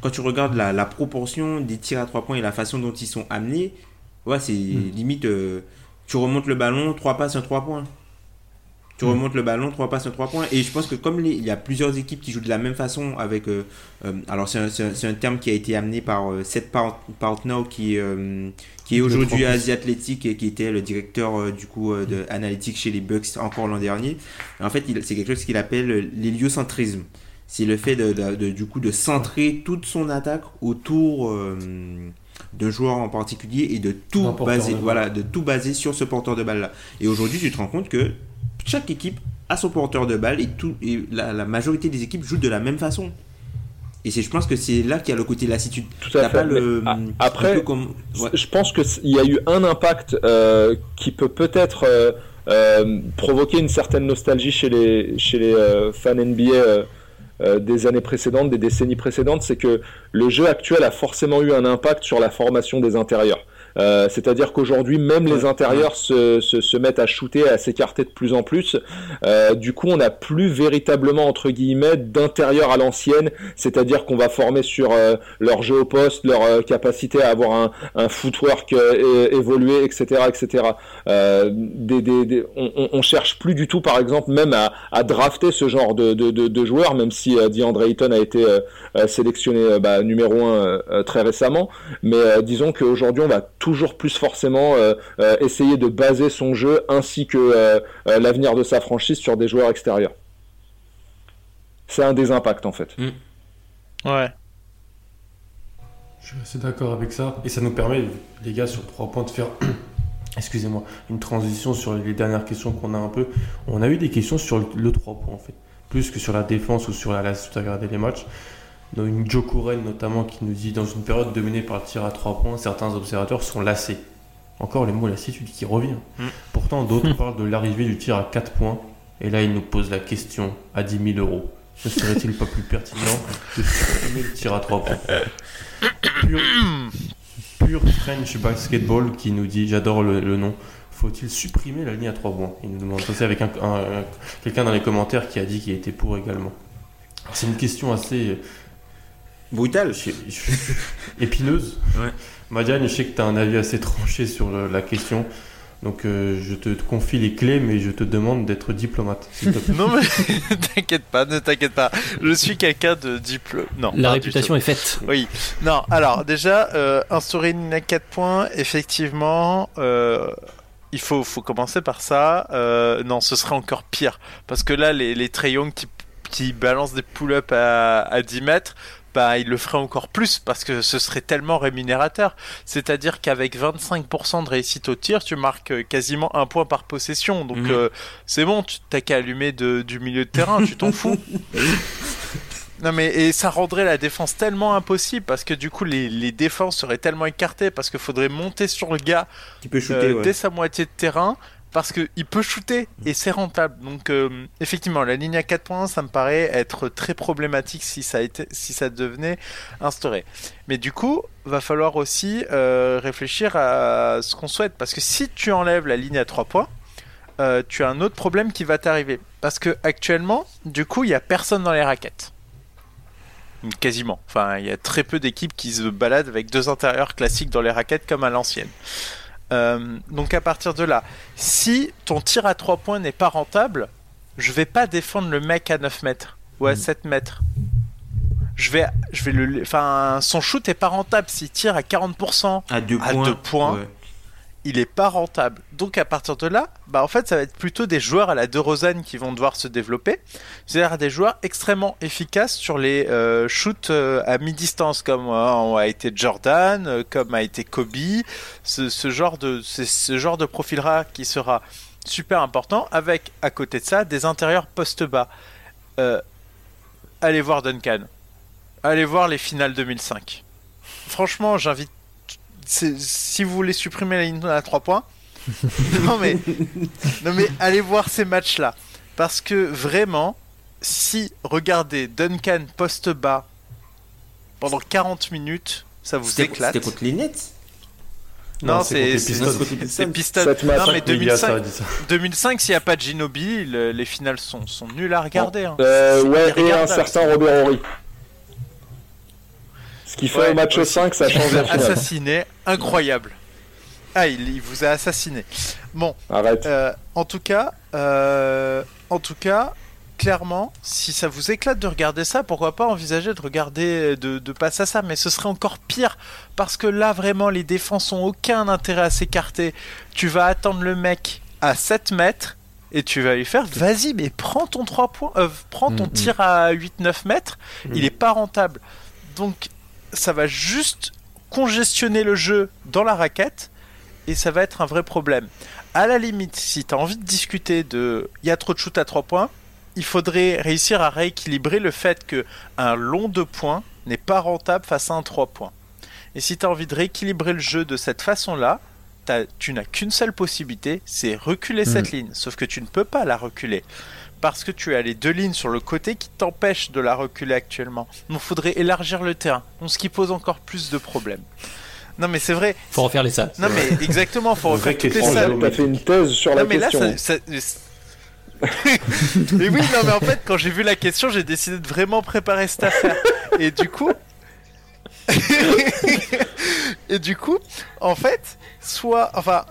quand tu regardes la, la proportion des tirs à 3 points et la façon dont ils sont amenés, ouais, c'est Hmm. limite, euh, tu remontes le ballon, 3 passes, un 3 points. Tu Hmm. remontes le ballon, 3 passes, 3 points. Et je pense que comme les- il y a plusieurs équipes qui jouent de la même façon avec... euh, euh, alors c'est un, c'est un- terme qui a été amené par euh, Seth Part- Partnow qui, est, euh, qui est aujourd'hui trois à. Asia Athletic et qui était le directeur du coup de analytique chez les Bucks encore l'an dernier. En fait, c'est quelque chose qu'il appelle l'héliocentrisme. C'est le fait de, de- de- du coup de centrer toute son attaque autour d'un joueur en particulier et de tout baser, voilà, de tout baser sur ce porteur de balle là. Et aujourd'hui, tu te rends compte que chaque équipe a son porteur de balle et, tout, et la, la majorité des équipes jouent de la même façon. Et c'est, je pense que c'est là qu'il y a le côté lassitude. Tout à fait. pas le, après, peu comme- ouais. Je pense qu'il y a eu un impact euh, qui peut peut-être euh, euh, provoquer une certaine nostalgie chez les, chez les fans NBA des années précédentes, des décennies précédentes, c'est que le jeu actuel a forcément eu un impact sur la formation des intérieurs. Euh, C'est-à-dire qu'aujourd'hui, même les intérieurs se, se, se mettent à shooter, à s'écarter de plus en plus. Euh, du coup, on n'a plus véritablement, entre guillemets, d'intérieur à l'ancienne, c'est-à-dire qu'on va former sur euh, leur jeu au poste, leur euh, capacité à avoir un, un footwork euh, évolué, etc., etc. Euh, des, des, des- on, on- cherche plus du tout, par exemple, même à, à drafter ce genre de, de, de, de joueurs, même si euh, DeAndre Ayton a été sélectionné bah, numéro un euh, euh, très récemment. Mais euh, disons qu'aujourd'hui, on va toujours plus forcément euh, euh, essayer de baser son jeu ainsi que euh, euh, l'avenir de sa franchise sur des joueurs extérieurs. C'est un des impacts en fait. Ouais. Je suis assez d'accord avec ça. Et ça nous permet, les gars, sur trois points, de faire, excusez-moi, une transition sur les dernières questions qu'on a un peu. On a eu des questions sur le, le 3 points, en fait. Plus que sur la défense ou sur la la suite à regarder les matchs. Donc, une Joe Couren, notamment, qui nous dit dans une période dominée par le tir à 3 points, certains observateurs sont lassés. Encore les mots lassitude qui revient. Mm. Pourtant, d'autres parlent de l'arrivée du tir à 4 points. Et là, ils nous posent la question à 10 000 euros. Ne serait-il pas plus pertinent de supprimer le tir à 3 points? Pure, pure French Basketball qui nous dit, j'adore le, le nom, faut-il supprimer la ligne à 3 points? Il nous demande ça avec un, un- un- quelqu'un dans les commentaires qui a dit qu'il était pour également. C'est une question assez Brutal. je- je- épineuse. Ouais. Madiane, je sais que tu as un avis assez tranché sur le- la question. Donc euh, je te confie les clés, mais je te demande d'être diplomate. s'il te plaît. Non mais t'inquiète pas, ne t'inquiète pas. Je suis quelqu'un de diplôme. Non. La réputation est faite. Oui. Non. Alors déjà, euh, instaurer une ligne à 4 points, effectivement. Euh, il faut, faut commencer par ça. Euh, non, ce serait encore pire. Parce que là, les, les qui, qui balancent des pull-ups à, à 10 mètres, bah, ils le feraient encore plus parce que ce serait tellement rémunérateur. C'est-à-dire qu'avec 25% de réussite au tir, tu marques euh, quasiment un point par possession. Donc, Mhm. euh, c'est bon, tu t'as qu'à allumer de, du milieu de terrain, tu t'en fous. Non mais et ça rendrait la défense tellement impossible parce que du coup les, les défenses seraient tellement écartées parce qu'il faudrait monter sur le gars shooter, euh, ouais. dès sa moitié de terrain parce que il peut shooter et c'est rentable. Donc euh, effectivement la ligne à 4 points ça me paraît être très problématique si ça devenait instauré. Mais du coup va falloir aussi euh, réfléchir à ce qu'on souhaite parce que si tu enlèves la ligne à 3 points euh, tu as un autre problème qui va t'arriver parce que actuellement du coup il y a personne dans les raquettes. Quasiment. Enfin, il y a très peu d'équipes qui se baladent avec deux intérieurs classiques dans les raquettes comme à l'ancienne. Euh, donc à partir de là, si ton tir à 3 points n'est pas rentable, je vais pas défendre le mec à 9 mètres ou à 7 mètres. Je vais, je vais le, enfin, son shoot est pas rentable. S'il tire à 40%, À deux à points. deux points. ouais. Il est pas rentable. Donc à partir de là, bah en fait ça va être plutôt des joueurs à la De Rozan qui vont devoir se développer, c'est-à-dire des joueurs extrêmement efficaces sur les euh, shoots euh, à mi-distance comme euh, a été Jordan, comme a été Kobe, ce, ce genre de ce genre de profil là qui sera super important avec à côté de ça des intérieurs poste bas. Allez voir Duncan. Allez voir les finales 2005. Franchement, j'invite si vous voulez supprimer la ligne à 3 points, non mais, non mais allez voir ces matchs-là. Parce que vraiment, si regardez Duncan poste bas pendant 40 minutes, ça vous éclate. c'était contre les Nets Non, c'est matchs. Non, mais Media, ça a 2005, dit ça. 2005 s'il n'y a pas de Ginobili, le- les finales sont, sont nulles à regarder. hein. Euh, C'est ouais, et un certain Robert Horry. Ce qu'il fait Ouais, au match aussi. 5, ça change la finale. Assassiné, incroyable. Ah, il, il vous a assassiné. Bon, Arrête. euh, en tout cas, euh, en tout cas, clairement, si ça vous éclate de regarder ça, pourquoi pas envisager de regarder, de, de passer à ça, mais ce serait encore pire parce que là, vraiment, les défenses ont aucun intérêt à s'écarter. Tu vas attendre le mec à 7 mètres et tu vas lui faire, vas-y, mais prends ton 3 points, euh, prends ton Mm, mm. tir à 8-9 mètres, Mm. il est pas rentable. Donc, ça va juste congestionner le jeu dans la raquette et ça va être un vrai problème. À la limite, si tu as envie de discuter de il y a trop de shoot à 3 points, il faudrait réussir à rééquilibrer le fait que un long 2 points n'est pas rentable face à un 3 points. Et si tu as envie de rééquilibrer le jeu de cette façon-là, tu n'as qu'une seule possibilité, c'est reculer cette ligne. Sauf que tu ne peux pas la reculer. Parce que tu as les deux lignes sur le côté qui t'empêchent de la reculer actuellement. Donc il faudrait élargir le terrain. Ce qui pose encore plus de problèmes. Non mais c'est vrai. Faut refaire les salles. Non mais exactement, faut refaire toutes les salles. T'as fait une thèse sur la mais là, question. ça, ça- Et oui, non mais en fait, quand j'ai vu la question, j'ai décidé de vraiment préparer cette affaire. Et du coup, et du coup, en fait, soit, enfin,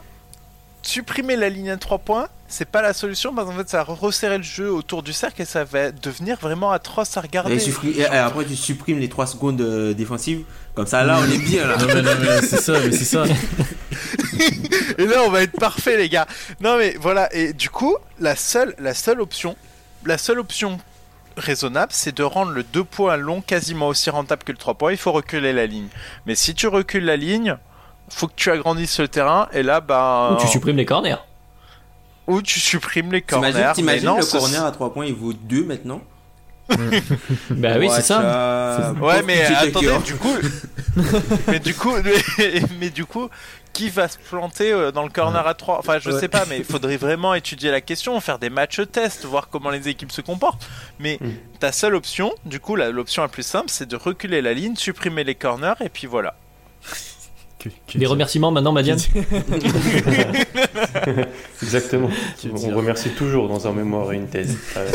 supprimer la ligne à 3 points, c'est pas la solution, parce qu'en fait, ça va resserrer le jeu autour du cercle et ça va devenir vraiment atroce à regarder. Et après, tu supprimes les 3 secondes euh, défensives. Comme ça, là, on est bien là. Non, mais, non, mais c'est ça, mais c'est ça. Et là, on va être parfait, les gars. Non, mais voilà. Et du coup, la seule, la seule option, la seule option raisonnable, c'est de rendre le 2 points long quasiment aussi rentable que le 3 points. Il faut reculer la ligne. Mais si tu recules la ligne, faut que tu agrandisses le terrain. Et là, bah. Ou tu supprimes les corners. Ou tu supprimes les corners. t'imagines non, le corner à 3 points, il vaut 2 maintenant Bah oui, c'est ça. ça. Ouais, mais attendez, du coup, mais du coup, mais, mais du coup, qui va se planter euh, dans le corner à 3 Enfin, je Ouais. sais pas, mais il faudrait vraiment étudier la question, faire des matchs tests, voir comment les équipes se comportent. Mais Mm. ta seule option, du coup, la- l'option la plus simple, c'est de reculer la ligne, supprimer les corners, et puis voilà. Que- que Des dire- remerciements maintenant, Madiane Exactement. On remercie toujours dans un mémoire et une thèse. Ah.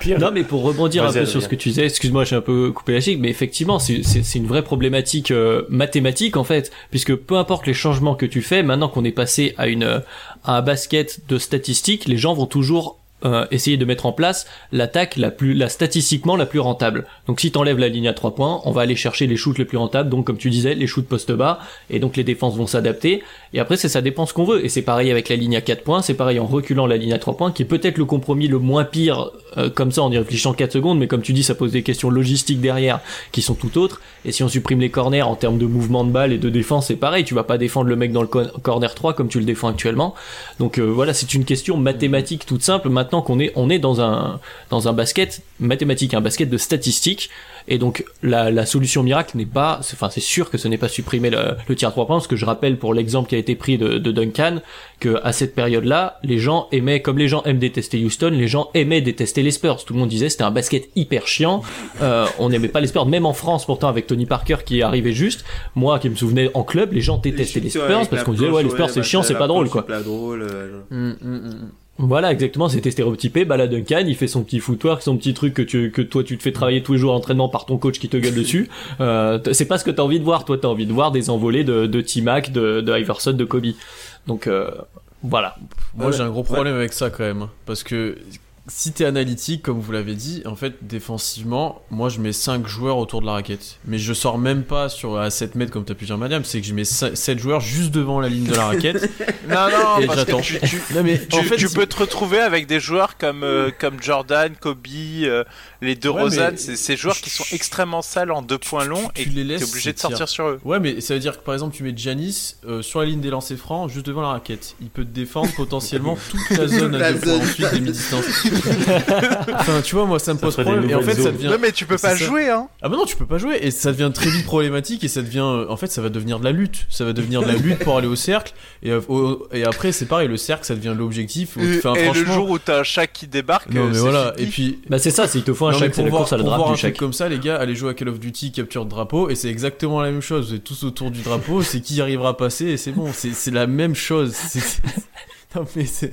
Pire. Non, mais pour rebondir un peu sur ce que tu disais, excuse-moi, j'ai un peu coupé la chic, mais effectivement, c'est une vraie problématique euh, mathématique en fait, puisque peu importe les changements que tu fais, maintenant qu'on est passé à une euh, à un basket de statistiques, les gens vont toujours euh, essayer de mettre en place l'attaque la plus la statistiquement la plus rentable. Donc si t'enlèves la ligne à 3 points, on va aller chercher les shoots les plus rentables, donc comme tu disais, les shoots poste bas, et donc les défenses vont s'adapter. Et après c'est ça dépend ce qu'on veut. Et c'est pareil avec la ligne à 4 points, c'est pareil en reculant la ligne à 3 points, qui est peut-être le compromis le moins pire euh, comme ça en y réfléchissant 4 secondes, mais comme tu dis, ça pose des questions logistiques derrière qui sont tout autres. Et si on supprime les corners en termes de mouvement de balle et de défense, c'est pareil, tu vas pas défendre le mec dans le co- corner 3 comme tu le défends actuellement. Donc euh, voilà, c'est une question mathématique toute simple. Qu'on est, on est dans un dans un basket mathématique, un basket de statistiques. Et donc la, la solution miracle n'est pas, enfin c'est sûr que ce n'est pas supprimer le, le tir à 3 points, parce que je rappelle pour l'exemple qui a été pris de, de Duncan, que à cette période-là, les gens aimaient, comme les gens aiment détester Houston, les gens aimaient détester les Spurs. Tout le monde disait c'était un basket hyper chiant. Euh, on n'aimait pas les Spurs, même en France pourtant avec Tony Parker qui arrivait juste. Moi qui me souvenais en club, les gens détestaient les Spurs parce qu'on disait ouais les Spurs c'est chiant, c'est pas drôle quoi. Pas drôle. euh, Hum, hum, hum. Voilà, exactement, c'était stéréotypé. Bah là, Duncan, il fait son petit footwork, son petit truc que tu, que toi tu te fais travailler tous les jours à l'entraînement par ton coach qui te gueule dessus. Euh, c'est pas ce que t'as envie de voir. Toi, t'as envie de voir des envolées de, de T-Mac, de, de Iverson, de Kobe. Donc, euh, voilà. Moi Ouais, j'ai un gros ouais. problème avec ça quand même. hein. Parce que si t'es analytique, comme vous l'avez dit, en fait, défensivement, moi je mets 5 joueurs autour de la raquette. Mais je sors même pas sur à 7 mètres comme t'as pu dire Madame, c'est que je mets 7 joueurs juste devant la ligne de la raquette. Non, non, Et parce que j'attends. tu, tu- non mais tu- en fait, tu si- peux te retrouver avec des joueurs comme, euh, comme Jordan, Kobe, euh, les deux Ouais, Rosanne, mais- ces joueurs qui sont extrêmement sales en deux points longs tu et les t'es laisses, obligé de sortir sur eux. Ouais, mais ça veut dire que par exemple, tu mets Giannis euh, sur la ligne des lancers francs, juste devant la raquette. Il peut te défendre potentiellement toute la zone La à deux points zone. ensuite des mi-distances. Enfin, tu vois, moi, ça me pose problème. Et en fait, ça devient. Non, mais tu peux pas ça. jouer, hein. Ah bah non, tu peux pas jouer et ça devient très vite problématique et ça devient euh, en fait ça va devenir de la lutte, ça va devenir de la lutte pour aller au cercle et, euh, au- et après c'est pareil le cercle ça devient l'objectif Et, le jour où t'as un chat qui débarque, non mais c'est voilà fini. et puis Bah c'est ça, c'est il te faut un c'est pour la voir, course à la pour drape voir un du truc comme ça les gars allez jouer à Call of Duty capture de drapeau et c'est exactement la même chose vous êtes tous autour du drapeau c'est qui arrivera à passer et c'est bon c'est c'est la même chose non mais c'est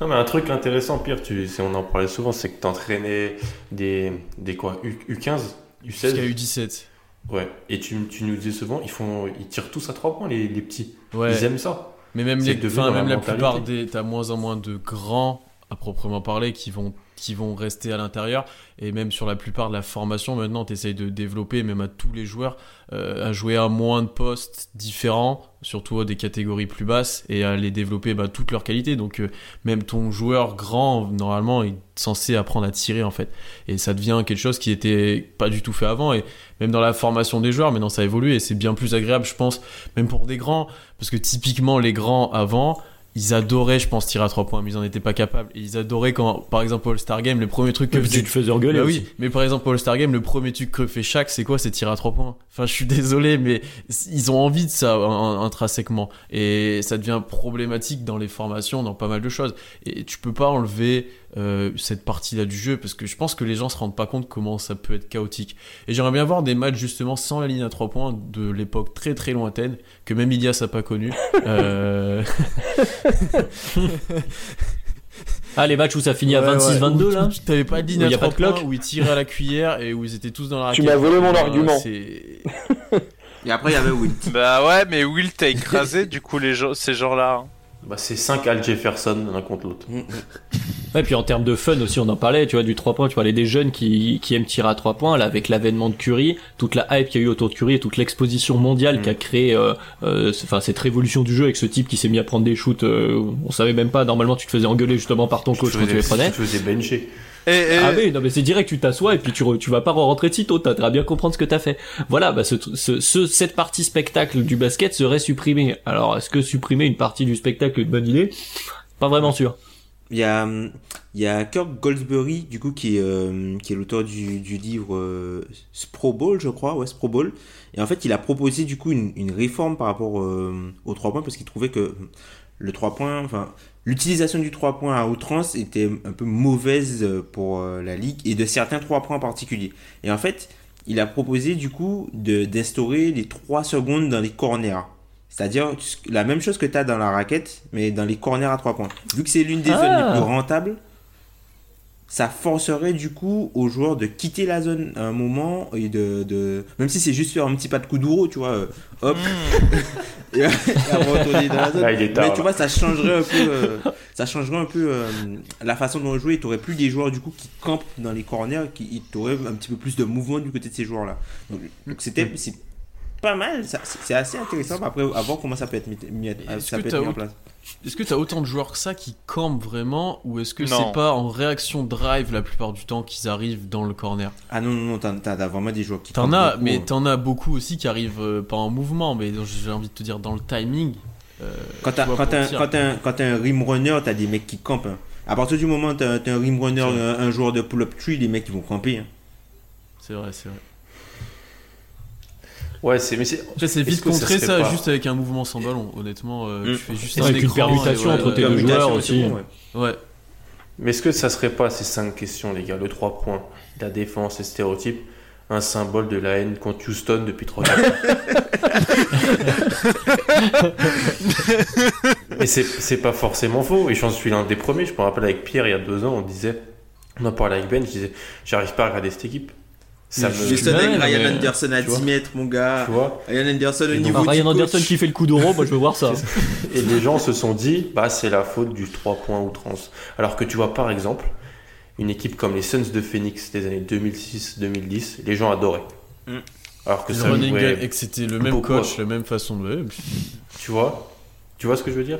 Non, mais un truc intéressant, pire, tu, on en parlait souvent, c'est que t'entraînais des, des quoi, U, U15, jusqu'à U16. U17 Ouais. Et tu, tu nous disais souvent, ils font, ils tirent tous à trois points, les, les petits. ouais Ils aiment ça. Mais même, les, même la mentalité. plupart des. T'as moins en moins de grands, à proprement parler, qui vont, qui vont rester à l'intérieur. Et même sur la plupart de la formation, maintenant, t'essayes de développer, même à tous les joueurs, euh, à jouer à moins de postes différents, surtout des catégories plus basses, et à les développer bah, toutes leurs qualités. Donc, euh, même ton joueur grand, normalement, est censé apprendre à tirer, en fait. Et ça devient quelque chose qui était pas du tout fait avant. Et même dans la formation des joueurs, maintenant, ça évolue, et c'est bien plus agréable, je pense, même pour des grands. Parce que typiquement, les grands avant, ils adoraient, je pense, tirer à 3 points, mais ils en étaient pas capables. Et ils adoraient quand, par exemple, All-Star Game, le premier truc que faisait. tu te faisais engueuler Bah aussi. oui, mais par exemple, All-Star Game, le premier truc que fait chaque, c'est quoi? C'est tirer à 3 points. Enfin, je suis désolé, mais ils ont envie de ça in- intrinsèquement. Et ça devient problématique dans les formations, dans pas mal de choses. Et tu peux pas enlever euh, cette partie-là du jeu parce que je pense que les gens se rendent pas compte comment ça peut être chaotique. Et j'aimerais bien voir des matchs justement sans la ligne à 3 points de l'époque très très lointaine que même Ilias a pas connu. Euh, Ah les matchs où ça finit à ouais, ouais, 26-22 où- là tu T'avais pas de ligne Où à y a pas 3 de clock. points, où ils tiraient à la cuillère et où ils étaient tous dans la Tu raquette. m'as volé mon Enfin, argument. c'est- Et après, il y avait Wilt. Bah ouais, mais Will t'a écrasé, du coup, les gens, ces gens-là. hein. Bah, c'est 5 Al Jefferson l'un contre l'autre. Ouais, puis en termes de fun aussi, on en parlait, tu vois, du 3 points, tu parlais des jeunes qui, qui aiment tirer à 3 points, là, avec l'avènement de Curry, toute la hype qu'il y a eu autour de Curry et toute l'exposition mondiale Mm. qui a créé, euh, euh, enfin, cette révolution du jeu avec ce type qui s'est mis à prendre des shoots, euh, on savait même pas, normalement, tu te faisais engueuler justement par ton coach quand tu les prenais. Tu faisais bencher. Et, et- Ah oui, non mais c'est direct, tu t'assois et puis tu, re- tu vas pas rentrer de sitôt, t'as à bien comprendre ce que t'as fait. Voilà, bah ce, ce, ce- cette partie spectacle du basket serait supprimée. Alors, est-ce que supprimer une partie du spectacle est une bonne idée? Pas vraiment sûr. Il y a, il y a Kirk Goldsberry, du coup, qui est, euh, qui est l'auteur du, du livre euh, Spro Ball, je crois, ouais, Spro Ball. Et en fait, il a proposé, du coup, une, une réforme par rapport euh, aux 3 points, parce qu'il trouvait que le 3 points, enfin, l'utilisation du 3 points à outrance était un peu mauvaise pour euh, la ligue, et de certains 3 points en particulier. Et en fait, il a proposé, du coup, de- d'instaurer les 3 secondes dans les corners. C'est-à-dire la même chose que tu as dans la raquette, mais dans les corners à 3 points. Vu que c'est l'une des Ah. zones les plus rentables, ça forcerait du coup aux joueurs de quitter la zone à un moment et de, de... même si c'est juste faire un petit pas de coup d'ouro, tu vois, euh, hop, et, et retourner dans la zone. Là, il est tard, Mais tu là. vois, ça changerait un peu, euh, ça changerait un peu euh, la façon dont on jouait. Tu aurais plus des joueurs du coup qui campent dans les corners, qui tu aurais un petit peu plus de mouvement du côté de ces joueurs-là. Donc, donc c'était c'est pas mal, c'est assez intéressant. Après, à voir comment ça peut être mis, mis- Est-ce ça peut être mis en place. Est-ce que t'as autant de joueurs que ça qui campent vraiment ou est-ce que c'est pas en réaction drive la plupart du temps qu'ils arrivent dans le corner? Ah non, non, non, t'as vraiment des joueurs qui T'en as, beaucoup, mais hein. t'en as beaucoup aussi qui arrivent euh, pas en mouvement, mais j'ai envie de te dire dans le timing. euh, Quand tu t'as un, quand t'as un, quand t'as un rim runner, t'as des mecs qui campent. hein. À partir du moment où t'as un rim runner, un joueur de pull-up tree, les mecs ils vont camper. hein. C'est vrai, c'est vrai. Ouais, c'est, mais c'est. C'est vite ça contré serait ça, pas- juste avec un mouvement sans ballon. Honnêtement, euh, Mm. tu fais juste un avec une permutation entre tes deux joueurs aussi. bon, ouais. Ouais. Mais est-ce que ça serait pas ces cinq questions, les gars, le 3 points, la défense, les stéréotypes, un symbole de la haine contre Houston depuis 3 ans? Et c'est, c'est pas forcément faux, et j'en suis l'un des premiers. Je me rappelle avec Pierre, il y a deux ans, on disait, on en parlait avec Ben, je disais, j'arrive pas à regarder cette équipe. Ça me. Ouais, avec Ryan mais- Anderson à tu 10 vois. mètres, mon gars. Tu vois Ryan Anderson au niveau du Ryan coach. Anderson qui fait le coup d'euro, moi je veux voir ça. Et les gens se sont dit, bah c'est la faute du 3 points outrance. Alors que tu vois par exemple, une équipe comme les Suns de Phoenix des années 2006-2010, les gens adoraient. Mm. Alors que Le ça running et que c'était le même coach, la même façon de. tu vois? Tu vois ce que je veux dire?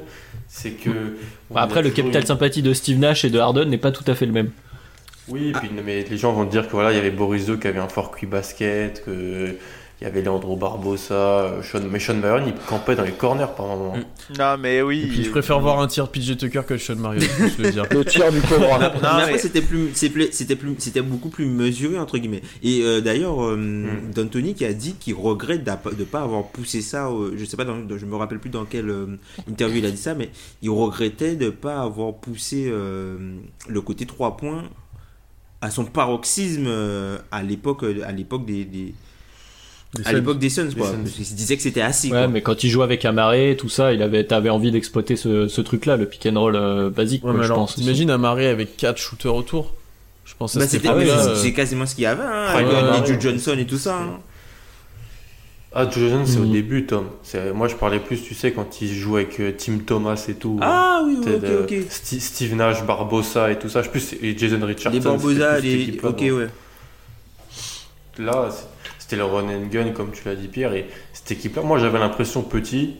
C'est que... Bah, après, le capital capital sympathie de Steve Nash et de Harden n'est pas tout à fait le même. Oui, et puis, mais les gens vont te dire que voilà, il y avait Boris II qui avait un fort QI basket, que, Il y avait Leandro Barbosa, euh, Sean, mais Sean Marion, il campait dans les corners par moment. Non, mais oui. Et puis je préfère voir un tir de PJ Tucker que Sean Marion, je le dire. Le tir du Cobra. mais Non, après mais- c'était plus c'était plus c'était beaucoup plus mesuré entre guillemets et euh, d'ailleurs euh, Mm. D'Antoni qui a dit qu'il regrette de ne pas avoir poussé ça euh, je sais pas dans, je me rappelle plus dans quelle euh, interview il a dit ça mais il regrettait de pas avoir poussé euh, le côté 3 points à son paroxysme euh, à l'époque à l'époque des, des- à l'époque des Suns quoi Suns. parce qu'il se disait que c'était assez Ouais, quoi. mais quand il jouait avec Amaré, tout ça, il avait, t'avais envie d'exploiter ce, ce truc-là, le pick and roll euh, basique, Ouais, quoi, mais je alors, pense. t'imagines un marée avec 4 shooters autour? Je pense Bah, c'était- c'est- euh, c'est quasiment ce qu'il y avait hein, Ouais, avec ouais, Johnson et tout ça hein. Ah, Joe Johnson, c'est au Mhm. début, Tom. C'est- Moi, je parlais plus, tu sais, quand il jouait avec euh, Tim Thomas et tout. ah oui oui, ok ok Sti- Steve Nash, Barbosa et tout ça. Je plus, c'est- et Jason Richardson. les Barbosa les ok ouais Là, c'est- c'était le run and gun, comme tu l'as dit, Pierre. Et cette équipe-là, moi, j'avais l'impression, petit,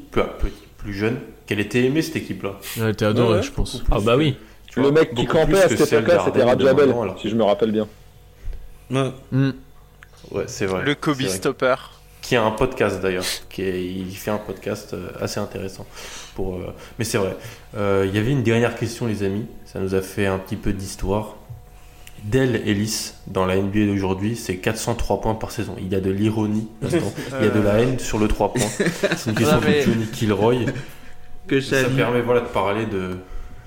plus jeune, qu'elle était aimée, cette équipe-là. Elle était adorée, Ouais, je pense. Ah bah oui. Tu Le vois, mec qui campait à cette époque-là, c'était Rajabel, si je me rappelle bien. Ouais. Ouais, c'est vrai. Le Kobe vrai. Qui a un podcast d'ailleurs. Qui est- il fait un podcast euh, assez intéressant. Pour, euh, mais c'est vrai. Euh, Il y avait une dernière question, les amis. Ça nous a fait un petit peu d'histoire. Dell Ellis, dans la NBA d'aujourd'hui, c'est 403 points par saison. Il y a de l'ironie là-dedans. Il y a de la haine sur le 3 points. C'est une question Non, mais- de Johnny Kilroy. que Ça permet voilà, de parler de.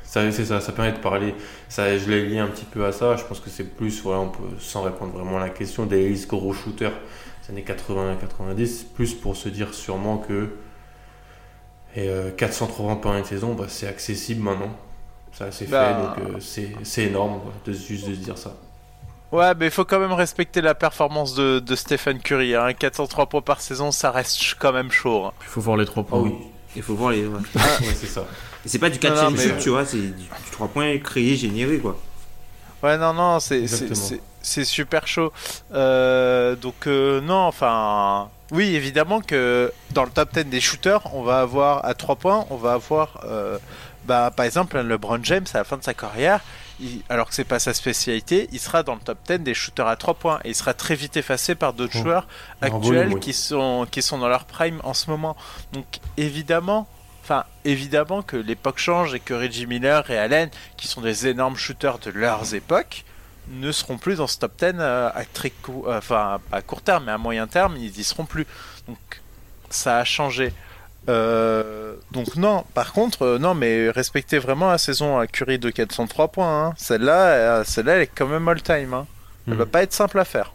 Ça, c'est ça, ça permet de parler. Ça, je l'ai lié un petit peu à ça. Je pense que c'est plus, voilà, on peut, sans répondre vraiment à la question, des Ellis gros shooter années 80-90, plus pour se dire sûrement que. Et euh, 480 par une saison, bah, c'est accessible maintenant. Ça, c'est Bah. fait, donc euh, c'est c'est énorme de, juste de se dire ça. Ouais, mais il faut quand même respecter la performance de, de Stephen Curry. Hein. 403 points par saison, ça reste quand même chaud. hein. Il faut voir les 3 Ah points. oui, il faut voir les ouais. ouais, c'est ça. Et c'est pas du catch Non, non, and mais- shoot, tu vois, c'est du, du 3 points créé, généré, quoi. Ouais, non, non, c'est c'est- super chaud. Euh, donc, euh, non, enfin. Oui, évidemment que dans le top 10 des shooters, on va avoir à 3 points, on va avoir. euh, bah, par exemple, LeBron James à la fin de sa carrière, il- alors que c'est pas sa spécialité, il sera dans le top 10 des shooters à 3 points et il sera très vite effacé par d'autres Oh. joueurs actuels oui. qui, sont, qui sont dans leur prime en ce moment. Donc, évidemment. Enfin, évidemment que l'époque change et que Reggie Miller et Allen, qui sont des énormes shooters de leurs époques, ne seront plus dans ce top 10 euh, à très cou- euh, enfin à court terme, mais à moyen terme, ils y seront plus. Donc ça a changé. Euh, donc non, par contre, euh, non, mais respectez vraiment la saison à Curry de 403 points. hein. Celle-là, euh, celle-là, elle est quand même all time. Hein. Elle Hmm. va pas être simple à faire.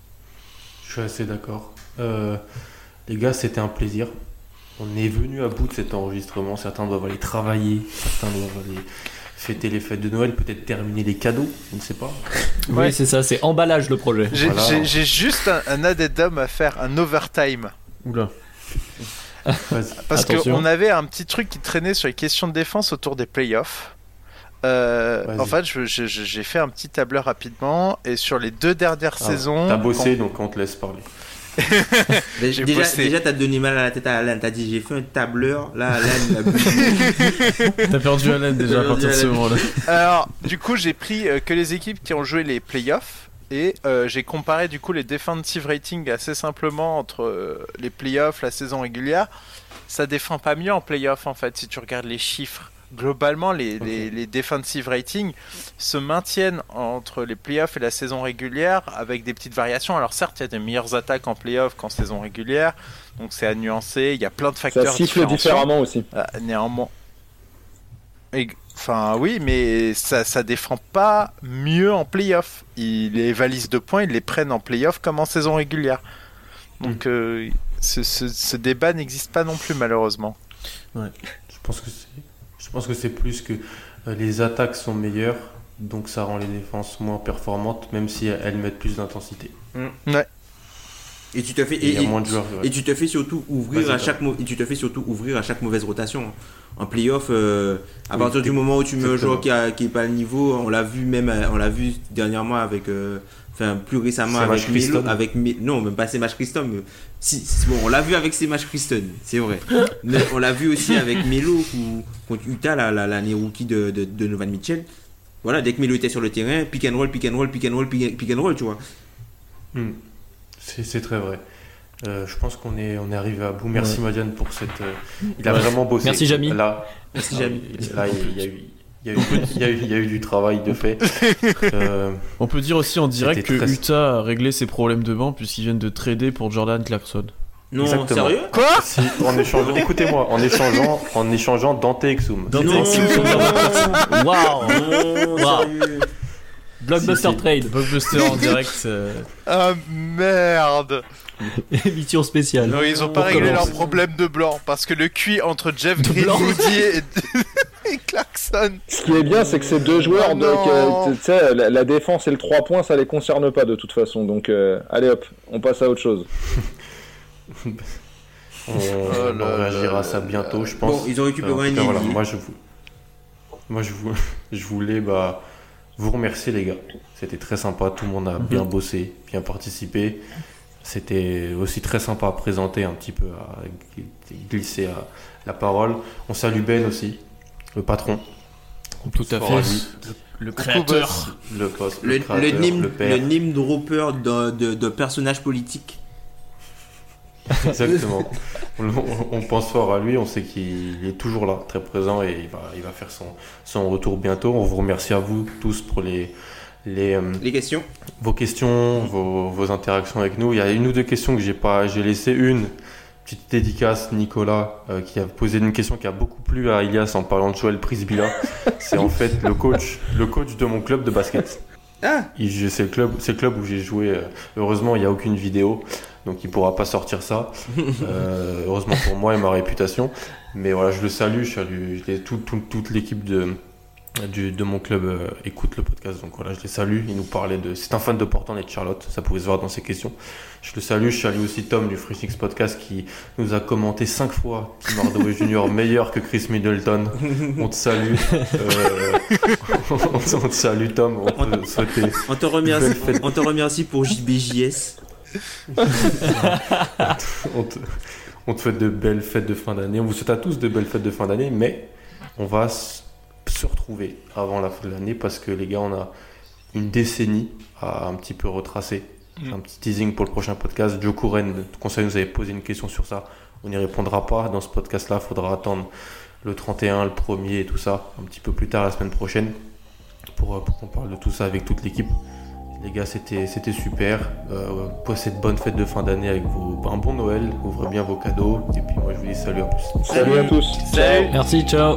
Je suis assez d'accord. Les gars, c'était un plaisir. On est venu à bout de cet enregistrement. Certains doivent aller travailler, certains doivent aller fêter les fêtes de Noël, peut-être terminer les cadeaux, je ne sais pas. Ouais. Oui, c'est ça, c'est emballage le projet. J'ai Voilà. j'ai- j'ai juste un, un addendum à faire, un overtime. Oula. Parce qu'on avait un petit truc qui traînait sur les questions de défense autour des playoffs. Euh, en fait, je- je- je- j'ai fait un petit tableur rapidement et sur les deux dernières Ah, saisons. T'as bossé, donc on te laisse parler. Déjà, bossé. déjà t'as donné mal à la tête à Alan. T'as dit j'ai fait un tableur. Là, Alan, il a. T'as perdu Allen déjà à partir de ce moment-là. Alors, du coup, j'ai pris euh, que les équipes qui ont joué les playoffs et euh, j'ai comparé du coup les defensive ratings assez simplement entre euh, les playoffs, la saison régulière. Ça défend pas mieux en playoffs en fait si tu regardes les chiffres. Globalement, les, les, les defensive ratings se maintiennent entre les playoffs et la saison régulière avec des petites variations. Alors certes, il y a des meilleures attaques en playoffs qu'en saison régulière, donc c'est à nuancer. Il y a plein de facteurs Ça siffle différemment aussi. Euh, néanmoins. Et- Enfin, oui, mais ça, ça défend pas mieux en playoff. Ils- Les valises de points, ils les prennent en playoff comme en saison régulière. Donc, euh, ce, ce- ce débat n'existe pas non plus, malheureusement. Je pense que c'est, pense que c'est plus que euh, les attaques sont meilleures, donc ça rend les défenses moins performantes, même si elles mettent plus d'intensité. Et tu te fais. Et il y a Et, et- moins de joueurs. ouais. et tu te fais surtout ouvrir à chaque et tu te fais surtout ouvrir à chaque mauvaise rotation. En playoff, euh, à Oui, partir du moment où tu mets un joueur qui, a, qui est pas à niveau, on l'a vu même, euh, on l'a vu dernièrement avec, euh, enfin plus récemment avec Melo, avec non même pas ces matchs Christon, mais si, si- bon on l'a vu avec ces matchs Christon, c'est vrai. mais on l'a vu aussi avec Melo contre Utah la- la- l'année rookie de, de, de Novan Mitchell. Voilà, dès que Melo était sur le terrain, pick and roll, pick and roll, pick and roll, pick and, roll, tu vois. Hmm. C'est, très vrai. Euh, je pense qu'on est, on est arrivé à bout. Merci Madiane pour cette. euh, il a vraiment bossé. Merci, Jamy. Là, Merci, Jamy. il- Là, il y a eu. Il y, a eu, il, y a eu, il y a eu du travail de fait. Euh, On peut dire aussi en direct que très- Utah a réglé ses problèmes de banc puisqu'ils viennent de trader pour Jordan Clarkson. Non, Exactement. sérieux? Quoi? Si, en échangeant, écoutez-moi, en échangeant, en échangeant Dante Exum. Non, Waouh non, Wow. Blockbuster Si, si. Trade, Blockbuster en direct. euh, Ah merde émission spéciale. Non, ils ont pas réglé leur problème de blanc parce que le QI entre Jeff. Greenwoody et, Ce qui est bien, c'est que ces deux joueurs, Oh de- que- sais, la, la défense et le 3 points, ça les concerne pas de toute façon. Donc, euh, allez hop, on passe à autre chose. On, Oh on réagira à ça bientôt, je pense. Bon, ils ont récupéré Euh, un voilà, moi je vous, moi je vous, je voulais bah, vous remercier les gars. C'était très sympa, tout le monde a bien bossé, bien participé. C'était aussi très sympa à présenter un petit peu, à glisser à la parole. On salue Ben aussi, le patron. Tout à fait. Le créateur. Le poste, Le, le, le, créateur, name, le père. le name dropper de, de, de personnages politiques. Exactement. on, on- on pense fort à lui, on sait qu'il est toujours là, très présent et il va, il va faire son, son retour bientôt. On vous remercie à vous tous pour les, les, euh, Les questions vos questions, vos, vos interactions avec nous. Il y a une ou deux questions que j'ai pas, j'ai laissé une petite dédicace Nicolas euh, qui a posé une question qui a beaucoup plu à Ilias en parlant de Joël Prisbilla. C'est en fait le coach, le coach de mon club de basket. Ah C'est le club, c'est le club où j'ai joué. euh, Heureusement, il n'y a aucune vidéo, donc il pourra pas sortir ça. Euh, heureusement pour moi et ma réputation. Mais voilà, je le salue. Je salue je l'ai- tout- tout- toute l'équipe de du- de mon club euh, écoute le podcast. Donc voilà, je les salue. Il nous parlait de. C'est un fan de Portland et de Charlotte. Ça pouvait se voir dans ses questions. Je le salue. Je salue aussi Tom du Free Six Podcast qui nous a commenté cinq fois Tim Hardaway Jr. meilleur que Chris Middleton. On te salue. Euh, on te salue Tom. On te souhaiter on te, remercie, on te remercie pour JBJS. on, te, on te souhaite de belles fêtes de fin d'année. On vous souhaite à tous de belles fêtes de fin d'année, mais on va se retrouver avant la fin de l'année parce que les gars, on a une décennie à un petit peu retracer. Mm. Un petit teasing pour le prochain podcast. Joe Couren, le conseil, nous avait posé une question sur ça. On n'y répondra pas dans ce podcast-là. Il faudra attendre le 31, le 1er et tout ça, un petit peu plus tard la semaine prochaine, pour, euh, pour qu'on parle de tout ça avec toute l'équipe. Les gars, c'était c'était super. Euh, passez de bonnes fêtes de fin d'année avec vos, un bon Noël. Ouvrez bien vos cadeaux. Et puis moi, je vous dis salut à plus. Salut à tous. Salut. Merci, ciao.